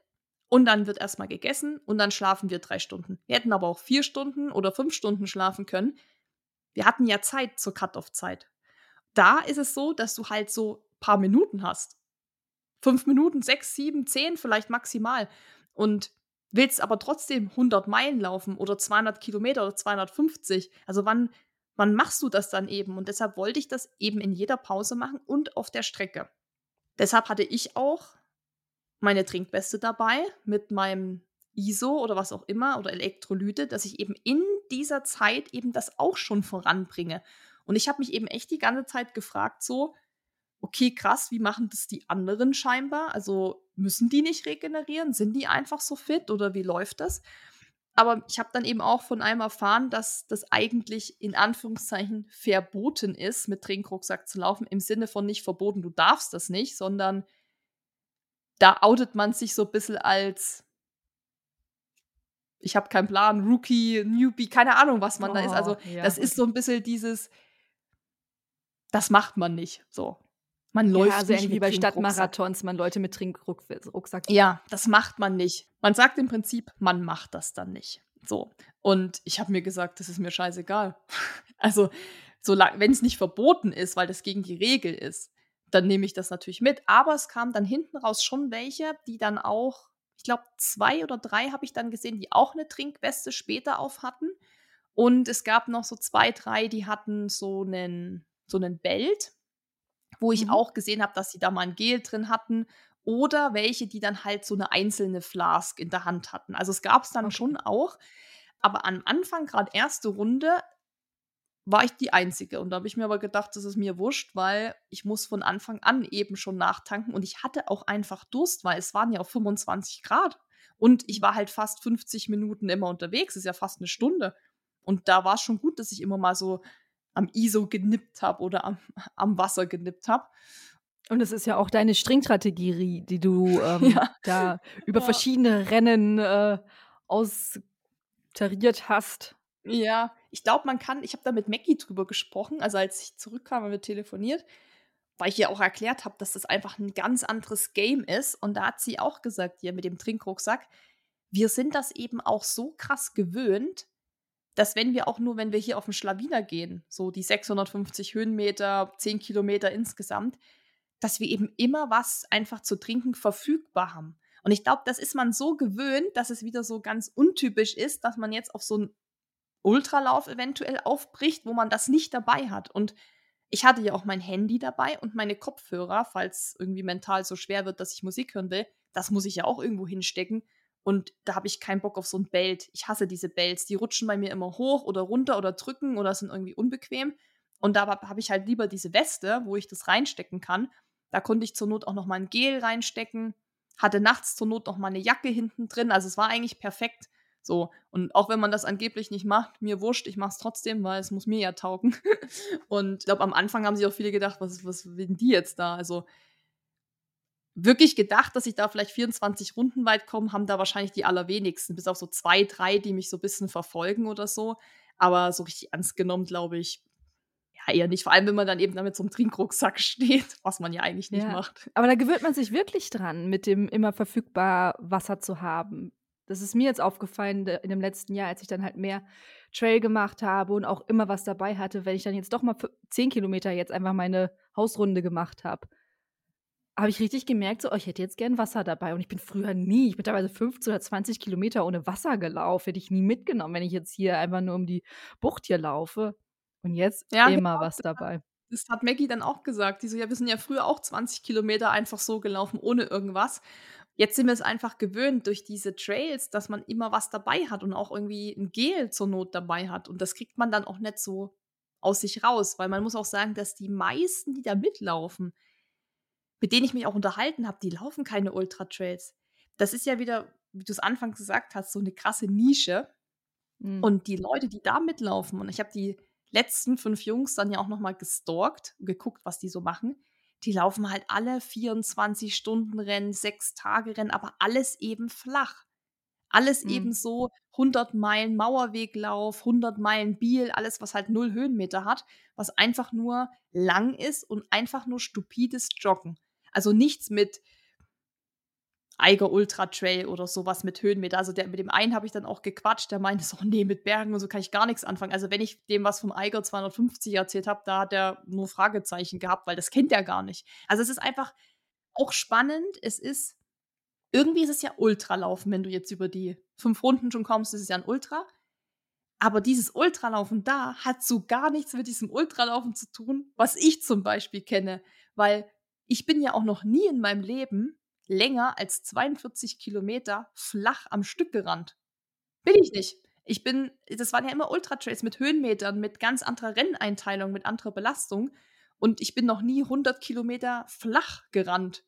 und dann wird erstmal gegessen und dann schlafen wir drei Stunden. Wir hätten aber auch vier Stunden oder fünf Stunden schlafen können. Wir hatten ja Zeit zur Cut-Off-Zeit. Da ist es so, dass du halt so ein paar Minuten hast. Fünf Minuten, sechs, sieben, zehn vielleicht maximal. Und willst aber trotzdem 100 Meilen laufen oder 200 Kilometer oder 250. Also wann, wann machst du das dann eben? Und deshalb wollte ich das eben in jeder Pause machen und auf der Strecke. Deshalb hatte ich auch meine Trinkweste dabei mit meinem ISO oder was auch immer oder Elektrolyte, dass ich eben in dieser Zeit eben das auch schon voranbringe. Und ich habe mich eben echt die ganze Zeit gefragt, so, okay, krass, wie machen das die anderen scheinbar? Also müssen die nicht regenerieren? Sind die einfach so fit oder wie läuft das? Aber ich habe dann eben auch von einem erfahren, dass das eigentlich in Anführungszeichen verboten ist, mit Trinkrucksack zu laufen, im Sinne von nicht verboten, du darfst das nicht, sondern da outet man sich so ein bisschen als ich habe keinen Plan, Rookie, Newbie, keine Ahnung, was man oh, da ist. Also, ja, das ist so ein bisschen dieses, das macht man nicht. So. Man läuft ja, also nicht irgendwie bei Stadtmarathons, man Leute mit Trinkrucksack. Ja, das macht man nicht. Man sagt im Prinzip, man macht das dann nicht. So. Und ich habe mir gesagt, das ist mir scheißegal. also, wenn es nicht verboten ist, weil das gegen die Regel ist, dann nehme ich das natürlich mit. Aber es kam dann hinten raus schon welche, die dann auch, ich glaube, zwei oder drei habe ich dann gesehen, die auch eine Trinkweste später auf hatten. Und es gab noch so zwei, drei, die hatten so einen, so einen Belt, wo ich mhm. auch gesehen habe, dass sie da mal ein Gel drin hatten. Oder welche, die dann halt so eine einzelne Flask in der Hand hatten. Also es gab es dann okay. schon auch. Aber am Anfang, gerade erste Runde, war ich die Einzige. Und da habe ich mir aber gedacht, das ist mir wurscht, weil ich muss von Anfang an eben schon nachtanken. Und ich hatte auch einfach Durst, weil es waren ja auch 25 Grad. Und ich war halt fast 50 Minuten immer unterwegs. Das ist ja fast eine Stunde. Und da war es schon gut, dass ich immer mal so am ISO genippt habe oder am, am Wasser genippt habe. Und es ist ja auch deine Stringstrategie, die du ähm, ja. da über ja. verschiedene Rennen äh, austariert hast. Ja, ich glaube, man kann, ich habe da mit Mackie drüber gesprochen, also als ich zurückkam, haben wir telefoniert, weil ich ihr auch erklärt habe, dass das einfach ein ganz anderes Game ist. Und da hat sie auch gesagt, hier mit dem Trinkrucksack, wir sind das eben auch so krass gewöhnt, dass wenn wir auch nur, wenn wir hier auf den Schlawiner gehen, so die 650 Höhenmeter, 10 Kilometer insgesamt, dass wir eben immer was einfach zu trinken verfügbar haben. Und ich glaube, das ist man so gewöhnt, dass es wieder so ganz untypisch ist, dass man jetzt auf so einen Ultralauf eventuell aufbricht, wo man das nicht dabei hat. Und ich hatte ja auch mein Handy dabei und meine Kopfhörer, falls irgendwie mental so schwer wird, dass ich Musik hören will. Das muss ich ja auch irgendwo hinstecken. Und da habe ich keinen Bock auf so ein Belt. Ich hasse diese Belts. Die rutschen bei mir immer hoch oder runter oder drücken oder sind irgendwie unbequem. Und da habe ich halt lieber diese Weste, wo ich das reinstecken kann. Da konnte ich zur Not auch noch mal ein Gel reinstecken. Hatte nachts zur Not noch mal eine Jacke hinten drin. Also es war eigentlich perfekt. So, und auch wenn man das angeblich nicht macht, mir wurscht, ich mach's trotzdem, weil es muss mir ja taugen. und ich glaube, am Anfang haben sich auch viele gedacht, was, was will die jetzt da? Also wirklich gedacht, dass ich da vielleicht 24 Runden weit komme, haben da wahrscheinlich die allerwenigsten, bis auf so zwei, drei, die mich so ein bisschen verfolgen oder so. Aber so richtig ernst genommen, glaube ich, ja, eher nicht. Vor allem, wenn man dann eben damit so einem Trinkrucksack steht, was man ja eigentlich nicht ja. macht. Aber da gewöhnt man sich wirklich dran, mit dem immer verfügbar Wasser zu haben. Das ist mir jetzt aufgefallen in dem letzten Jahr, als ich dann halt mehr Trail gemacht habe und auch immer was dabei hatte, wenn ich dann jetzt doch mal zehn Kilometer jetzt einfach meine Hausrunde gemacht habe, habe ich richtig gemerkt, so, oh, ich hätte jetzt gern Wasser dabei. Und ich bin früher nie, ich bin teilweise 15 oder 20 Kilometer ohne Wasser gelaufen. Hätte ich nie mitgenommen, wenn ich jetzt hier einfach nur um die Bucht hier laufe. Und jetzt ja, immer genau. was dabei. Das hat Maggie dann auch gesagt. Die so, ja, wir sind ja früher auch 20 Kilometer einfach so gelaufen, ohne irgendwas. Jetzt sind wir es einfach gewöhnt durch diese Trails, dass man immer was dabei hat und auch irgendwie ein Gel zur Not dabei hat. Und das kriegt man dann auch nicht so aus sich raus, weil man muss auch sagen, dass die meisten, die da mitlaufen, mit denen ich mich auch unterhalten habe, die laufen keine Ultra-Trails. Das ist ja wieder, wie du es anfangs gesagt hast, so eine krasse Nische. Mhm. Und die Leute, die da mitlaufen, und ich habe die letzten fünf Jungs dann ja auch nochmal gestalkt und geguckt, was die so machen die laufen halt alle 24 Stunden Rennen, 6 Tage Rennen, aber alles eben flach. Alles mhm. eben so 100 Meilen Mauerweglauf, 100 Meilen Biel, alles, was halt null Höhenmeter hat, was einfach nur lang ist und einfach nur stupides Joggen. Also nichts mit Eiger Ultra Trail oder sowas mit Höhenmeter. Also der, mit dem einen habe ich dann auch gequatscht, der meinte so, nee, mit Bergen und so kann ich gar nichts anfangen. Also wenn ich dem was vom Eiger 250 erzählt habe, da hat er nur Fragezeichen gehabt, weil das kennt er gar nicht. Also es ist einfach auch spannend. Es ist, irgendwie ist es ja Ultralaufen, wenn du jetzt über die fünf Runden schon kommst, ist es ja ein Ultra. Aber dieses Ultralaufen da hat so gar nichts mit diesem Ultralaufen zu tun, was ich zum Beispiel kenne. Weil ich bin ja auch noch nie in meinem Leben länger als 42 Kilometer flach am Stück gerannt. Bin ich nicht. Ich bin, das waren ja immer Ultra-Trails mit Höhenmetern, mit ganz anderer Renneinteilung, mit anderer Belastung. Und ich bin noch nie 100 Kilometer flach gerannt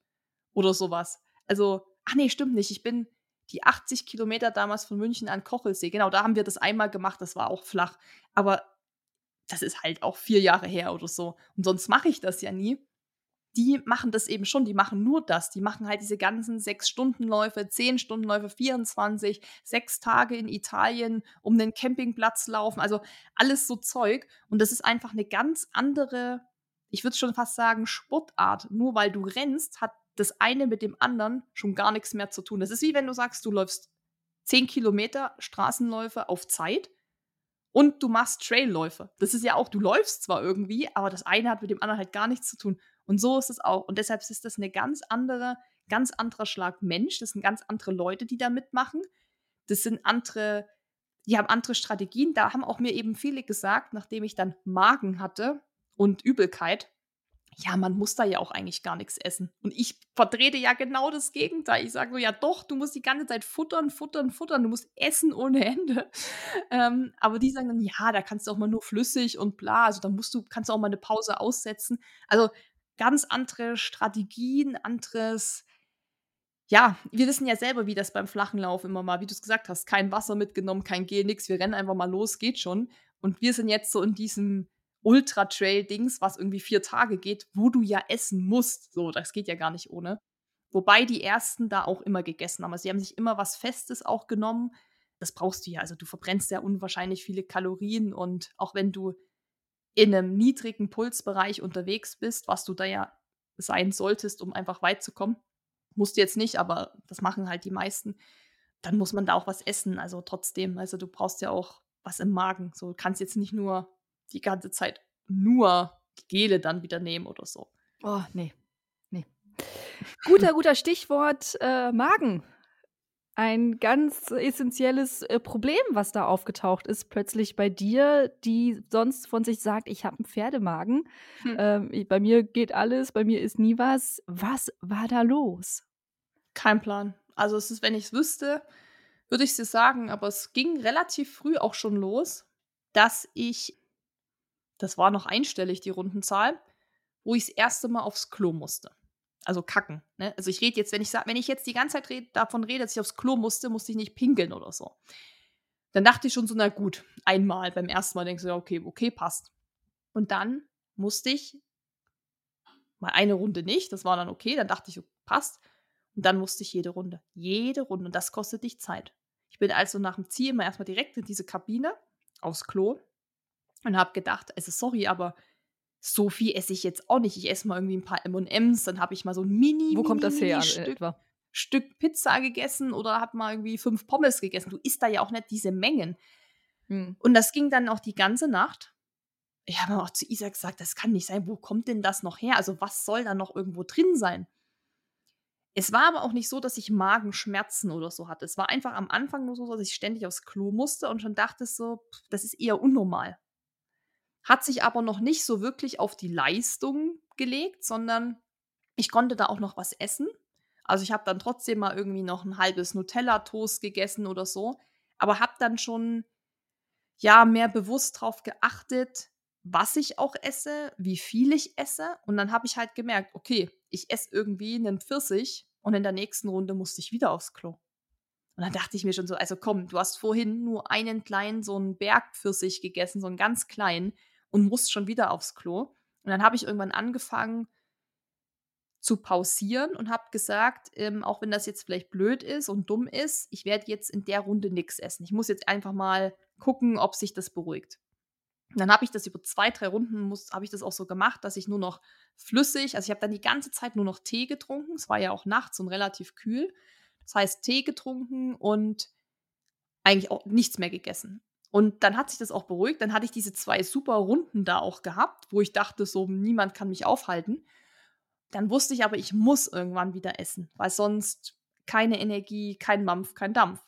oder sowas. Also, ach nee, stimmt nicht. Ich bin die 80 Kilometer damals von München an Kochelsee. Genau, da haben wir das einmal gemacht. Das war auch flach. Aber das ist halt auch vier Jahre her oder so. Und sonst mache ich das ja nie die machen das eben schon, die machen nur das. Die machen halt diese ganzen sechs Stundenläufe, zehn Stundenläufe, 24, sechs Tage in Italien um den Campingplatz laufen, also alles so Zeug. Und das ist einfach eine ganz andere, ich würde schon fast sagen, Sportart. Nur weil du rennst, hat das eine mit dem anderen schon gar nichts mehr zu tun. Das ist wie wenn du sagst, du läufst zehn Kilometer Straßenläufe auf Zeit Und du machst Trailläufe. Das ist ja auch, du läufst zwar irgendwie, aber das eine hat mit dem anderen halt gar nichts zu tun. Und so ist es auch. Und deshalb ist das eine ganz andere, ganz anderer Schlag Mensch. Das sind ganz andere Leute, die da mitmachen. Das sind andere, die haben andere Strategien. Da haben auch mir eben viele gesagt, nachdem ich dann Magen hatte und Übelkeit, ja, man muss da ja auch eigentlich gar nichts essen. Und ich vertrete ja genau das Gegenteil. Ich sage so, ja doch, du musst die ganze Zeit futtern, futtern, futtern, du musst essen ohne Ende. Ähm, aber die sagen dann, ja, da kannst du auch mal nur flüssig und bla, also da musst du, kannst du auch mal eine Pause aussetzen. Also ganz andere Strategien, anderes, ja, wir wissen ja selber, wie das beim flachen Lauf immer mal, wie du es gesagt hast, kein Wasser mitgenommen, kein Gel, nix, wir rennen einfach mal los, geht schon. Und wir sind jetzt so in diesem Ultra-Trail-Dings, was irgendwie vier Tage geht, wo du ja essen musst. So, das geht ja gar nicht ohne. Wobei die ersten da auch immer gegessen haben. Also sie haben sich immer was Festes auch genommen. Das brauchst du ja. Also du verbrennst ja unwahrscheinlich viele Kalorien und auch wenn du in einem niedrigen Pulsbereich unterwegs bist, was du da ja sein solltest, um einfach weit zu kommen, musst du jetzt nicht, aber das machen halt die meisten, dann muss man da auch was essen. Also trotzdem, also du brauchst ja auch was im Magen. So kannst jetzt nicht nur die ganze Zeit nur Gele dann wieder nehmen oder so. Oh, nee. Nee. Guter, guter Stichwort äh, Magen. Ein ganz essentielles äh, Problem, was da aufgetaucht ist, plötzlich bei dir, die sonst von sich sagt, ich habe einen Pferdemagen. Hm. Ähm, bei mir geht alles, bei mir ist nie was. Was war da los? Kein Plan. Also es ist, wenn ich es wüsste, würde ich es dir sagen, aber es ging relativ früh auch schon los, dass ich das war noch einstellig, die Rundenzahl, wo ich das erste Mal aufs Klo musste. Also kacken. Ne? Also ich rede jetzt, wenn ich sag, wenn ich jetzt die ganze Zeit red, davon rede, dass ich aufs Klo musste, musste ich nicht pinkeln oder so. Dann dachte ich schon so, na gut, einmal beim ersten Mal denkst du, ja, okay, okay, passt. Und dann musste ich mal eine Runde nicht, das war dann okay, dann dachte ich, passt. Und dann musste ich jede Runde. Jede Runde. Und das kostet dich Zeit. Ich bin also nach dem Ziel immer erstmal direkt in diese Kabine aufs Klo und habe gedacht, also sorry, aber so viel esse ich jetzt auch nicht. Ich esse mal irgendwie ein paar M&M's, dann habe ich mal so ein mini, Wo kommt das her Stück, etwa? Stück Pizza gegessen oder habe mal irgendwie fünf Pommes gegessen. Du isst da ja auch nicht diese Mengen. Hm. Und das ging dann auch die ganze Nacht. Ich habe auch zu Isa gesagt, das kann nicht sein. Wo kommt denn das noch her? Also was soll da noch irgendwo drin sein? Es war aber auch nicht so, dass ich Magenschmerzen oder so hatte. Es war einfach am Anfang nur so, dass ich ständig aufs Klo musste und schon dachte so, das ist eher unnormal hat sich aber noch nicht so wirklich auf die Leistung gelegt, sondern ich konnte da auch noch was essen. Also ich habe dann trotzdem mal irgendwie noch ein halbes Nutella-Toast gegessen oder so, aber habe dann schon ja mehr bewusst darauf geachtet, was ich auch esse, wie viel ich esse. Und dann habe ich halt gemerkt, okay, ich esse irgendwie einen Pfirsich und in der nächsten Runde musste ich wieder aufs Klo. Und dann dachte ich mir schon so, also komm, du hast vorhin nur einen kleinen, so einen Bergpfirsich gegessen, so einen ganz kleinen und musste schon wieder aufs Klo. Und dann habe ich irgendwann angefangen zu pausieren und habe gesagt, ähm, auch wenn das jetzt vielleicht blöd ist und dumm ist, ich werde jetzt in der Runde nichts essen. Ich muss jetzt einfach mal gucken, ob sich das beruhigt. Und dann habe ich das über zwei, drei Runden, habe ich das auch so gemacht, dass ich nur noch flüssig, also ich habe dann die ganze Zeit nur noch Tee getrunken. Es war ja auch nachts und relativ kühl. Das heißt, Tee getrunken und eigentlich auch nichts mehr gegessen. Und dann hat sich das auch beruhigt. Dann hatte ich diese zwei super Runden da auch gehabt, wo ich dachte, so niemand kann mich aufhalten. Dann wusste ich aber, ich muss irgendwann wieder essen, weil sonst keine Energie, kein Mampf, kein Dampf.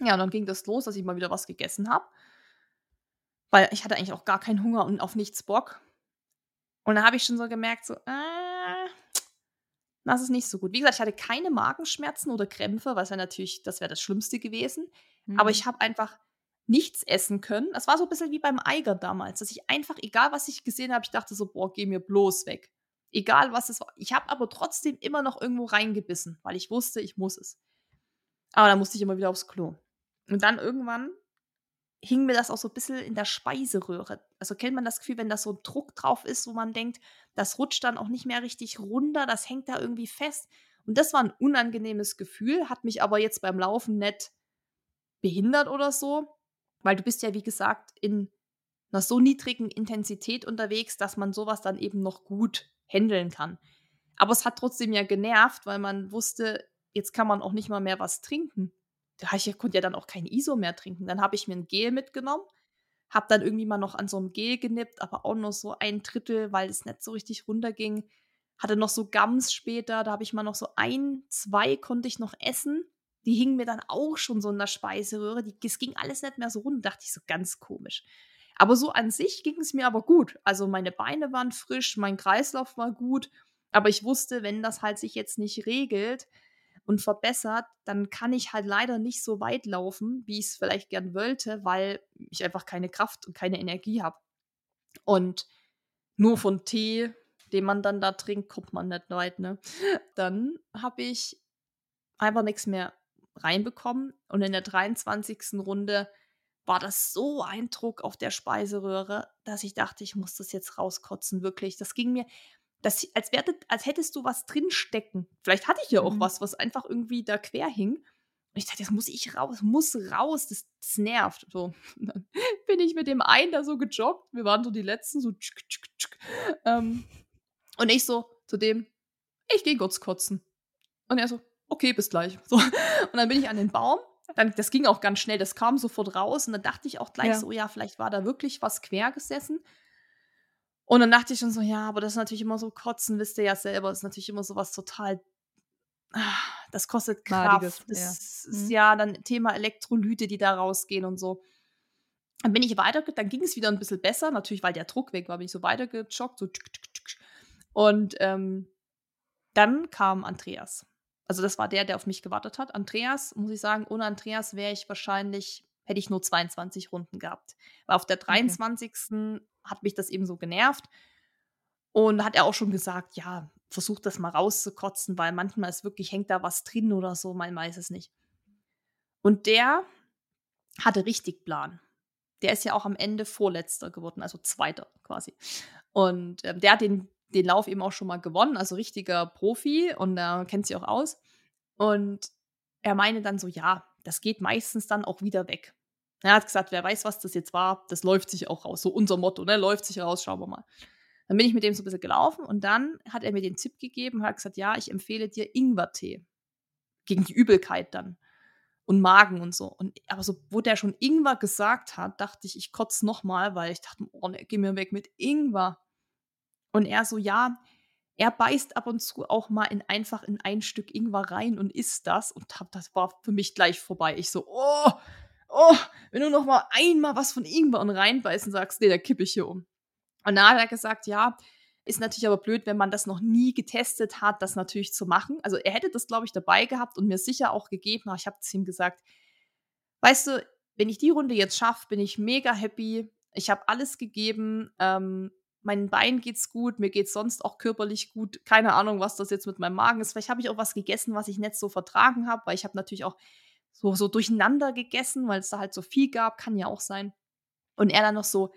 Ja, und dann ging das los, dass ich mal wieder was gegessen habe. Weil ich hatte eigentlich auch gar keinen Hunger und auf nichts Bock. Und dann habe ich schon so gemerkt, so, äh, das ist nicht so gut. Wie gesagt, ich hatte keine Magenschmerzen oder Krämpfe, was ja natürlich, das wäre das Schlimmste gewesen. Mhm. Aber ich habe einfach nichts essen können. Das war so ein bisschen wie beim Eiger damals, dass ich einfach, egal was ich gesehen habe, ich dachte so, boah, geh mir bloß weg. Egal was es war. Ich habe aber trotzdem immer noch irgendwo reingebissen, weil ich wusste, ich muss es. Aber dann musste ich immer wieder aufs Klo. Und dann irgendwann hing mir das auch so ein bisschen in der Speiseröhre. Also kennt man das Gefühl, wenn da so ein Druck drauf ist, wo man denkt, das rutscht dann auch nicht mehr richtig runter, das hängt da irgendwie fest. Und das war ein unangenehmes Gefühl, hat mich aber jetzt beim Laufen nicht behindert oder so. Weil du bist ja, wie gesagt, in einer so niedrigen Intensität unterwegs, dass man sowas dann eben noch gut handeln kann. Aber es hat trotzdem ja genervt, weil man wusste, jetzt kann man auch nicht mal mehr was trinken. ich konnte ja dann auch kein ISO mehr trinken. Dann habe ich mir ein Gel mitgenommen, habe dann irgendwie mal noch an so einem Gel genippt, aber auch nur so ein Drittel, weil es nicht so richtig runterging. Hatte noch so Gams später, da habe ich mal noch so ein, zwei konnte ich noch essen. Die hingen mir dann auch schon so in der Speiseröhre. Die, es ging alles nicht mehr so runter, dachte ich so ganz komisch. Aber so an sich ging es mir aber gut. Also meine Beine waren frisch, mein Kreislauf war gut. Aber ich wusste, wenn das halt sich jetzt nicht regelt und verbessert, dann kann ich halt leider nicht so weit laufen, wie ich es vielleicht gern wollte, weil ich einfach keine Kraft und keine Energie habe. Und nur von Tee, den man dann da trinkt, kommt man nicht weit. Ne? Dann habe ich einfach nichts mehr reinbekommen. Und in der 23. Runde war das so ein Druck auf der Speiseröhre, dass ich dachte, ich muss das jetzt rauskotzen, wirklich. Das ging mir, das, als, wärtet, als hättest du was drinstecken. Vielleicht hatte ich ja auch mhm. was, was einfach irgendwie da quer hing. Und ich dachte, das muss ich raus, muss raus, das, das nervt. So. dann bin ich mit dem einen da so gejoggt. Wir waren so die letzten, so tschuk, tschuk, tschuk. Ähm, und ich so zu dem, ich gehe kurz kotzen. Und er so, okay, bis gleich. So. Und dann bin ich an den Baum dann, das ging auch ganz schnell, das kam sofort raus und dann dachte ich auch gleich ja. so, ja, vielleicht war da wirklich was quer gesessen. Und dann dachte ich schon so, ja, aber das ist natürlich immer so Kotzen, wisst ihr ja selber, das ist natürlich immer so was total, ah, das kostet Kraft. Madiges, das ja. ist mhm. ja dann Thema Elektrolyte, die da rausgehen und so. Dann bin ich weiter, dann ging es wieder ein bisschen besser, natürlich, weil der Druck weg war, bin ich so weitergejoggt, so und ähm, dann kam Andreas. Also das war der, der auf mich gewartet hat. Andreas, muss ich sagen, ohne Andreas wäre ich wahrscheinlich, hätte ich nur 22 Runden gehabt. Weil auf der 23. Okay. hat mich das eben so genervt. Und hat er auch schon gesagt, ja, versuch das mal rauszukotzen, weil manchmal ist wirklich, hängt da was drin oder so, man weiß es nicht. Und der hatte richtig Plan. Der ist ja auch am Ende Vorletzter geworden, also Zweiter quasi. Und ähm, der hat den den Lauf eben auch schon mal gewonnen, also richtiger Profi und er äh, kennt sich auch aus. Und er meinte dann so, ja, das geht meistens dann auch wieder weg. Er hat gesagt, wer weiß, was das jetzt war, das läuft sich auch raus. So unser Motto, ne? Läuft sich raus, schauen wir mal. Dann bin ich mit dem so ein bisschen gelaufen und dann hat er mir den Tipp gegeben, hat gesagt, ja, ich empfehle dir Ingwertee. Gegen die Übelkeit dann. Und Magen und so. Und aber so, wo der schon Ingwer gesagt hat, dachte ich, ich kotze nochmal, weil ich dachte, oh ne, geh mir weg mit Ingwer. Und er so, ja, er beißt ab und zu auch mal in einfach in ein Stück Ingwer rein und isst das. Und das war für mich gleich vorbei. Ich so, oh, oh, wenn du noch mal einmal was von Ingwer und reinbeißen sagst, nee, da kippe ich hier um. Und da hat er gesagt, ja, ist natürlich aber blöd, wenn man das noch nie getestet hat, das natürlich zu machen. Also er hätte das, glaube ich, dabei gehabt und mir sicher auch gegeben. Aber ich habe es ihm gesagt, weißt du, wenn ich die Runde jetzt schaffe, bin ich mega happy. Ich habe alles gegeben. Ähm, meinen Beinen geht's gut, mir geht's sonst auch körperlich gut. Keine Ahnung, was das jetzt mit meinem Magen ist. Vielleicht habe ich auch was gegessen, was ich nicht so vertragen habe, weil ich habe natürlich auch so, so durcheinander gegessen, weil es da halt so viel gab, kann ja auch sein. Und er dann noch so,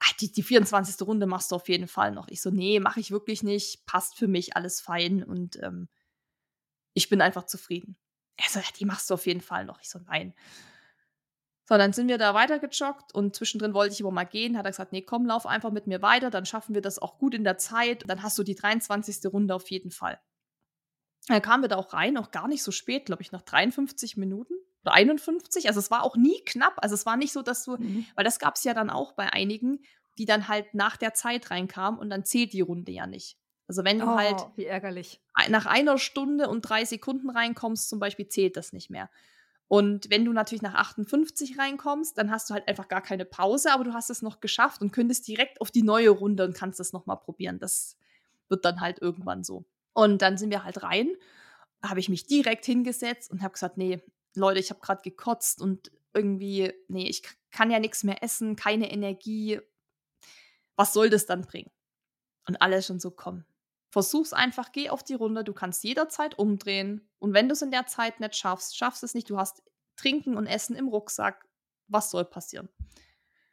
ah, die, die 24. Runde machst du auf jeden Fall noch. Ich so, nee, mache ich wirklich nicht, passt für mich, alles fein und ähm, ich bin einfach zufrieden. Er so, ja, die machst du auf jeden Fall noch. Ich so, nein. So, dann sind wir da weitergejoggt und zwischendrin wollte ich aber mal gehen. Hat er gesagt, nee, komm, lauf einfach mit mir weiter, dann schaffen wir das auch gut in der Zeit. Dann hast du die 23. Runde auf jeden Fall. Dann kamen wir da auch rein, auch gar nicht so spät, glaube ich, nach 53 Minuten oder 51. Also es war auch nie knapp. Also es war nicht so, dass du, mhm. weil das gab es ja dann auch bei einigen, die dann halt nach der Zeit reinkamen und dann zählt die Runde ja nicht. Also wenn du oh, halt wie ärgerlich. nach einer Stunde und drei Sekunden reinkommst, zum Beispiel, zählt das nicht mehr. Und wenn du natürlich nach 58 reinkommst, dann hast du halt einfach gar keine Pause, aber du hast es noch geschafft und könntest direkt auf die neue Runde und kannst das nochmal probieren. Das wird dann halt irgendwann so. Und dann sind wir halt rein, habe ich mich direkt hingesetzt und habe gesagt, nee, Leute, ich habe gerade gekotzt und irgendwie, nee, ich kann ja nichts mehr essen, keine Energie. Was soll das dann bringen? Und alle schon so, komm, Versuch's einfach, geh auf die Runde, du kannst jederzeit umdrehen. Und wenn du es in der Zeit nicht schaffst, schaffst es nicht, du hast Trinken und Essen im Rucksack. Was soll passieren?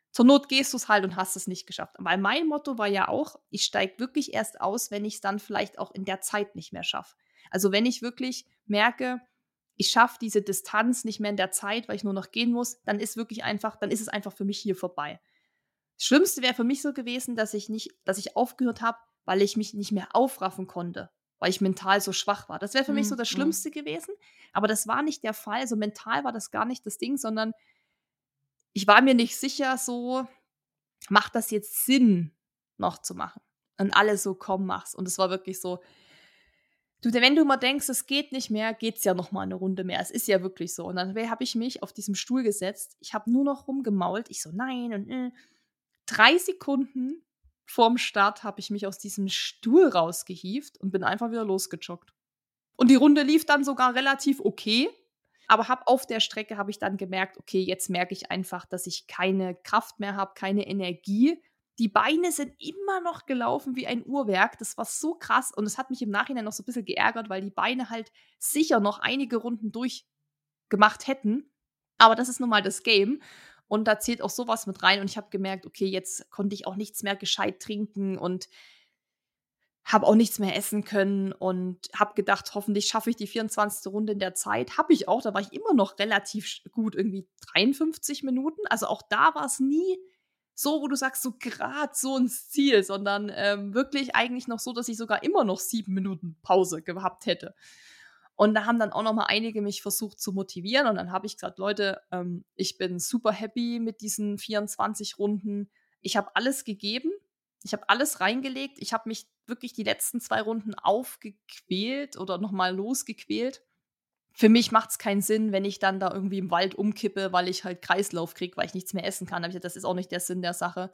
Zur Not gehst du es halt und hast es nicht geschafft. Weil mein Motto war ja auch, ich steige wirklich erst aus, wenn ich es dann vielleicht auch in der Zeit nicht mehr schaffe. Also wenn ich wirklich merke, ich schaffe diese Distanz nicht mehr in der Zeit, weil ich nur noch gehen muss, dann ist wirklich einfach, dann ist es einfach für mich hier vorbei. Das Schlimmste wäre für mich so gewesen, dass ich nicht, dass ich aufgehört habe, weil ich mich nicht mehr aufraffen konnte. weil ich mental so schwach war. Das wäre für mich so Mhm, das mhm. Schlimmste gewesen. Aber das war nicht der Fall. So mental war das gar nicht das Ding, sondern ich war mir nicht sicher, so macht das jetzt Sinn, noch zu machen? Und alle so, komm, mach's. Und es war wirklich so, du, wenn du mal denkst, es geht nicht mehr, geht's ja noch mal eine Runde mehr. Es ist ja wirklich so. Und dann habe ich mich auf diesem Stuhl gesetzt. Ich habe nur noch rumgemault. Ich so, nein und äh. drei Sekunden vorm Start habe ich mich aus diesem Stuhl rausgehieft und bin einfach wieder losgejoggt. Und die Runde lief dann sogar relativ okay. Aber hab auf der Strecke habe ich dann gemerkt, okay, jetzt merke ich einfach, dass ich keine Kraft mehr habe, keine Energie. Die Beine sind immer noch gelaufen wie ein Uhrwerk. Das war so krass und es hat mich im Nachhinein noch so ein bisschen geärgert, weil die Beine halt sicher noch einige Runden durchgemacht hätten. Aber das ist nun mal das Game. Und da zählt auch sowas mit rein. Und ich habe gemerkt, okay, jetzt konnte ich auch nichts mehr gescheit trinken und habe auch nichts mehr essen können und habe gedacht, hoffentlich schaffe ich die 24. Runde in der Zeit. Habe ich auch, da war ich immer noch relativ gut, irgendwie 53 Minuten. Also auch da war es nie so, wo du sagst, so gerade so ins Ziel, sondern ähm, wirklich eigentlich noch so, dass ich sogar immer noch sieben Minuten Pause gehabt hätte. Und da haben dann auch noch mal einige mich versucht zu motivieren. Und dann habe ich gesagt, Leute, ähm, ich bin super happy mit diesen 24 Runden. Ich habe alles gegeben. Ich habe alles reingelegt. Ich habe mich wirklich die letzten zwei Runden aufgequält oder noch mal losgequält. Für mich macht es keinen Sinn, wenn ich dann da irgendwie im Wald umkippe, weil ich halt Kreislauf kriege, weil ich nichts mehr essen kann. Das ist auch nicht der Sinn der Sache.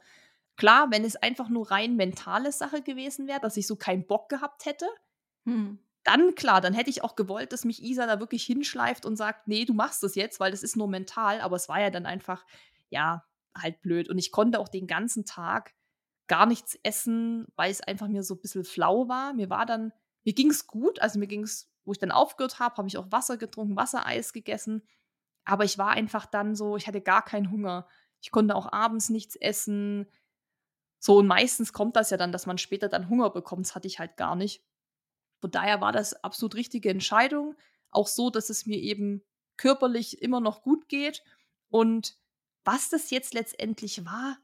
Klar, wenn es einfach nur rein mentale Sache gewesen wäre, dass ich so keinen Bock gehabt hätte, Hm. Dann klar, dann hätte ich auch gewollt, dass mich Isa da wirklich hinschleift und sagt, nee, du machst das jetzt, weil das ist nur mental. Aber es war ja dann einfach, ja, halt blöd. Und ich konnte auch den ganzen Tag gar nichts essen, weil es einfach mir so ein bisschen flau war. Mir war dann, mir ging es gut, also mir ging es, wo ich dann aufgehört habe, habe ich auch Wasser getrunken, Wassereis gegessen. Aber ich war einfach dann so, ich hatte gar keinen Hunger. Ich konnte auch abends nichts essen. So, und meistens kommt das ja dann, dass man später dann Hunger bekommt. Das hatte ich halt gar nicht. Von daher war das absolut richtige Entscheidung. Auch so, dass es mir eben körperlich immer noch gut geht. Und was das jetzt letztendlich war,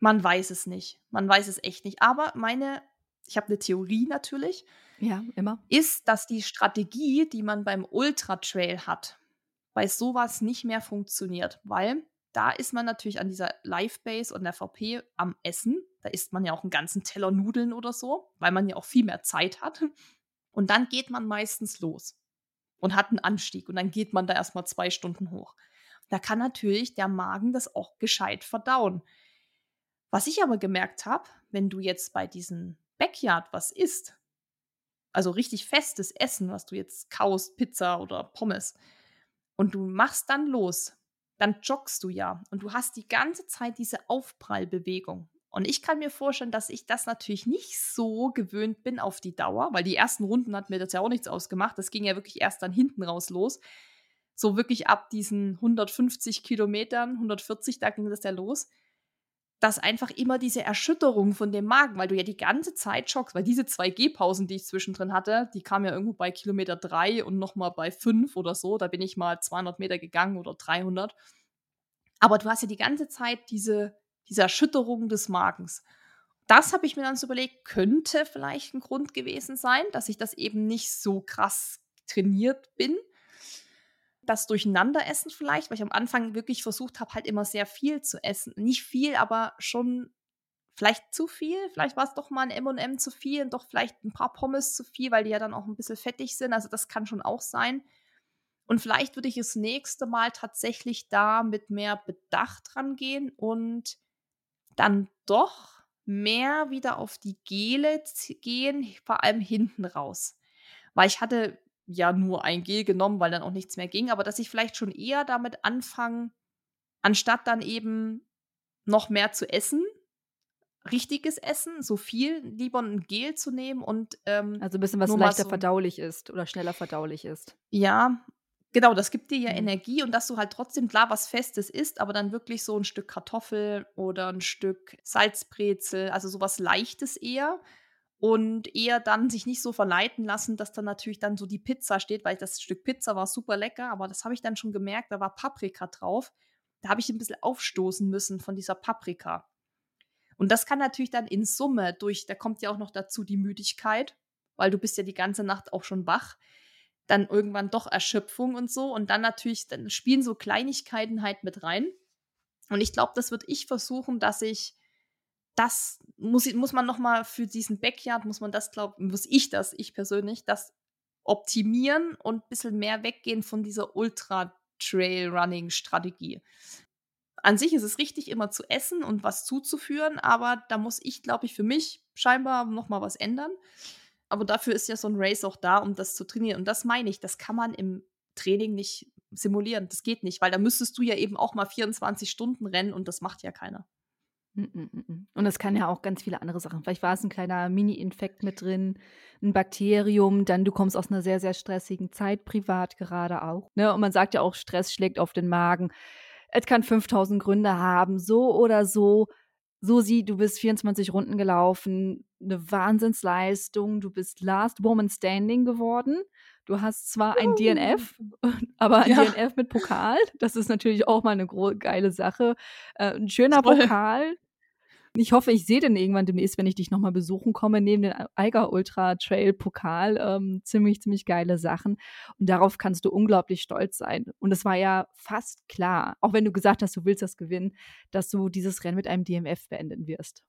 man weiß es nicht. Man weiß es echt nicht. Aber meine, ich habe eine Theorie natürlich, Ja, immer. ist, dass die Strategie, die man beim Ultra-Trail hat, bei sowas nicht mehr funktioniert. Weil da ist man natürlich an dieser Live-Base und der VP am Essen. Da isst man ja auch einen ganzen Teller Nudeln oder so, weil man ja auch viel mehr Zeit hat. Und dann geht man meistens los und hat einen Anstieg. Und dann geht man da erstmal zwei Stunden hoch. Da kann natürlich der Magen das auch gescheit verdauen. Was ich aber gemerkt habe, wenn du jetzt bei diesem Backyard was isst, also richtig festes Essen, was du jetzt kaust, Pizza oder Pommes, und du machst dann los, dann joggst du ja und du hast die ganze Zeit diese Aufprallbewegung. Und ich kann mir vorstellen, dass ich das natürlich nicht so gewöhnt bin auf die Dauer, weil die ersten Runden hat mir das ja auch nichts ausgemacht. Das ging ja wirklich erst dann hinten raus los. So wirklich ab diesen 150 Kilometern, 140, da ging das ja los dass einfach immer diese Erschütterung von dem Magen, weil du ja die ganze Zeit schockst, weil diese zwei Gehpausen, die ich zwischendrin hatte, die kamen ja irgendwo bei Kilometer drei und nochmal bei fünf oder so. Da bin ich mal 200 Meter gegangen oder 300. Aber du hast ja die ganze Zeit diese, diese Erschütterung des Magens. Das habe ich mir dann so überlegt, könnte vielleicht ein Grund gewesen sein, dass ich das eben nicht so krass trainiert bin das Durcheinanderessen vielleicht, weil ich am Anfang wirklich versucht habe, halt immer sehr viel zu essen. Nicht viel, aber schon vielleicht zu viel. Vielleicht war es doch mal ein M&M zu viel und doch vielleicht ein paar Pommes zu viel, weil die ja dann auch ein bisschen fettig sind. Also das kann schon auch sein. Und vielleicht würde ich das nächste Mal tatsächlich da mit mehr Bedacht rangehen und dann doch mehr wieder auf die Gele gehen, vor allem hinten raus. Weil ich hatte ja nur ein Gel genommen, weil dann auch nichts mehr ging, aber dass ich vielleicht schon eher damit anfange, anstatt dann eben noch mehr zu essen, richtiges Essen, so viel, lieber ein Gel zu nehmen und ähm, Also ein bisschen was leichter so- verdaulich ist oder schneller verdaulich ist. ja, genau, das gibt dir ja Mhm. Energie und dass du halt trotzdem klar was Festes isst, aber dann wirklich so ein Stück Kartoffel oder ein Stück Salzbrezel, also sowas Leichtes eher. Und eher dann sich nicht so verleiten lassen, dass dann natürlich dann so die Pizza steht, weil das Stück Pizza war super lecker, aber das habe ich dann schon gemerkt, da war Paprika drauf. Da habe ich ein bisschen aufstoßen müssen von dieser Paprika. Und das kann natürlich dann in Summe durch, da kommt ja auch noch dazu die Müdigkeit, weil du bist ja die ganze Nacht auch schon wach. Dann irgendwann doch Erschöpfung und so. Und dann natürlich, dann spielen so Kleinigkeiten halt mit rein. Und ich glaube, das würde ich versuchen, dass ich das muss, muss man noch mal für diesen Backyard, muss man das, glaube muss ich das, ich persönlich, das optimieren und ein bisschen mehr weggehen von dieser Ultra-Trail-Running-Strategie. An sich ist es richtig, immer zu essen und was zuzuführen, aber da muss ich, glaube ich, für mich scheinbar noch mal was ändern. Aber dafür ist ja so ein Race auch da, um das zu trainieren. Und das meine ich, das kann man im Training nicht simulieren. Das geht nicht, weil da müsstest du ja eben auch mal 24 Stunden rennen und das macht ja keiner. Mm, mm, mm, und es kann ja auch ganz viele andere Sachen. Vielleicht war es ein kleiner Mini-Infekt mit drin, ein Bakterium, dann du kommst aus einer sehr, sehr stressigen Zeit, privat gerade auch. Ne? Und man sagt ja auch, Stress schlägt auf den Magen. Es kann 5000 Gründe haben, so oder so. Susi, du bist 24 Runden gelaufen, eine Wahnsinnsleistung, du bist Last Woman Standing geworden. Du hast zwar ein DNF, aber ein ja. DNF mit Pokal. Das ist natürlich auch mal eine geile Sache. Äh, ein schöner Toll. Pokal, ich hoffe, ich sehe den irgendwann demnächst, wenn ich dich nochmal besuchen komme, neben den Eiger Ultra Trail Pokal. Ähm, ziemlich, ziemlich geile Sachen. Und darauf kannst du unglaublich stolz sein. Und es war ja fast klar, auch wenn du gesagt hast, du willst das gewinnen, dass du dieses Rennen mit einem DMF beenden wirst.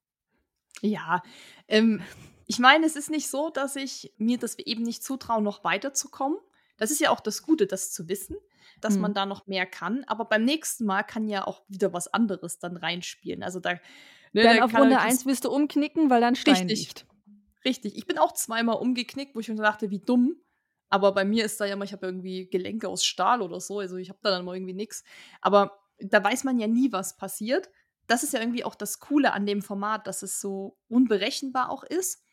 Ja, ähm, ich meine, es ist nicht so, dass ich mir das eben nicht zutraue, noch weiterzukommen. Das ist ja auch das Gute, das zu wissen, dass mhm. man da noch mehr kann. Aber beim nächsten Mal kann ja auch wieder was anderes dann reinspielen. Also da Ne, dann auf Runde 1 wirst du umknicken, weil dann Stein Richtig. Liegt. Richtig. Ich bin auch zweimal umgeknickt, wo ich mir dachte, wie dumm. Aber bei mir ist da ja immer, ich habe irgendwie Gelenke aus Stahl oder so, also ich habe da dann mal irgendwie nichts. Aber da weiß man ja nie, was passiert. Das ist ja irgendwie auch das Coole an dem Format, dass es so unberechenbar auch ist.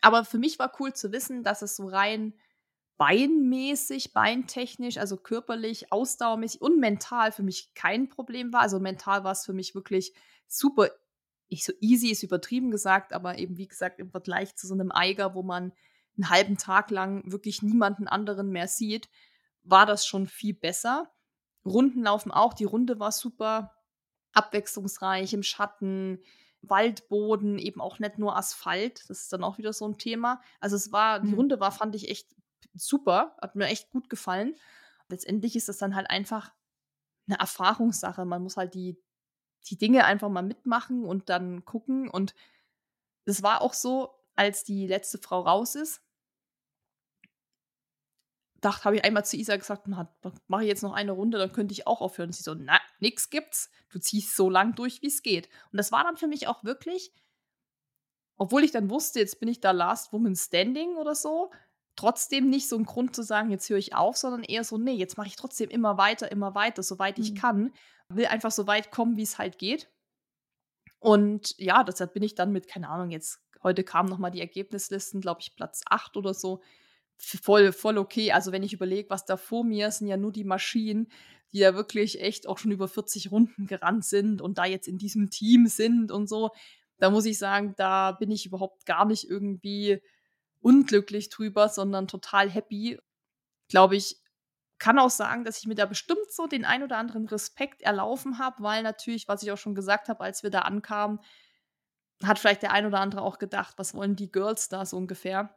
Aber für mich war cool zu wissen, dass es so rein beinmäßig, beintechnisch, also körperlich, ausdauermäßig und mental für mich kein Problem war. Also mental war es für mich wirklich super, ich so easy ist übertrieben gesagt, aber eben wie gesagt im Vergleich zu so einem Eiger, wo man einen halben Tag lang wirklich niemanden anderen mehr sieht, war das schon viel besser. Runden laufen auch, die Runde war super abwechslungsreich im Schatten, Waldboden, eben auch nicht nur Asphalt, das ist dann auch wieder so ein Thema. Also es war, die mhm. Runde war, fand ich echt super, hat mir echt gut gefallen. Letztendlich ist das dann halt einfach eine Erfahrungssache. Man muss halt die, die Dinge einfach mal mitmachen und dann gucken. Und es war auch so, als die letzte Frau raus ist, dachte, habe ich einmal zu Isa gesagt, mache ich jetzt noch eine Runde, dann könnte ich auch aufhören. Und sie so, na, nix gibt's. Du ziehst so lang durch, wie es geht. Und das war dann für mich auch wirklich, obwohl ich dann wusste, jetzt bin ich da Last Woman Standing oder so, trotzdem nicht so ein Grund zu sagen, jetzt höre ich auf, sondern eher so, nee, jetzt mache ich trotzdem immer weiter, immer weiter, soweit ich mhm. kann will einfach so weit kommen, wie es halt geht. Und ja, deshalb bin ich dann mit, keine Ahnung, jetzt heute kamen nochmal die Ergebnislisten, glaube ich, Platz 8 oder so. Voll, voll okay. Also, wenn ich überlege, was da vor mir sind ja nur die Maschinen, die ja wirklich echt auch schon über 40 Runden gerannt sind und da jetzt in diesem Team sind und so. Da muss ich sagen, da bin ich überhaupt gar nicht irgendwie unglücklich drüber, sondern total happy. Glaube ich, kann auch sagen, dass ich mir da bestimmt so den ein oder anderen Respekt erlaufen habe, weil natürlich, was ich auch schon gesagt habe, als wir da ankamen, hat vielleicht der ein oder andere auch gedacht, was wollen die Girls da so ungefähr?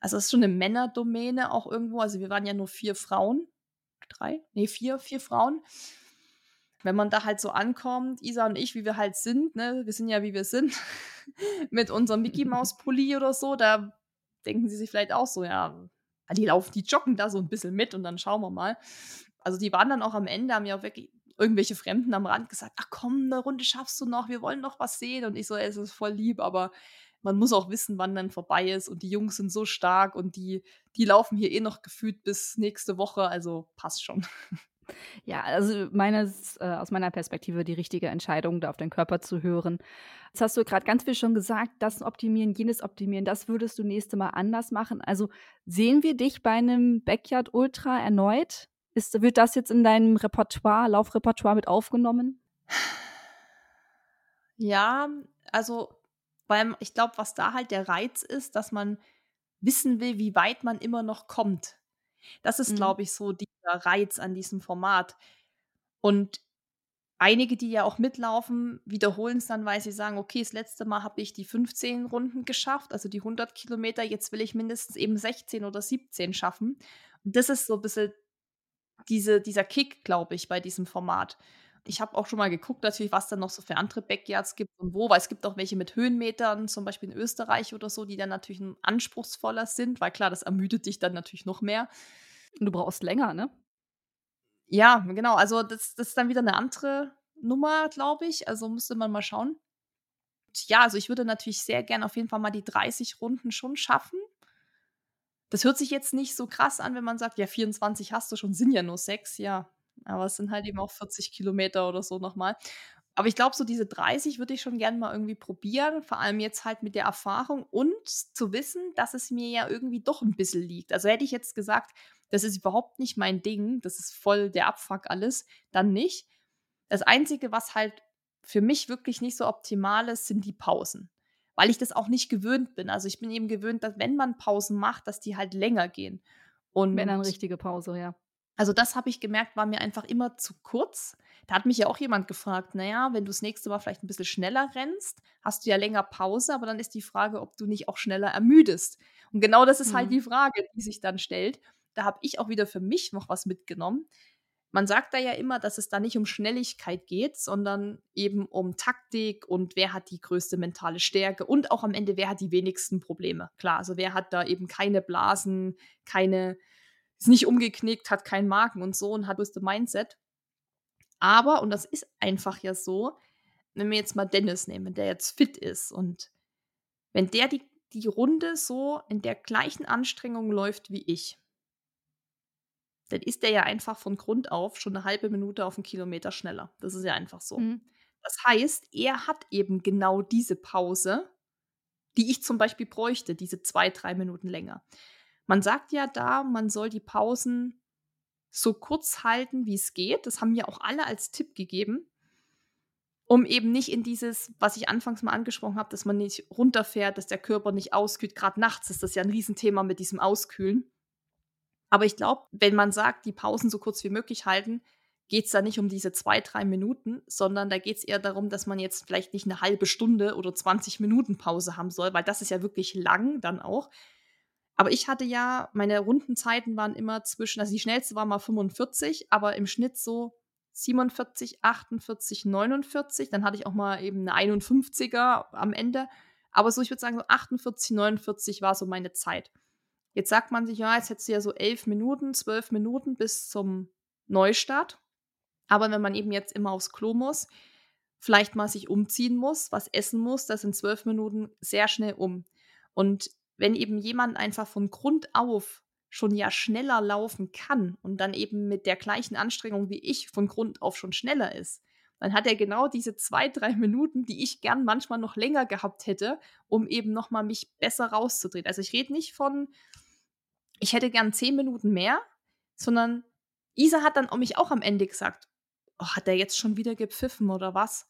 Also es ist schon eine Männerdomäne auch irgendwo. Also wir waren ja nur vier Frauen. Drei? Nee, vier, vier Frauen. Wenn man da halt so ankommt, Isa und ich, wie wir halt sind, ne, wir sind ja wie wir sind, mit unserem Mickey Maus Pulli oder so, da denken sie sich vielleicht auch so, ja, die laufen, die joggen da so ein bisschen mit und dann schauen wir mal. Also die waren dann auch am Ende, haben ja auch wirklich irgendwelche Fremden am Rand gesagt, ach komm, eine Runde schaffst du noch, wir wollen noch was sehen. Und ich so, es ist voll lieb, aber man muss auch wissen, wann dann vorbei ist. Und die Jungs sind so stark und die, die laufen hier eh noch gefühlt bis nächste Woche, also passt schon. Ja, also meines, äh, aus meiner Perspektive die richtige Entscheidung, da auf den Körper zu hören. Jetzt hast du gerade ganz viel schon gesagt, das optimieren, jenes optimieren, das würdest du nächste Mal anders machen. Also sehen wir dich bei einem Backyard Ultra erneut? Ist, wird das jetzt in deinem Repertoire, Laufrepertoire mit aufgenommen? Ja, also, weil ich glaube, was da halt der Reiz ist, dass man wissen will, wie weit man immer noch kommt. Das ist, mhm. glaube ich, so dieser Reiz an diesem Format. Und einige, die ja auch mitlaufen, wiederholen es dann, weil sie sagen, okay, das letzte Mal habe ich die 15 Runden geschafft, also die 100 Kilometer, jetzt will ich mindestens eben 16 oder 17 schaffen. Und das ist so ein bisschen diese, dieser Kick, glaube ich, bei diesem Format. Ich habe auch schon mal geguckt, natürlich, was dann noch so für andere Backyards gibt und wo, weil es gibt auch welche mit Höhenmetern, zum Beispiel in Österreich oder so, die dann natürlich anspruchsvoller sind, weil klar, das ermüdet dich dann natürlich noch mehr. Und du brauchst länger, ne? Ja, genau. Also das, das ist dann wieder eine andere Nummer, glaube ich. Also müsste man mal schauen. Und ja, also ich würde natürlich sehr gerne auf jeden Fall mal die 30 Runden schon schaffen. Das hört sich jetzt nicht so krass an, wenn man sagt, ja, 24 hast du schon, sind ja nur sechs, ja. Aber es sind halt eben auch 40 Kilometer oder so nochmal. Aber ich glaube, so diese 30 würde ich schon gerne mal irgendwie probieren, vor allem jetzt halt mit der Erfahrung und zu wissen, dass es mir ja irgendwie doch ein bisschen liegt. Also hätte ich jetzt gesagt, das ist überhaupt nicht mein Ding, das ist voll der Abfuck alles, dann nicht. Das Einzige, was halt für mich wirklich nicht so optimal ist, sind die Pausen. Weil ich das auch nicht gewöhnt bin. Also ich bin eben gewöhnt, dass wenn man Pausen macht, dass die halt länger gehen. Und wenn dann richtige Pause, ja. Also das habe ich gemerkt, war mir einfach immer zu kurz. Da hat mich ja auch jemand gefragt, naja, wenn du das nächste Mal vielleicht ein bisschen schneller rennst, hast du ja länger Pause, aber dann ist die Frage, ob du nicht auch schneller ermüdest. Und genau das ist halt mhm. halt die Frage, die sich dann stellt. Da habe ich auch wieder für mich noch was mitgenommen. Man sagt da ja immer, dass es da nicht um Schnelligkeit geht, sondern eben um Taktik und wer hat die größte mentale Stärke und auch am Ende, wer hat die wenigsten Probleme. Klar, also wer hat da eben keine Blasen, keine ist nicht umgeknickt, hat keinen Magen und so und hat größte Mindset. Aber, und das ist einfach ja so, wenn wir jetzt mal Dennis nehmen, der jetzt fit ist und wenn der die, die Runde so in der gleichen Anstrengung läuft wie ich, dann ist der ja einfach von Grund auf schon eine halbe Minute auf einen Kilometer schneller. Das ist ja einfach so. Mhm. Das heißt, er hat eben genau diese Pause, die ich zum Beispiel bräuchte, diese zwei, drei Minuten länger. Man sagt ja da, man soll die Pausen so kurz halten, wie es geht. Das haben mir auch alle als Tipp gegeben, um eben nicht in dieses, was ich anfangs mal angesprochen habe, dass man nicht runterfährt, dass der Körper nicht auskühlt. Gerade nachts ist das ja ein Riesenthema mit diesem Auskühlen. Aber ich glaube, wenn man sagt, die Pausen so kurz wie möglich halten, geht es da nicht um diese zwei, drei Minuten, sondern da geht es eher darum, dass man jetzt vielleicht nicht eine halbe Stunde oder 20 Minuten Pause haben soll, weil das ist ja wirklich lang dann auch. Aber ich hatte ja, meine Rundenzeiten waren immer zwischen, also die schnellste war mal 45, aber im Schnitt so 47, 48, 49. Dann hatte ich auch mal eben eine 51er am Ende. Aber so, ich würde sagen, so 48, 49 war so meine Zeit. Jetzt sagt man sich, ja, jetzt hättest du ja so elf Minuten, zwölf Minuten bis zum Neustart. Aber wenn man eben jetzt immer aufs Klo muss, vielleicht mal sich umziehen muss, was essen muss, das sind zwölf Minuten sehr schnell um. Und wenn eben jemand einfach von Grund auf schon ja schneller laufen kann und dann eben mit der gleichen Anstrengung wie ich von Grund auf schon schneller ist, dann hat er genau diese zwei, drei Minuten, die ich gern manchmal noch länger gehabt hätte, um eben nochmal mich besser rauszudrehen. Also ich rede nicht von, ich hätte gern zehn Minuten mehr, sondern Isa hat dann mich auch am Ende gesagt, oh, hat er jetzt schon wieder gepfiffen oder was?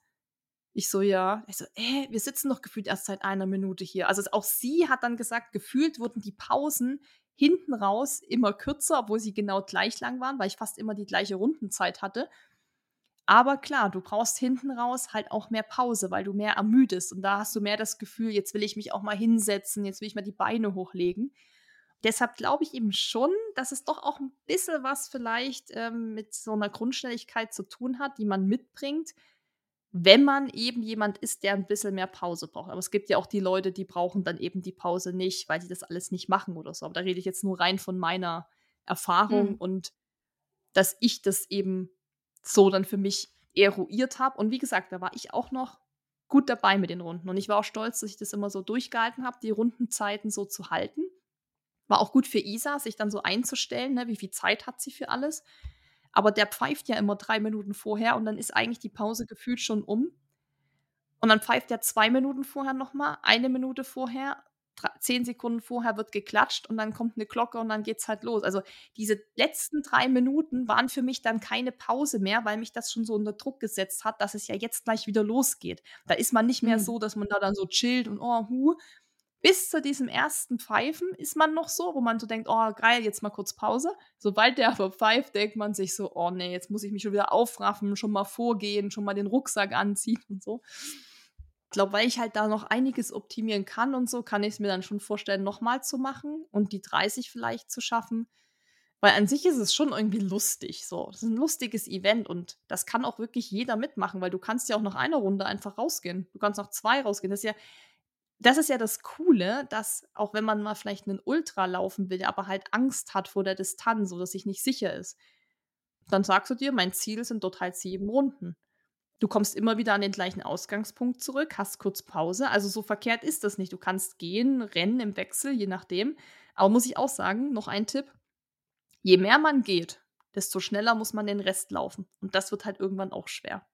Ich so, ja. Ich so, äh, wir sitzen doch gefühlt erst seit einer Minute hier. Also auch sie hat dann gesagt, gefühlt wurden die Pausen hinten raus immer kürzer, obwohl sie genau gleich lang waren, weil ich fast immer die gleiche Rundenzeit hatte. Aber klar, du brauchst hinten raus halt auch mehr Pause, weil du mehr ermüdest. Und da hast du mehr das Gefühl, jetzt will ich mich auch mal hinsetzen, jetzt will ich mal die Beine hochlegen. Deshalb glaube ich eben schon, dass es doch auch ein bisschen was vielleicht ähm, mit so einer Grundschnelligkeit zu tun hat, die man mitbringt, wenn man eben jemand ist, der ein bisschen mehr Pause braucht. Aber es gibt ja auch die Leute, die brauchen dann eben die Pause nicht, weil die das alles nicht machen oder so. Aber da rede ich jetzt nur rein von meiner Erfahrung mhm. und dass ich das eben so dann für mich eruiert habe. Und wie gesagt, da war ich auch noch gut dabei mit den Runden. Und ich war auch stolz, dass ich das immer so durchgehalten habe, die Rundenzeiten so zu halten. War auch gut für Isa, sich dann so einzustellen, ne? wie viel Zeit hat sie für alles. Aber der pfeift ja immer drei Minuten vorher und dann ist eigentlich die Pause gefühlt schon um. Und dann pfeift er zwei Minuten vorher nochmal, eine Minute vorher, drei, zehn Sekunden vorher wird geklatscht und dann kommt eine Glocke und dann geht's halt los. Also diese letzten drei Minuten waren für mich dann keine Pause mehr, weil mich das schon so unter Druck gesetzt hat, dass es ja jetzt gleich wieder losgeht. Da ist man nicht mehr mhm. so, dass man da dann so chillt und oh, hu. Bis zu diesem ersten Pfeifen ist man noch so, wo man so denkt, oh geil, jetzt mal kurz Pause. Sobald der aber pfeift, denkt man sich so, oh nee, jetzt muss ich mich schon wieder aufraffen, schon mal vorgehen, schon mal den Rucksack anziehen und so. Ich glaube, weil ich halt da noch einiges optimieren kann und so, kann ich es mir dann schon vorstellen, nochmal zu machen und die 30 vielleicht zu schaffen. Weil an sich ist es schon irgendwie lustig. So, das ist ein lustiges Event und das kann auch wirklich jeder mitmachen, weil du kannst ja auch nach einer Runde einfach rausgehen. Du kannst nach zwei rausgehen. Das ist ja, das ist ja das Coole, dass auch wenn man mal vielleicht einen Ultra laufen will, aber halt Angst hat vor der Distanz oder sich nicht sicher ist, dann sagst du dir, mein Ziel sind dort halt sieben Runden. Du kommst immer wieder an den gleichen Ausgangspunkt zurück, hast kurz Pause. Also so verkehrt ist das nicht. Du kannst gehen, rennen im Wechsel, je nachdem. Aber muss ich auch sagen, noch ein Tipp. Je mehr man geht, desto schneller muss man den Rest laufen. Und das wird halt irgendwann auch schwer.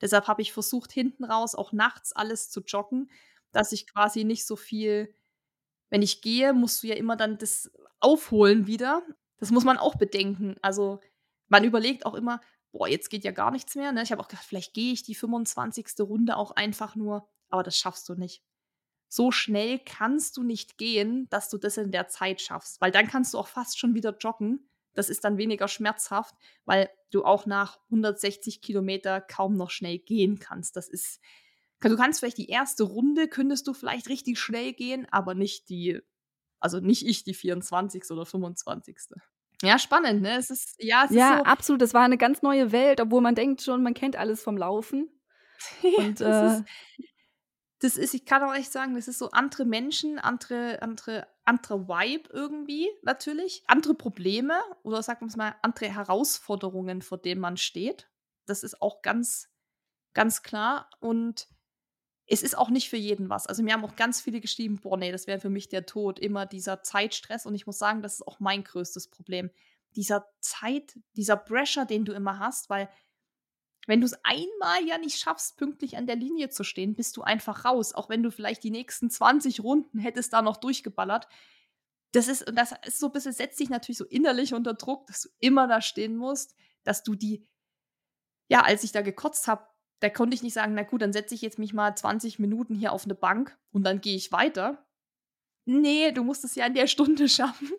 Deshalb habe ich versucht, hinten raus auch nachts alles zu joggen, dass ich quasi nicht so viel wenn ich gehe, musst du ja immer dann das aufholen wieder. Das muss man auch bedenken. Also, man überlegt auch immer: „Boah, jetzt geht ja gar nichts mehr“, ne? Ich habe auch gedacht, vielleicht gehe ich die 25. Runde auch einfach nur, aber das schaffst du nicht. So schnell kannst du nicht gehen, dass du das in der Zeit schaffst, weil dann kannst du auch fast schon wieder joggen. Das ist dann weniger schmerzhaft, weil du auch nach 160 Kilometer kaum noch schnell gehen kannst. Das ist Du kannst vielleicht die erste Runde könntest du vielleicht richtig schnell gehen, aber nicht die also nicht ich die 24. oder 25. Ja, spannend, ne? Es ist ja, es Ja, ist so absolut. Das war eine ganz neue Welt, obwohl man denkt schon, man kennt alles vom Laufen. Und, das äh ist das ist ich kann auch echt sagen, das ist so andere Menschen, andere andere anderer Vibe irgendwie natürlich, andere Probleme oder sagen wir's mal, andere Herausforderungen, vor denen man steht. Das ist auch ganz ganz klar und es ist auch nicht für jeden was. Also, mir haben auch ganz viele geschrieben: „Boah, ne, das wäre für mich der Tod, immer dieser Zeitstress.“ Und ich muss sagen, das ist auch mein größtes Problem. Dieser Zeit dieser Pressure, den du immer hast, weil wenn du's einmal ja nicht schaffst, pünktlich an der Linie zu stehen, bist du einfach raus, auch wenn du vielleicht die nächsten 20 Runden hättest da noch durchgeballert. Das ist das ist so 'n bisschen setzt dich natürlich so innerlich unter Druck, dass du immer da stehen musst, dass du die ja, als ich da gekotzt habe, da konnte ich nicht sagen: „Na gut, dann setze ich jetzt mich mal 20 Minuten hier auf 'ne Bank und dann gehe ich weiter.“ Ne, du musst es ja in der Stunde schaffen.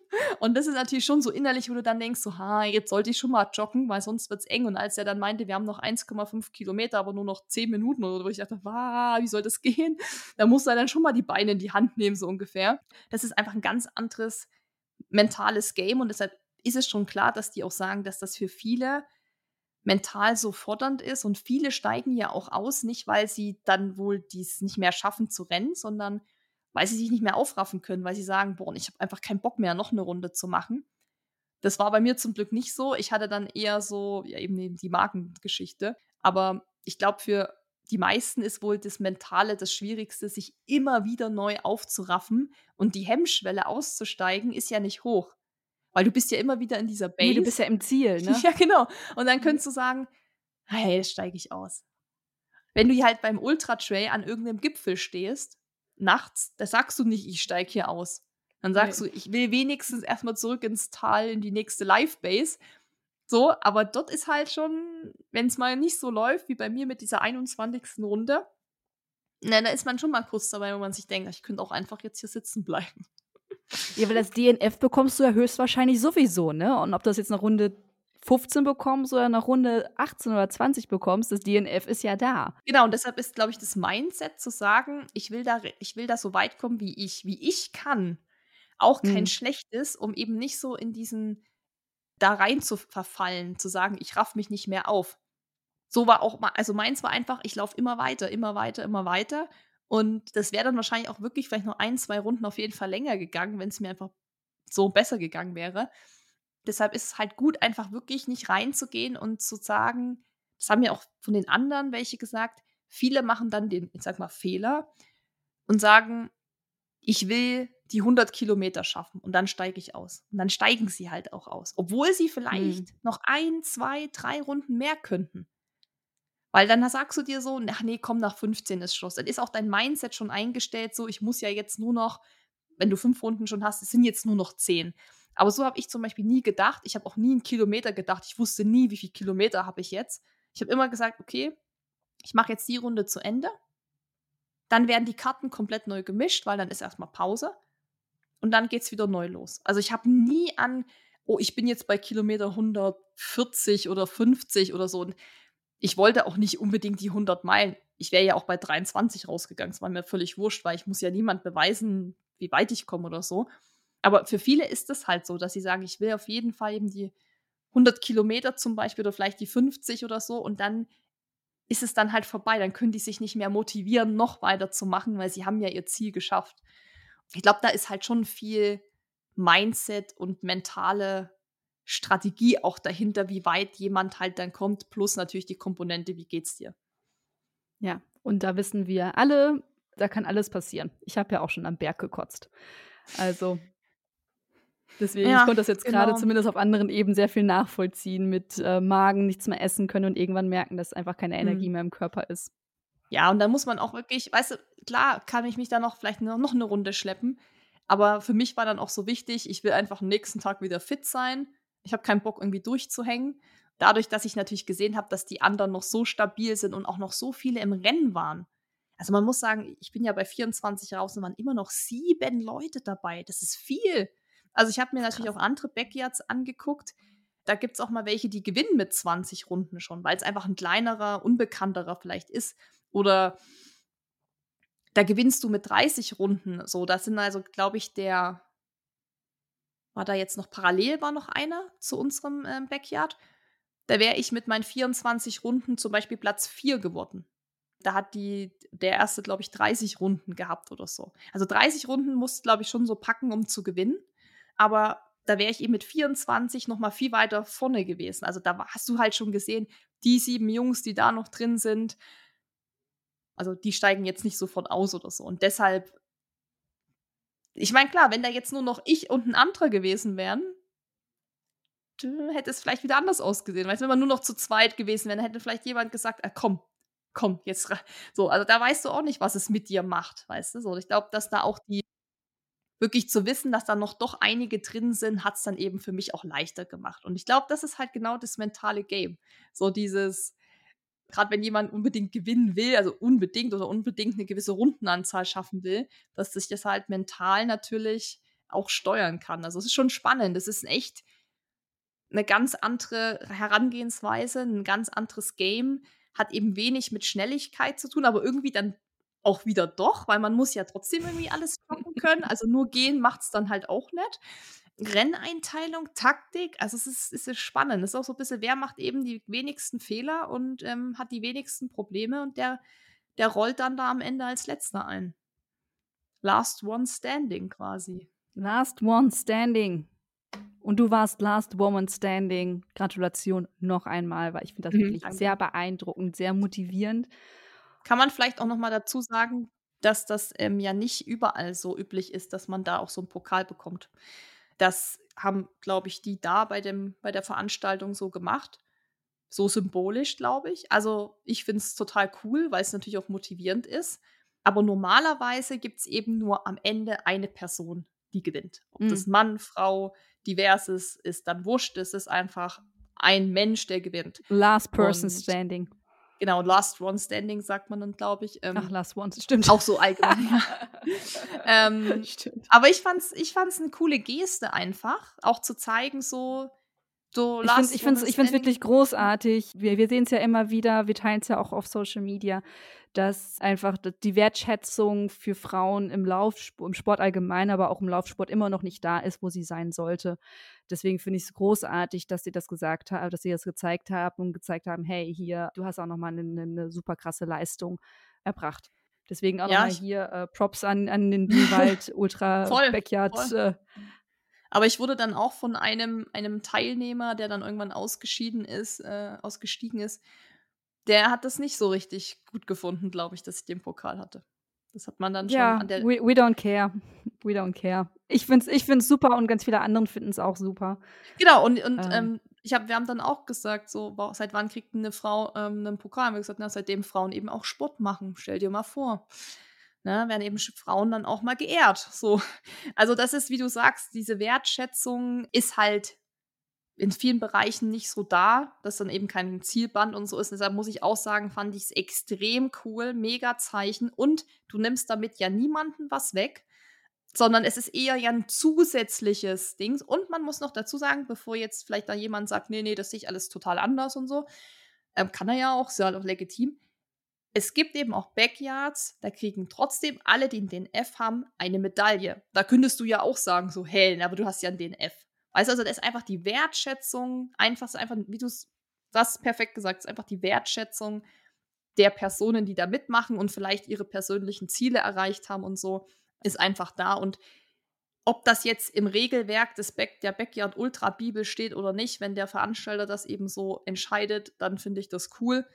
Und das ist natürlich schon so innerlich, wo du dann denkst so: „Ha, jetzt sollte ich schon mal joggen, weil sonst wird's eng.“ Und als er dann meinte, wir haben noch 1,5 Kilometer, aber nur noch 10 Minuten oder so, ich dachte: „Wa, wie soll das gehen?“ Da musst du dann schon mal die Beine in die Hand nehmen, so ungefähr. Das ist einfach 'n ganz anderes mentales Game und deshalb ist es schon klar, dass die auch sagen, dass das für viele mental so fordernd ist und viele steigen ja auch aus, nicht weil sie dann wohl dies nicht mehr schaffen zu rennen, sondern weil sie sich nicht mehr aufraffen können, weil sie sagen: „Boah, ich habe einfach keinen Bock mehr, noch 'ne Runde zu machen.“ Das war bei mir zum Glück nicht so. Ich hatte dann eher so ja, eben die Magengeschichte. Aber ich glaube, für die meisten ist wohl das Mentale das Schwierigste, sich immer wieder neu aufzuraffen und die Hemmschwelle auszusteigen ist ja nicht hoch. Weil du bist ja immer wieder in dieser Ne, du Base. bist ja im Ziel, ne? Ja, genau. Und dann Mhm. könntest du sagen: „Hey, jetzt steige ich aus.“ Wenn du hier halt beim Ultratrail an irgend 'nem Gipfel stehst, nachts, da sagst du nicht: „Ich steige hier aus.“ Dann sagst Ne. du: „Ich will wenigstens erst mal zurück ins Tal in die nächste Live-Base.“ So, aber dort ist halt schon wenn's mal nicht so läuft wie bei mir mit dieser 21. Runde, na, da ist man schon mal kurz dabei, wo man sich denkt: „Ich könnte auch einfach jetzt hier sitzen bleiben.“ Ja, weil das DNF bekommst du ja höchstwahrscheinlich sowieso, ne? Und ob du das jetzt nach Runde 15 bekommst oder nach Runde 18 oder 20 bekommst, das DNF ist ja da. Genau, und deshalb ist, glaube ich, das Mindset zu sagen: „Ich will da ich will da so weit kommen, wie ich wie ich kann“, auch kein Mhm. schlechtes, um eben nicht so in diesen da rein zu verfallen, zu sagen: „Ich raffe mich nicht mehr auf.“ So war auch also meins war einfach, ich laufe immer weiter, immer weiter, immer weiter. Und das wäre dann wahrscheinlich auch wirklich vielleicht noch 1, 2 Runden auf jeden Fall länger gegangen, wenn's mir einfach so besser gegangen wäre. Deshalb ist es halt gut, einfach wirklich nicht reinzugehen und zu sagen das haben ja auch von den anderen welche gesagt, viele machen dann den, ich sage mal, Fehler und sagen: „Ich will die 100 Kilometer schaffen und dann steige ich aus.“ Und dann steigen sie halt auch aus, obwohl sie Mhm. vielleicht noch 1, 2, 3 Runden mehr könnten. Weil dann sagst du dir so: „Ach ne, komm, nach 15 ist Schluss.“ Dann ist auch dein Mindset schon eingestellt so: „Ich muss ja jetzt nur noch“ wenn du 5 Runden schon hast: „Es sind jetzt nur noch 10.“ Aber so habe ich zum Beispiel nie gedacht. Ich habe auch nie in Kilometer gedacht. Ich wusste nie, wie viel Kilometer habe ich jetzt. Ich habe immer gesagt: „Okay, ich mache jetzt die Runde zu Ende“ dann werden die Karten komplett neu gemischt, weil dann ist erstmal Pause und dann geht es wieder neu los. Also ich habe nie an, oh, ich bin jetzt bei Kilometer 140 oder 50 oder so. Und ich wollte auch nicht unbedingt die 100 Meilen. Ich wäre ja auch bei 23 rausgegangen. Es war mir völlig wurscht, weil ich muss ja niemand beweisen, wie weit ich komme oder so. Aber für viele ist es halt so, dass sie sagen, ich will auf jeden Fall eben die 100 Kilometer zum Beispiel oder vielleicht die 50 oder so und dann ist es dann halt vorbei. Dann können die sich nicht mehr motivieren, noch weiter zu machen, weil sie haben ja ihr Ziel geschafft. Ich glaube, da ist halt schon viel Mindset und mentale Strategie auch dahinter, wie weit jemand halt dann kommt, plus natürlich die Komponente, wie geht's dir? Ja, und da wissen wir alle, da kann alles passieren. Ich habe ja auch schon am Berg gekotzt. Also Deswegen, ja, ich konnte das jetzt genau. gerade zumindest auf anderen Ebenen sehr viel nachvollziehen mit äh, Magen, nichts mehr essen können und irgendwann merken, dass einfach keine Energie mhm. mehr im Körper ist. Ja, und dann muss man auch wirklich, weißt du, klar kann ich mich da noch vielleicht noch eine Runde schleppen, aber für mich war dann auch so wichtig, ich will einfach am nächsten Tag wieder fit sein. Ich habe keinen Bock, irgendwie durchzuhängen. Dadurch, dass ich natürlich gesehen habe, dass die anderen noch so stabil sind und auch noch so viele im Rennen waren. Also man muss sagen, ich bin ja bei 24 raus und waren immer noch sieben Leute dabei. Das ist viel. Also ich habe mir natürlich auch andere Backyards angeguckt. Da gibt es auch mal welche, die gewinnen mit 20 Runden schon, weil es einfach ein kleinerer, unbekannterer vielleicht ist. Oder da gewinnst du mit 30 Runden. So, das sind also, glaube ich, der war da jetzt noch parallel, war noch einer zu unserem äh, Backyard. Da wäre ich mit meinen 24 Runden zum Beispiel Platz 4 geworden. Da hat die, der erste, glaube ich, 30 Runden gehabt oder so. Also 30 Runden musst glaube ich, schon so packen, um zu gewinnen aber da wäre ich eben mit 24 noch mal viel weiter vorne gewesen. Also da hast du halt schon gesehen, die sieben Jungs, die da noch drin sind, also die steigen jetzt nicht sofort aus oder so. Und deshalb, ich meine, klar, wenn da jetzt nur noch ich und ein anderer gewesen wären, hätte es vielleicht wieder anders ausgesehen. Weißt du, wenn man nur noch zu zweit gewesen wäre, dann hätte vielleicht jemand gesagt, ah, komm, komm, jetzt. So, also da weißt du auch nicht, was es mit dir macht, weißt du? So, ich glaube, dass da auch die wirklich zu wissen, dass da noch doch einige drin sind, hat es dann eben für mich auch leichter gemacht. Und ich glaube, das ist halt genau das mentale Game. So dieses, gerade wenn jemand unbedingt gewinnen will, also unbedingt oder unbedingt eine gewisse Rundenanzahl schaffen will, dass sich das halt mental natürlich auch steuern kann. Also es ist schon spannend. Es ist echt eine ganz andere Herangehensweise, ein ganz anderes Game, hat eben wenig mit Schnelligkeit zu tun, aber irgendwie dann auch wieder doch, weil man muss ja trotzdem irgendwie alles stoppen können. Also nur gehen macht es dann halt auch nicht. Renneinteilung, Taktik, also es ist, es ist spannend. Es ist auch so ein bisschen, wer macht eben die wenigsten Fehler und ähm, hat die wenigsten Probleme und der, der rollt dann da am Ende als letzter ein. Last one standing quasi. Last one standing. Und du warst Last Woman Standing. Gratulation noch einmal, weil ich finde das mhm, wirklich danke. sehr beeindruckend, sehr motivierend. Kann man vielleicht auch noch mal dazu sagen, dass das ähm, ja nicht überall so üblich ist, dass man da auch so einen Pokal bekommt. Das haben, glaube ich, die da bei, dem, bei der Veranstaltung so gemacht. So symbolisch, glaube ich. Also ich finde es total cool, weil es natürlich auch motivierend ist. Aber normalerweise gibt es eben nur am Ende eine Person, die gewinnt. Ob mhm. das Mann, Frau, diverses ist dann wurscht. Es ist einfach ein Mensch, der gewinnt. Last person Und standing. Genau, Last One Standing sagt man dann, glaube ich. Ähm, Ach, Last One, stimmt. Auch so allgemein. ja. ähm, stimmt. Aber ich fand's, ich fand's eine coole Geste einfach, auch zu zeigen, so, so Last ich finde es ich find's wirklich großartig. Wir, wir sehen es ja immer wieder, wir teilen es ja auch auf Social Media, dass einfach die Wertschätzung für Frauen im Laufsport, im Sport allgemein, aber auch im Laufsport immer noch nicht da ist, wo sie sein sollte. Deswegen finde ich es großartig, dass sie das gesagt haben, dass sie das gezeigt haben und gezeigt haben, hey, hier, du hast auch nochmal eine, eine super krasse Leistung erbracht. Deswegen auch ja, nochmal hier äh, Props an, an den Bienwald Ultra voll, Backyard. Voll. Äh, aber ich wurde dann auch von einem, einem Teilnehmer, der dann irgendwann ausgeschieden ist, äh, ausgestiegen ist, der hat das nicht so richtig gut gefunden, glaube ich, dass ich den Pokal hatte. Das hat man dann schon ja, an der. We, we don't care. We don't care. Ich finde es ich find's super und ganz viele anderen finden es auch super. Genau, und, und ähm. ähm, ich hab, wir haben dann auch gesagt, so, seit wann kriegt eine Frau ähm, einen Pokal? Haben wir gesagt, na, seitdem Frauen eben auch Sport machen. Stell dir mal vor. Ne, werden eben Frauen dann auch mal geehrt. So. Also, das ist, wie du sagst, diese Wertschätzung ist halt in vielen Bereichen nicht so da, dass dann eben kein Zielband und so ist. Deshalb muss ich auch sagen, fand ich es extrem cool, mega Zeichen. Und du nimmst damit ja niemanden was weg, sondern es ist eher ja ein zusätzliches Ding. Und man muss noch dazu sagen, bevor jetzt vielleicht da jemand sagt, nee, nee, das sehe ich alles total anders und so, ähm, kann er ja auch, ist ja auch legitim. Es gibt eben auch Backyards, da kriegen trotzdem alle, die einen DNF haben, eine Medaille. Da könntest du ja auch sagen, so, hell, aber du hast ja einen DNF. Weißt du, also, da ist einfach die Wertschätzung, einfach, einfach wie du es, das perfekt gesagt, ist einfach die Wertschätzung der Personen, die da mitmachen und vielleicht ihre persönlichen Ziele erreicht haben und so, ist einfach da. Und ob das jetzt im Regelwerk des Back, der Backyard Ultra Bibel steht oder nicht, wenn der Veranstalter das eben so entscheidet, dann finde ich das cool.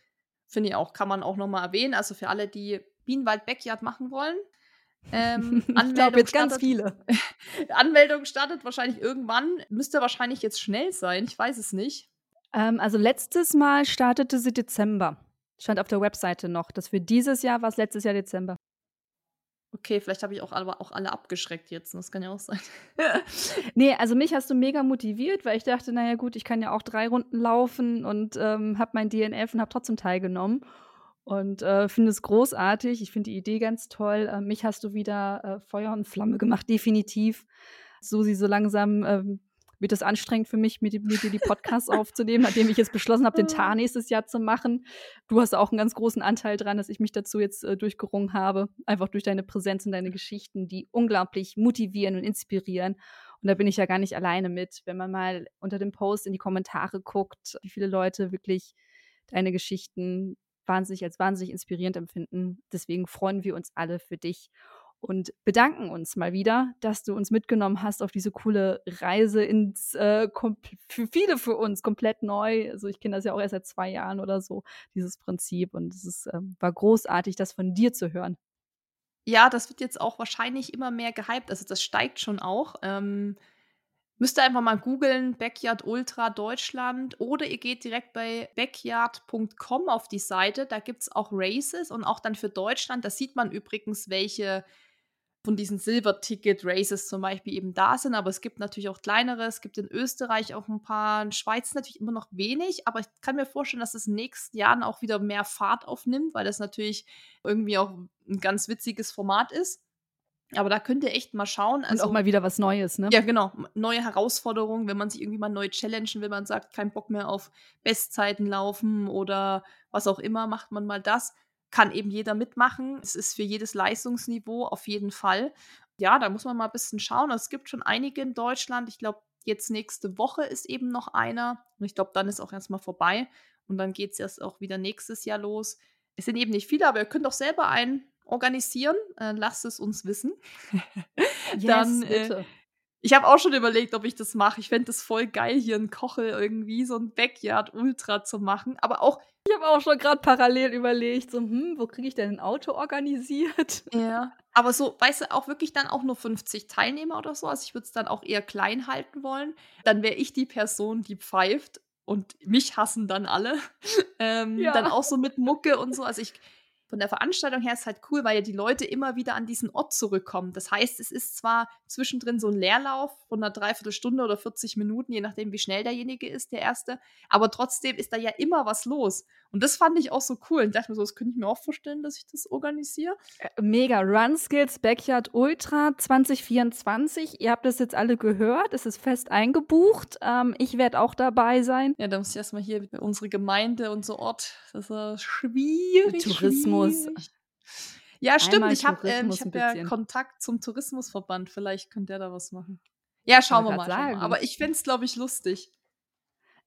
Finde ich auch, kann man auch nochmal erwähnen. Also für alle, die Bienenwald Backyard machen wollen, ähm, ich glaube jetzt ganz viele. Anmeldung startet wahrscheinlich irgendwann. Müsste wahrscheinlich jetzt schnell sein. Ich weiß es nicht. Ähm, also letztes Mal startete sie Dezember. Stand auf der Webseite noch. Das für dieses Jahr war es letztes Jahr Dezember. Okay, vielleicht habe ich auch, aber auch alle abgeschreckt jetzt. Das kann ja auch sein. nee, also mich hast du mega motiviert, weil ich dachte, naja gut, ich kann ja auch drei Runden laufen und ähm, habe mein DNF und habe trotzdem teilgenommen. Und äh, finde es großartig. Ich finde die Idee ganz toll. Äh, mich hast du wieder äh, Feuer und Flamme gemacht, definitiv. Susi, so langsam ähm, wird es anstrengend für mich, mit, mit dir die Podcasts aufzunehmen, nachdem ich jetzt beschlossen habe, den Tar nächstes Jahr zu machen. Du hast auch einen ganz großen Anteil dran, dass ich mich dazu jetzt äh, durchgerungen habe. Einfach durch deine Präsenz und deine Geschichten, die unglaublich motivieren und inspirieren. Und da bin ich ja gar nicht alleine mit. Wenn man mal unter dem Post in die Kommentare guckt, wie viele Leute wirklich deine Geschichten wahnsinnig als wahnsinnig inspirierend empfinden. Deswegen freuen wir uns alle für dich und bedanken uns mal wieder, dass du uns mitgenommen hast auf diese coole Reise ins äh, für viele für uns komplett neu. Also ich kenne das ja auch erst seit zwei Jahren oder so dieses Prinzip und es ist, äh, war großartig, das von dir zu hören. Ja, das wird jetzt auch wahrscheinlich immer mehr gehypt. Also das steigt schon auch. Ähm, Müsst ihr einfach mal googeln, Backyard Ultra Deutschland oder ihr geht direkt bei backyard.com auf die Seite. Da gibt es auch Races und auch dann für Deutschland. Da sieht man übrigens, welche von diesen Silver-Ticket-Races zum Beispiel eben da sind. Aber es gibt natürlich auch kleinere. Es gibt in Österreich auch ein paar. In Schweiz natürlich immer noch wenig. Aber ich kann mir vorstellen, dass es in den nächsten Jahren auch wieder mehr Fahrt aufnimmt, weil das natürlich irgendwie auch ein ganz witziges Format ist. Aber da könnt ihr echt mal schauen. Also, Und auch mal wieder was Neues, ne? Ja, genau. Neue Herausforderungen, wenn man sich irgendwie mal neu challengen will, man sagt, kein Bock mehr auf Bestzeiten laufen oder was auch immer, macht man mal das. Kann eben jeder mitmachen. Es ist für jedes Leistungsniveau auf jeden Fall. Ja, da muss man mal ein bisschen schauen. Es gibt schon einige in Deutschland. Ich glaube, jetzt nächste Woche ist eben noch einer. Und ich glaube, dann ist auch erstmal vorbei. Und dann geht es erst auch wieder nächstes Jahr los. Es sind eben nicht viele, aber ihr könnt auch selber einen organisieren. Äh, lasst es uns wissen. yes, Dann, äh, ich habe auch schon überlegt, ob ich das mache. Ich fände es voll geil, hier in Kochel irgendwie so ein Backyard Ultra zu machen. Aber auch. Ich habe auch schon gerade parallel überlegt, so, hm, wo kriege ich denn ein Auto organisiert? Ja. Aber so, weißt du, auch wirklich dann auch nur 50 Teilnehmer oder so. Also ich würde es dann auch eher klein halten wollen. Dann wäre ich die Person, die pfeift und mich hassen dann alle. ähm, ja. Dann auch so mit Mucke und so. Also ich von der Veranstaltung her ist halt cool, weil ja die Leute immer wieder an diesen Ort zurückkommen. Das heißt, es ist zwar zwischendrin so ein Leerlauf von einer Dreiviertelstunde oder 40 Minuten, je nachdem, wie schnell derjenige ist, der Erste, aber trotzdem ist da ja immer was los. Und das fand ich auch so cool. Und dachte mir so, das könnte ich mir auch vorstellen, dass ich das organisiere. Äh, mega. Run Skills Backyard Ultra 2024. Ihr habt das jetzt alle gehört. Es ist fest eingebucht. Ähm, ich werde auch dabei sein. Ja, da muss ich erstmal hier unsere Gemeinde, unser Ort. Das ist schwierig. Tourismus. Schwierig. Ja, stimmt. Einmal ich habe ähm, hab ja Kontakt zum Tourismusverband. Vielleicht könnte der da was machen. Ja, schauen wir mal. Sagen. Aber ich fände es, glaube ich, lustig.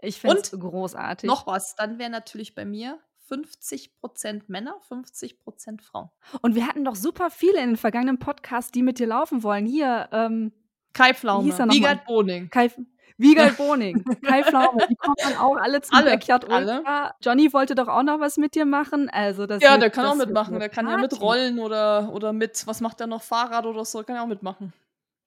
Ich finde es großartig. Noch was, dann wäre natürlich bei mir 50% Männer, 50% Frauen. Und wir hatten doch super viele in den vergangenen Podcasts, die mit dir laufen wollen. Hier, ähm, Kai Pflaume, Wiegald Boning. Kai, Wiegald Boning, Kai Pflaume, die kommen dann auch alle zum alle, Backyard alle. Johnny wollte doch auch noch was mit dir machen. Also das ja, wird, der kann auch mitmachen. Der kann ja mitrollen oder, oder mit, was macht der noch, Fahrrad oder so, kann er auch mitmachen.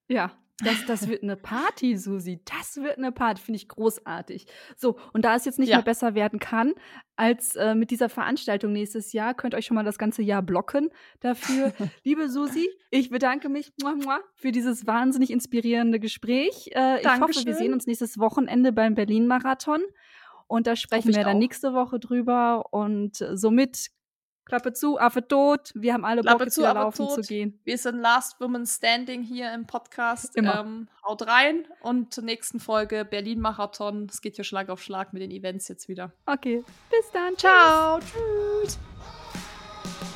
Ja, das, das wird eine Party, Susi. Das wird eine Party, finde ich großartig. So, und da es jetzt nicht Ja. mehr besser werden kann als äh, mit dieser Veranstaltung nächstes Jahr, könnt ihr euch schon mal das ganze Jahr blocken dafür. Liebe Susi, ich bedanke mich muah, muah, für dieses wahnsinnig inspirierende Gespräch. Äh, ich hoffe, wir sehen uns nächstes Wochenende beim Berlin-Marathon. Und da sprechen wir dann auch. nächste Woche drüber. Und äh, somit Klappe zu, Affe tot. Wir haben alle Klappe Bock, jetzt zu, laufen zu tot. gehen. Wir sind Last Woman Standing hier im Podcast. Immer. Ähm, haut rein und zur nächsten Folge Berlin-Marathon. Es geht hier Schlag auf Schlag mit den Events jetzt wieder. Okay, bis dann. Ciao, tschüss.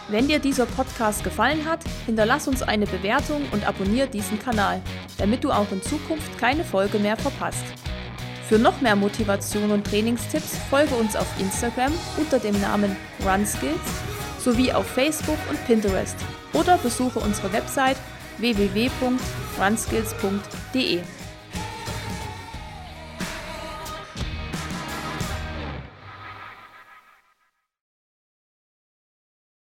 Wenn dir dieser Podcast gefallen hat, hinterlass uns eine Bewertung und abonniere diesen Kanal, damit du auch in Zukunft keine Folge mehr verpasst. Für noch mehr Motivation und Trainingstipps folge uns auf Instagram unter dem Namen RunSkills sowie auf Facebook und Pinterest oder besuche unsere Website www.runskills.de.